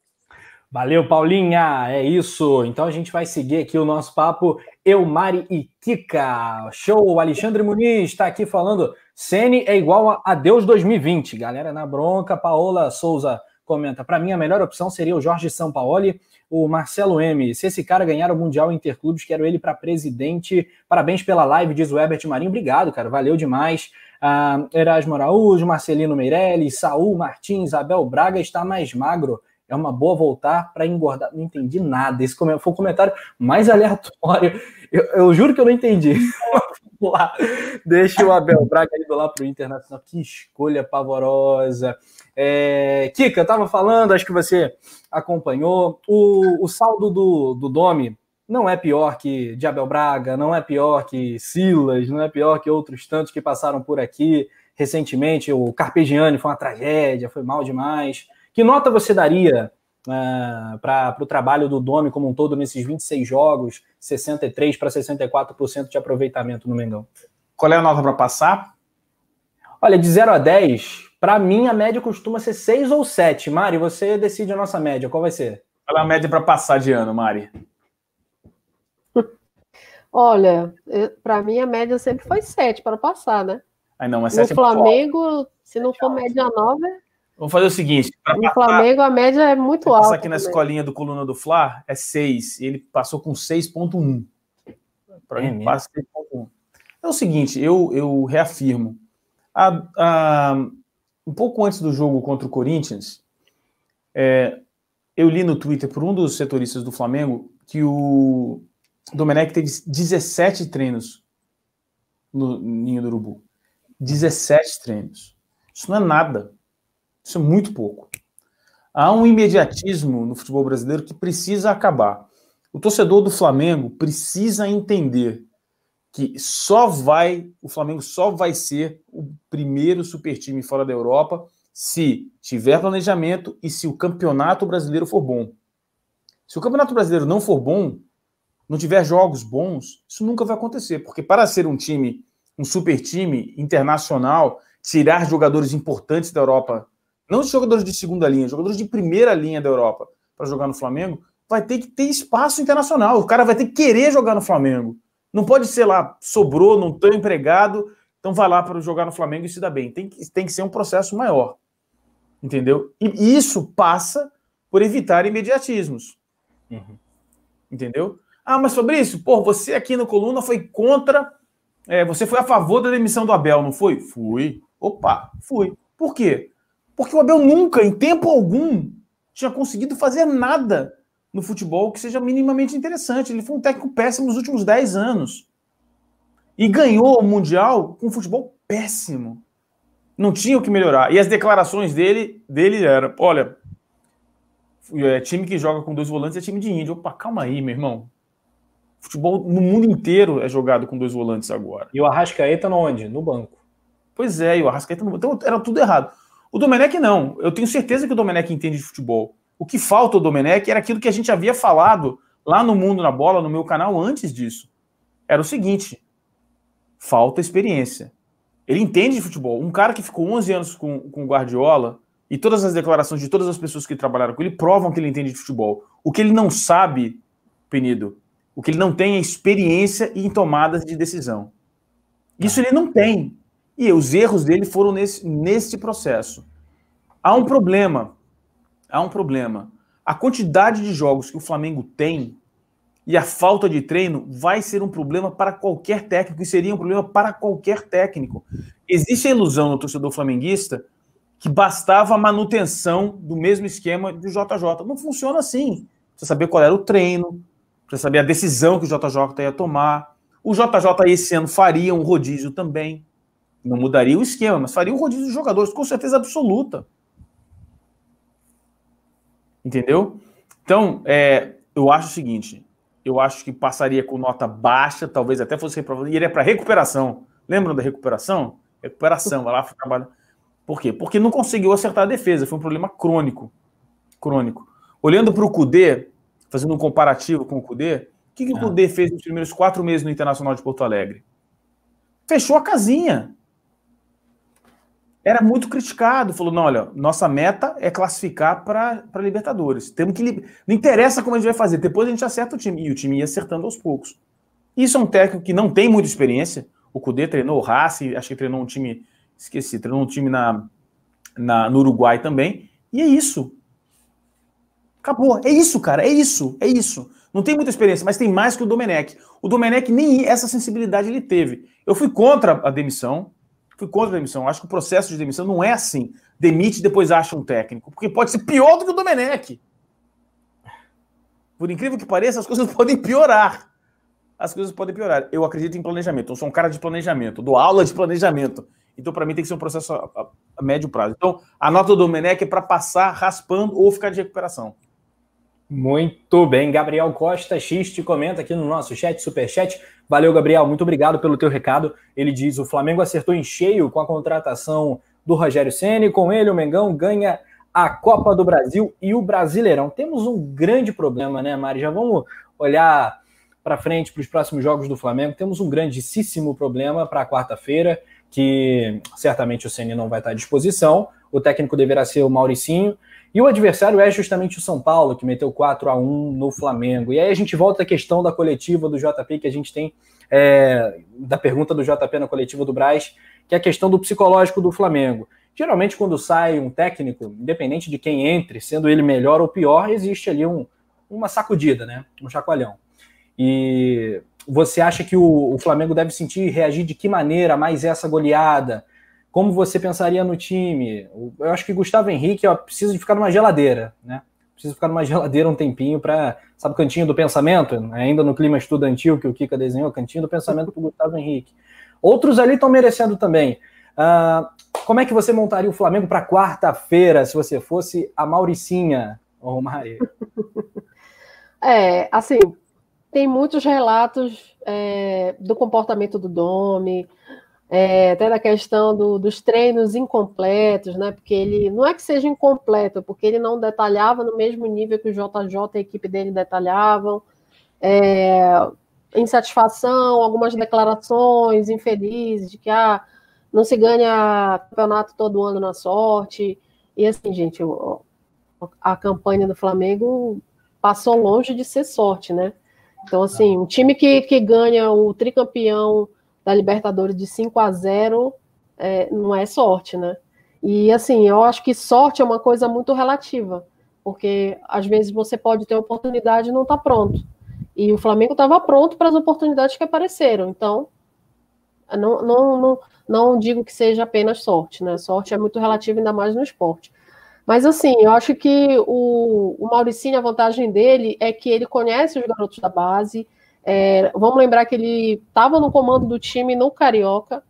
S3: Valeu, Paulinha. É isso. Então a gente vai seguir aqui o nosso papo. Eu, Mari e Kika. Show. Alexandre Muniz está aqui falando. Sene é igual a Deus 2020. Galera na bronca. Paola Souza comenta. Para mim, a melhor opção seria o Jorge Sampaoli. O Marcelo M. Se esse cara ganhar o Mundial Interclubes, quero ele para presidente. Parabéns pela live, diz o Herbert Marinho. Obrigado, cara. Valeu demais. Uh, Erasmo Araújo, Marcelino Meirelles, Saul Martins, Abel Braga está mais magro é uma boa voltar para engordar. Não entendi nada. Esse foi o comentário mais aleatório. Eu, eu juro que eu não entendi. Lá. Deixa o Abel Braga indo lá para o Internacional. Que escolha pavorosa. É, Kika, eu estava falando, acho que você acompanhou. O, o saldo do, do Domi não é pior que de Abel Braga, não é pior que Silas, não é pior que outros tantos que passaram por aqui recentemente. O Carpegiani foi uma tragédia, foi mal demais. Que nota você daria uh, é, para o trabalho do Domi como um todo nesses 26 jogos, 63 para 64% de aproveitamento no Mengão?
S7: Qual é a nota para passar?
S3: Olha, de 0 a 10, para mim a média costuma ser 6 ou 7. Mari, você decide a nossa média, qual vai ser?
S7: Qual é a média para passar de ano, Mari?
S4: Olha, para mim a média sempre foi 7 para passar, né?
S7: Ai, não, mas
S4: no é Flamengo, se não for média 9,
S7: Vamos fazer o seguinte.
S4: No passar, Flamengo a média é muito alta. Passar
S7: aqui na escolinha do Coluna do Fla é 6. Ele passou com 6,1. Para mim, passa 6,1. É o seguinte, eu, eu reafirmo. A, a, um pouco antes do jogo contra o Corinthians, é, eu li no Twitter por um dos setoristas do Flamengo que o Domenech teve 17 treinos no Ninho do Urubu. 17 treinos. Isso não é nada. Isso é muito pouco. Há um imediatismo no futebol brasileiro que precisa acabar. O torcedor do Flamengo precisa entender que só vai, o Flamengo só vai ser o primeiro super time fora da Europa se tiver planejamento e se o campeonato brasileiro for bom. Se o campeonato brasileiro não for bom, não tiver jogos bons, isso nunca vai acontecer, porque para ser um time, um super time internacional, tirar jogadores importantes da Europa não jogadores de segunda linha, jogadores de primeira linha da Europa para jogar no Flamengo, vai ter que ter espaço internacional. O cara vai ter que querer jogar no Flamengo. Não pode ser lá, sobrou, não estou empregado, então vai lá para jogar no Flamengo e se dá bem. Tem que, tem que ser um processo maior. Entendeu? E isso passa por evitar imediatismos. Uhum. Entendeu? Ah, mas Fabrício, pô, você aqui no Coluna foi contra. É, você foi a favor da demissão do Abel, não foi? Fui. Opa, fui. Por quê? Porque o Abel nunca, em tempo algum, tinha conseguido fazer nada no futebol que seja minimamente interessante. Ele foi um técnico péssimo nos últimos 10 anos. E ganhou o Mundial com um futebol péssimo. Não tinha o que melhorar. E as declarações dele, dele eram: olha, é, time que joga com dois volantes é time de índio. Opa, calma aí, meu irmão. Futebol no mundo inteiro é jogado com dois volantes agora.
S3: E o Arrascaeta onde? No banco.
S7: Pois é, e o Arrascaeta no banco. Então era tudo errado. O Domenech não. Eu tenho certeza que o Domenech entende de futebol. O que falta ao Domenech era aquilo que a gente havia falado lá no Mundo na Bola, no meu canal, antes disso. Era o seguinte: falta experiência. Ele entende de futebol. Um cara que ficou 11 anos com, com o Guardiola, e todas as declarações de todas as pessoas que trabalharam com ele provam que ele entende de futebol. O que ele não sabe, Penido, o que ele não tem é experiência em tomadas de decisão. Isso ele não tem. E os erros dele foram nesse, nesse processo. Há um problema. Há um problema. A quantidade de jogos que o Flamengo tem e a falta de treino vai ser um problema para qualquer técnico e seria um problema para qualquer técnico. Existe a ilusão no torcedor flamenguista que bastava a manutenção do mesmo esquema do JJ. Não funciona assim. Precisa saber qual era o treino, precisa saber a decisão que o JJ ia tomar. O JJ esse ano faria um rodízio também. Não mudaria o esquema, mas faria um rodízio de jogadores, com certeza absoluta. Entendeu? Então, é, eu acho o seguinte: eu acho que passaria com nota baixa, talvez até fosse reprovado, e iria para recuperação. Lembram da recuperação? Recuperação, vai lá trabalha. Por quê? Porque não conseguiu acertar a defesa, foi um problema crônico. Crônico. Olhando para o Cudê, fazendo um comparativo com o Cudê, o que, que o ah. Cudê fez nos primeiros quatro meses no Internacional de Porto Alegre? Fechou a casinha era muito criticado. Falou: não, olha, nossa meta é classificar para Libertadores. Temos que. Não interessa como a gente vai fazer, depois a gente acerta o time. E o time ia acertando aos poucos. Isso é um técnico que não tem muita experiência. O Cudê treinou o Racing, acho que treinou um time. Esqueci, treinou um time na, na, no Uruguai também. E é isso. Acabou. É isso, cara. É isso. É isso. Não tem muita experiência, mas tem mais que o Domenech. O Domenech nem essa sensibilidade ele teve. Eu fui contra a demissão, fui contra a demissão. Acho que o processo de demissão não é assim. Demite e depois acha um técnico. Porque pode ser pior do que o Domenech. Por incrível que pareça, as coisas podem piorar. As coisas podem piorar. Eu acredito em planejamento. Eu sou um cara de planejamento. Dou aula de planejamento. Então, para mim, tem que ser um processo a, a, a médio prazo. Então, a nota do Domenech é para passar raspando ou ficar de recuperação.
S3: Muito bem, Gabriel Costa X te comenta aqui no nosso chat, superchat. Valeu, Gabriel, muito obrigado pelo teu recado. Ele diz: o Flamengo acertou em cheio com a contratação do Rogério Ceni. Com ele, o Mengão ganha a Copa do Brasil e o Brasileirão. Temos um grande problema, né, Mari? Já vamos olhar para frente para os próximos jogos do Flamengo. Temos um grandíssimo problema para quarta-feira, que certamente o Ceni não vai estar à disposição. O técnico deverá ser o Mauricinho. E o adversário é justamente o São Paulo, que meteu 4 a 1 no Flamengo. E aí a gente volta à questão da coletiva do JP, que a gente tem, é, da pergunta do JP na coletiva do Braz, que é a questão do psicológico do Flamengo. Geralmente, quando sai um técnico, independente de quem entre, sendo ele melhor ou pior, existe ali um, uma sacudida, né? Um chacoalhão. E você acha que o, o Flamengo deve sentir reagir de que maneira mais essa goleada? Como você pensaria no time? Eu acho que Gustavo Henrique ó, precisa de ficar numa geladeira, né? Precisa ficar numa geladeira um tempinho para, sabe, cantinho do pensamento, ainda no clima estudantil que o Kika desenhou, cantinho do pensamento para Gustavo Henrique. Outros ali estão merecendo também. Uh, como é que você montaria o Flamengo para quarta-feira se você fosse a Mauricinha, Maria?
S4: É, assim, tem muitos relatos é, do comportamento do Domi, é, até da questão do, dos treinos incompletos, né? Porque ele não é que seja incompleto, porque ele não detalhava no mesmo nível que o JJ e a equipe dele detalhavam. É, insatisfação, algumas declarações infelizes de que ah, não se ganha campeonato todo ano na sorte. E assim, gente, a campanha do Flamengo passou longe de ser sorte, né? Então, assim, um time que, que ganha o tricampeão da Libertadores de 5 a 0 é, não é sorte, né? E assim, eu acho que sorte é uma coisa muito relativa, porque às vezes você pode ter oportunidade e não está pronto. E o Flamengo estava pronto para as oportunidades que apareceram. Então, não, não, não, não digo que seja apenas sorte, né? Sorte é muito relativa, ainda mais no esporte. Mas assim, eu acho que o, o Mauricinho, a vantagem dele é que ele conhece os garotos da base. É, vamos lembrar que ele estava no comando do time no Carioca.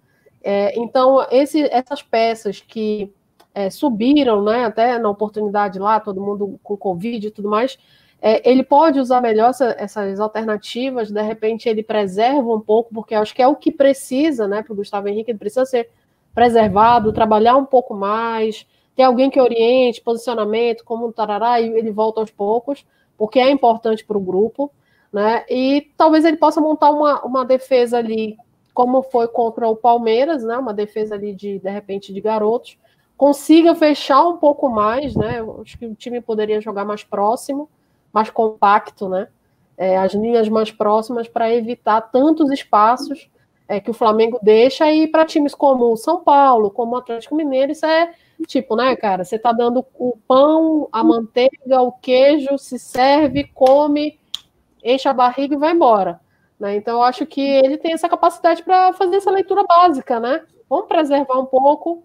S4: É, então, esse, essas peças que é, subiram, né, até na oportunidade lá, todo mundo com Covid e tudo mais, é, ele pode usar melhor essa, essas alternativas, de repente ele preserva um pouco, porque acho que é o que precisa, né, para o Gustavo Henrique, ele precisa ser preservado, trabalhar um pouco mais, ter alguém que oriente posicionamento, como um tarará, e ele volta aos poucos, porque é importante para o grupo, né? E talvez ele possa montar uma, uma defesa ali, como foi contra o Palmeiras, né? Uma defesa ali de, de repente, de garotos, consiga fechar um pouco mais, né? Acho que o time poderia jogar mais próximo, mais compacto, né? É, as linhas mais próximas para evitar tantos espaços é, que o Flamengo deixa e para times como o São Paulo, como o Atlético Mineiro, isso é Tipo, né, cara? Você tá dando o pão, a manteiga, o queijo, se serve, come, enche a barriga e vai embora. Né? Então, eu acho que ele tem essa capacidade para fazer essa leitura básica, né? Vamos preservar um pouco,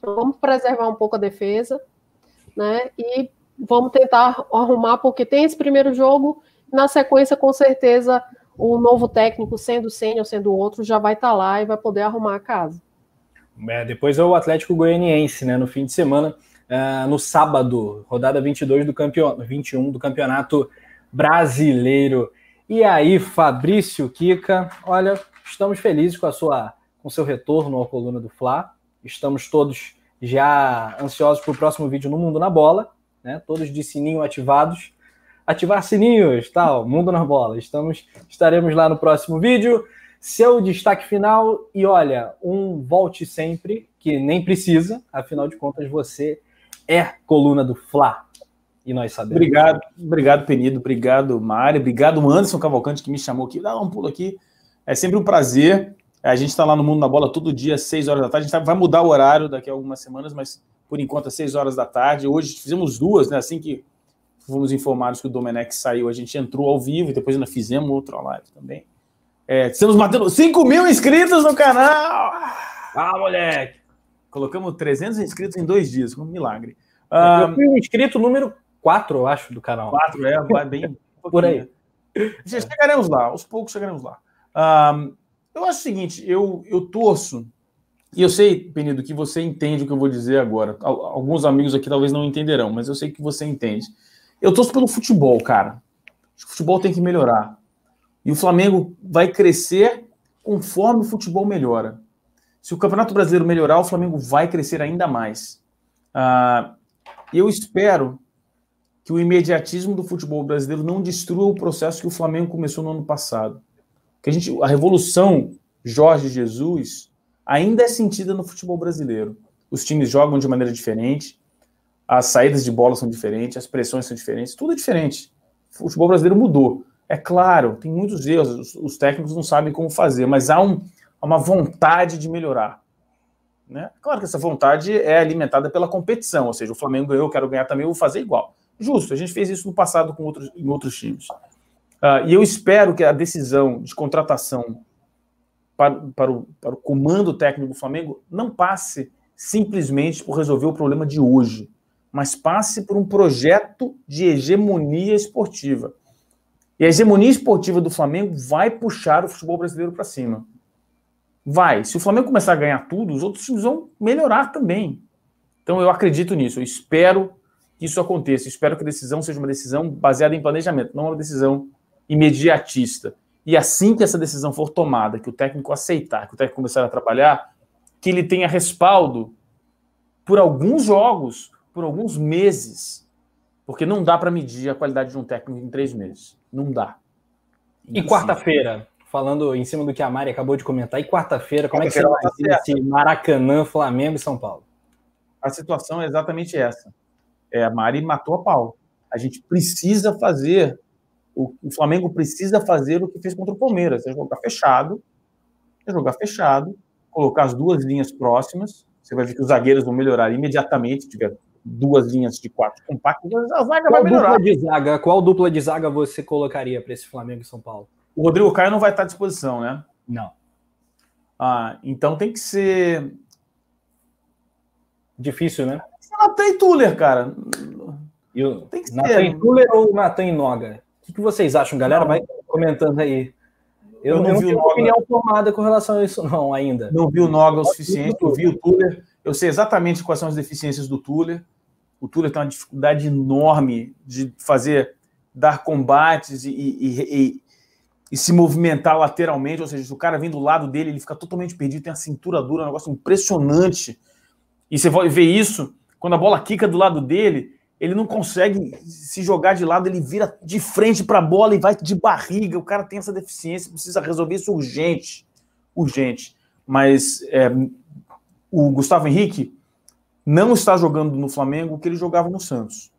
S4: vamos preservar um pouco a defesa, né? E vamos tentar arrumar, porque tem esse primeiro jogo, na sequência, com certeza, o novo técnico, sendo sênior, sendo outro, já vai estar tá lá e vai poder arrumar a casa.
S3: É, depois é o Atlético Goianiense, né? No fim de semana, uh, no sábado, rodada 22 do campeonato, 21 do campeonato brasileiro. E aí, Fabrício Kika, olha, estamos felizes com a sua, com seu retorno ao coluna do Fla. Estamos todos já ansiosos para o próximo vídeo no Mundo na Bola, né? Todos de sininho ativados. Ativar sininhos, tal, Mundo na Bola. Estamos, estaremos lá no próximo vídeo. Seu destaque final e olha, um volte sempre, que nem precisa, afinal de contas você é coluna do Fla. E nós sabemos.
S7: Obrigado, obrigado, Penido, obrigado, Mário, obrigado, Anderson Cavalcante, que me chamou aqui. Dá um pulo aqui. É sempre um prazer. A gente está lá no Mundo da Bola todo dia, às 6 horas da tarde. A gente vai mudar o horário daqui a algumas semanas, mas por enquanto às 6 horas da tarde. Hoje fizemos duas, né? Assim que fomos informados que o Domenech saiu, a gente entrou ao vivo e depois ainda fizemos outra live também. É, estamos matando 5 mil inscritos no canal. Ah, moleque. Colocamos 300 inscritos em dois dias, um milagre.
S3: Um, eu fui o inscrito número 4, eu acho, do canal.
S7: 4, é, vai bem.
S3: Um Por aí.
S7: Já chegaremos lá, aos poucos chegaremos lá. Um, eu acho o seguinte, eu, eu torço, e eu sei, Penido, que você entende o que eu vou dizer agora. Alguns amigos aqui talvez não entenderão, mas eu sei que você entende. Eu torço pelo futebol, cara. O futebol tem que melhorar. E o Flamengo vai crescer conforme o futebol melhora. Se o Campeonato Brasileiro melhorar, o Flamengo vai crescer ainda mais. Ah, eu espero que o imediatismo do futebol brasileiro não destrua o processo que o Flamengo começou no ano passado. Que a, gente, a revolução Jorge Jesus ainda é sentida no futebol brasileiro. Os times jogam de maneira diferente, as saídas de bola são diferentes, as pressões são diferentes, tudo é diferente. O futebol brasileiro mudou. É claro, tem muitos erros, os, os técnicos não sabem como fazer, mas há, um, uma vontade de melhorar. Né? Claro que essa vontade é alimentada pela competição, ou seja, o Flamengo ganhou, eu quero ganhar também, eu vou fazer igual. Justo, a gente fez isso no passado com outros, em outros times. Uh, e eu espero que a decisão de contratação para, para, o, para o comando técnico do Flamengo não passe simplesmente por resolver o problema de hoje, mas passe por um projeto de hegemonia esportiva. E a hegemonia esportiva do Flamengo vai puxar o futebol brasileiro para cima. Vai. Se o Flamengo começar a ganhar tudo, os outros times vão melhorar também. Então eu acredito nisso. Eu espero que isso aconteça. Espero que a decisão seja uma decisão baseada em planejamento, não uma decisão imediatista. E assim que essa decisão for tomada, que o técnico aceitar, que o técnico começar a trabalhar, que ele tenha respaldo por alguns jogos, por alguns meses, porque não dá para medir a qualidade de um técnico em três meses. Não dá.
S3: E quarta-feira, falando em cima do que a Mari acabou de comentar, e quarta-feira, como quarta é que vai esse Maracanã, Flamengo e São Paulo?
S7: A situação é exatamente essa. É, a Mari matou a pau. A gente precisa fazer, o, o Flamengo precisa fazer o que fez contra o Palmeiras, é jogar fechado, é jogar fechado, colocar as duas linhas próximas. Você vai ver que os zagueiros vão melhorar imediatamente, se tiver duas linhas de quatro compactas, a zaga
S3: Qual
S7: vai melhorar.
S3: dupla de zaga, qual dupla de zaga você colocaria para esse Flamengo e São Paulo?
S7: O Rodrigo Caio não vai estar à disposição, né?
S3: Não.
S7: Ah, então tem que ser.
S3: Difícil, né?
S7: Natan e Tuller, cara.
S3: E o
S7: Tem que ser.
S3: Nathan Tuller ou Nathan Noga? O que, que vocês acham, galera? Vai comentando aí. Eu,
S7: Eu não
S3: não
S7: vi
S3: tenho opinião formada com relação a isso, não, ainda.
S7: Não vi o Noga o suficiente, eu vi o Tuller. Eu sei exatamente quais são as deficiências do Tuller. O Tuller tem uma dificuldade enorme de fazer, dar combates e, e- e- e se movimentar lateralmente. Ou seja, se o cara vem do lado dele, ele fica totalmente perdido, tem a cintura dura, um negócio impressionante. E você vai ver isso, quando a bola quica do lado dele, ele não consegue se jogar de lado, ele vira de frente para a bola e vai de barriga. O cara tem essa deficiência, precisa resolver isso urgente. Urgente. Mas é, o Gustavo Henrique não está jogando no Flamengo o que ele jogava no Santos.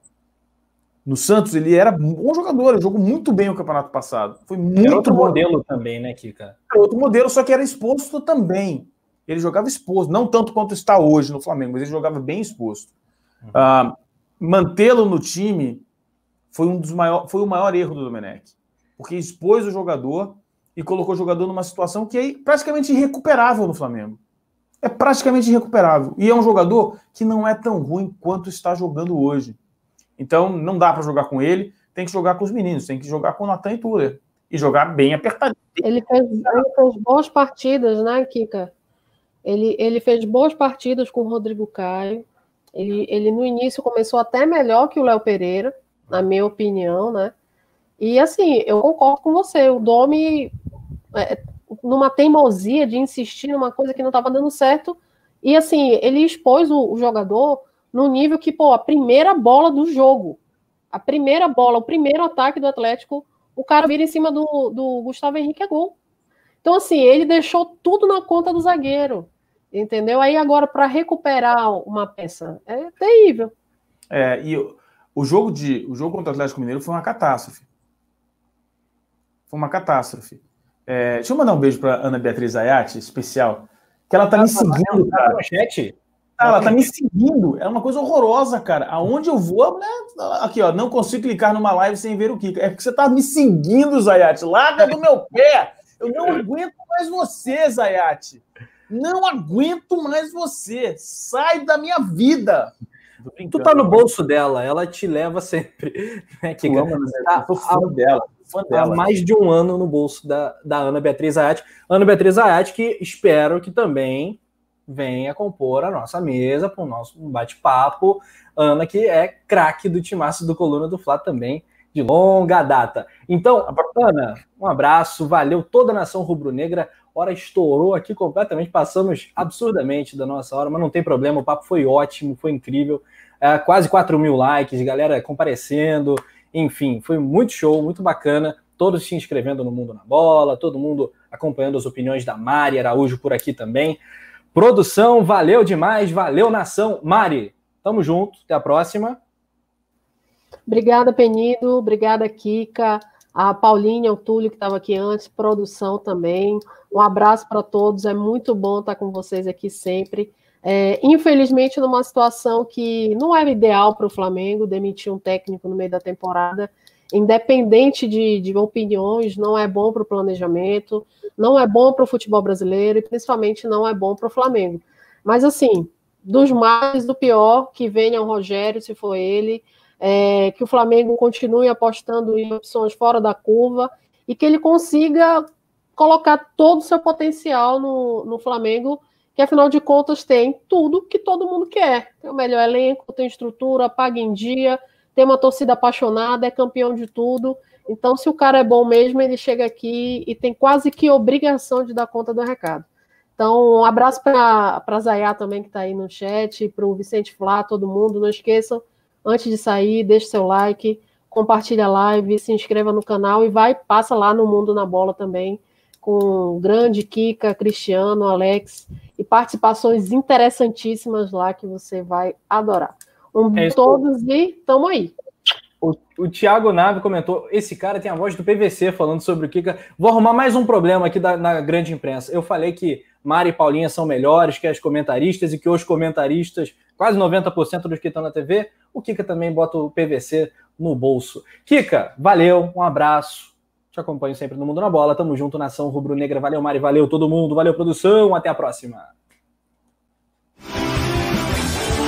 S7: No Santos, ele era um bom jogador, ele jogou muito bem o campeonato passado. Foi muito
S3: Era outro
S7: bom.
S3: modelo também, né, Kika?
S7: Era outro modelo, só que era exposto também. Ele jogava exposto, não tanto quanto está hoje no Flamengo, mas ele jogava bem exposto. Ah, Mantê-lo no time foi um dos maior, foi o maior erro do Domenech, porque expôs o jogador e colocou o jogador numa situação que é praticamente irrecuperável no Flamengo. É praticamente irrecuperável. E é um jogador que não é tão ruim quanto está jogando hoje. Então, não dá para jogar com ele, tem que jogar com os meninos, tem que jogar com o Natan e Tuller. E jogar bem apertadinho.
S4: Ele fez, ele fez boas partidas, né, Kika? Ele, ele fez boas partidas com o Rodrigo Caio. Ele, ele no início começou até melhor que o Léo Pereira, na minha opinião, né? E assim, eu concordo com você. O Domi, é, numa teimosia de insistir numa coisa que não estava dando certo, e assim, ele expôs o, o jogador no nível que, pô, a primeira bola do jogo, a primeira bola, o primeiro ataque do Atlético, o cara vira em cima do, do Gustavo Henrique é gol. Então, assim, ele deixou tudo na conta do zagueiro. Entendeu? Aí agora, para recuperar uma peça, é terrível.
S7: É, e o, o jogo de o jogo contra o Atlético Mineiro foi uma catástrofe. Foi uma catástrofe. É, deixa eu mandar um beijo para Ana Beatriz Ayati, especial, que ela tá me seguindo,
S3: Tá
S7: cara.
S3: no chat?
S7: Ah, Ela tá me seguindo. É uma coisa horrorosa, cara. Aonde eu vou, a mulher- aqui, ó, não consigo clicar numa live sem ver o Kika. É porque você tá me seguindo, Zayati. Larga do meu pé. Eu não aguento mais você, Zayati. Não aguento mais você. Sai da minha vida.
S3: Tu tá no bolso dela, ela te leva sempre. Né,
S7: Tu
S3: Kika?
S7: ama, né?
S3: Tá-
S7: Eu fã dela. Fã
S3: Há
S7: dela.
S3: mais de um ano no bolso da, da Ana Beatriz Ayat. Ana Beatriz Ayat, que espero que também venha compor a nossa mesa para o nosso bate-papo. Ana, que é craque do timaço do Coluna do Fla também, de longa data. Então, Ana, um abraço, valeu toda a nação rubro-negra. Hora estourou aqui completamente, passamos absurdamente da nossa hora, mas não tem problema, o papo foi ótimo, foi incrível. É, quase 4 mil likes, galera comparecendo, enfim, foi muito show, muito bacana. Todos se inscrevendo no Mundo na Bola, todo mundo acompanhando as opiniões da Mari Araújo por aqui também. Produção, valeu demais, valeu nação. Mari, tamo junto, até a próxima.
S4: Obrigada, Penido. Obrigada, Kika. A Paulinha, o Túlio, que estava aqui antes, produção também. Um abraço para todos. É muito bom estar com vocês aqui sempre. É, infelizmente, numa situação que não era ideal para o Flamengo, demitir um técnico no meio da temporada, independente de, de opiniões, não é bom para o planejamento, não é bom para o futebol brasileiro e principalmente não é bom para o Flamengo. Mas, assim, dos mais, do pior, que venha o Rogério, se for ele, é, que o Flamengo continue apostando em opções fora da curva e que ele consiga colocar todo o seu potencial no, no Flamengo, que afinal de contas tem tudo que todo mundo quer. Tem o melhor elenco, tem estrutura, paga em dia, tem uma torcida apaixonada, é campeão de tudo. Então, se o cara é bom mesmo, ele chega aqui e tem quase que obrigação de dar conta do recado. Então, um abraço para a Zayá também, que está aí no chat, para o Vicente Flá, todo mundo. Não esqueçam, antes de sair, deixe seu like, compartilha a live, se inscreva no canal e vai, passa lá no Mundo na Bola também, com o grande Kika, Cristiano, Alex, e participações interessantíssimas lá que você vai adorar. Um
S3: É
S4: todos e tamo aí.
S3: O, o Thiago Nave comentou: esse cara tem a voz do PVC falando sobre o Kika. Vou arrumar mais um problema aqui da, na grande imprensa. Eu falei que Mari e Paulinha são melhores que as comentaristas e que os comentaristas, quase 90% dos que estão na TV, o Kika também bota o PVC no bolso. Kika, valeu, um abraço. Te acompanho sempre no Mundo na Bola. Tamo junto, nação rubro-negra. Valeu, Mari. Valeu, todo mundo. Valeu, produção. Até a próxima.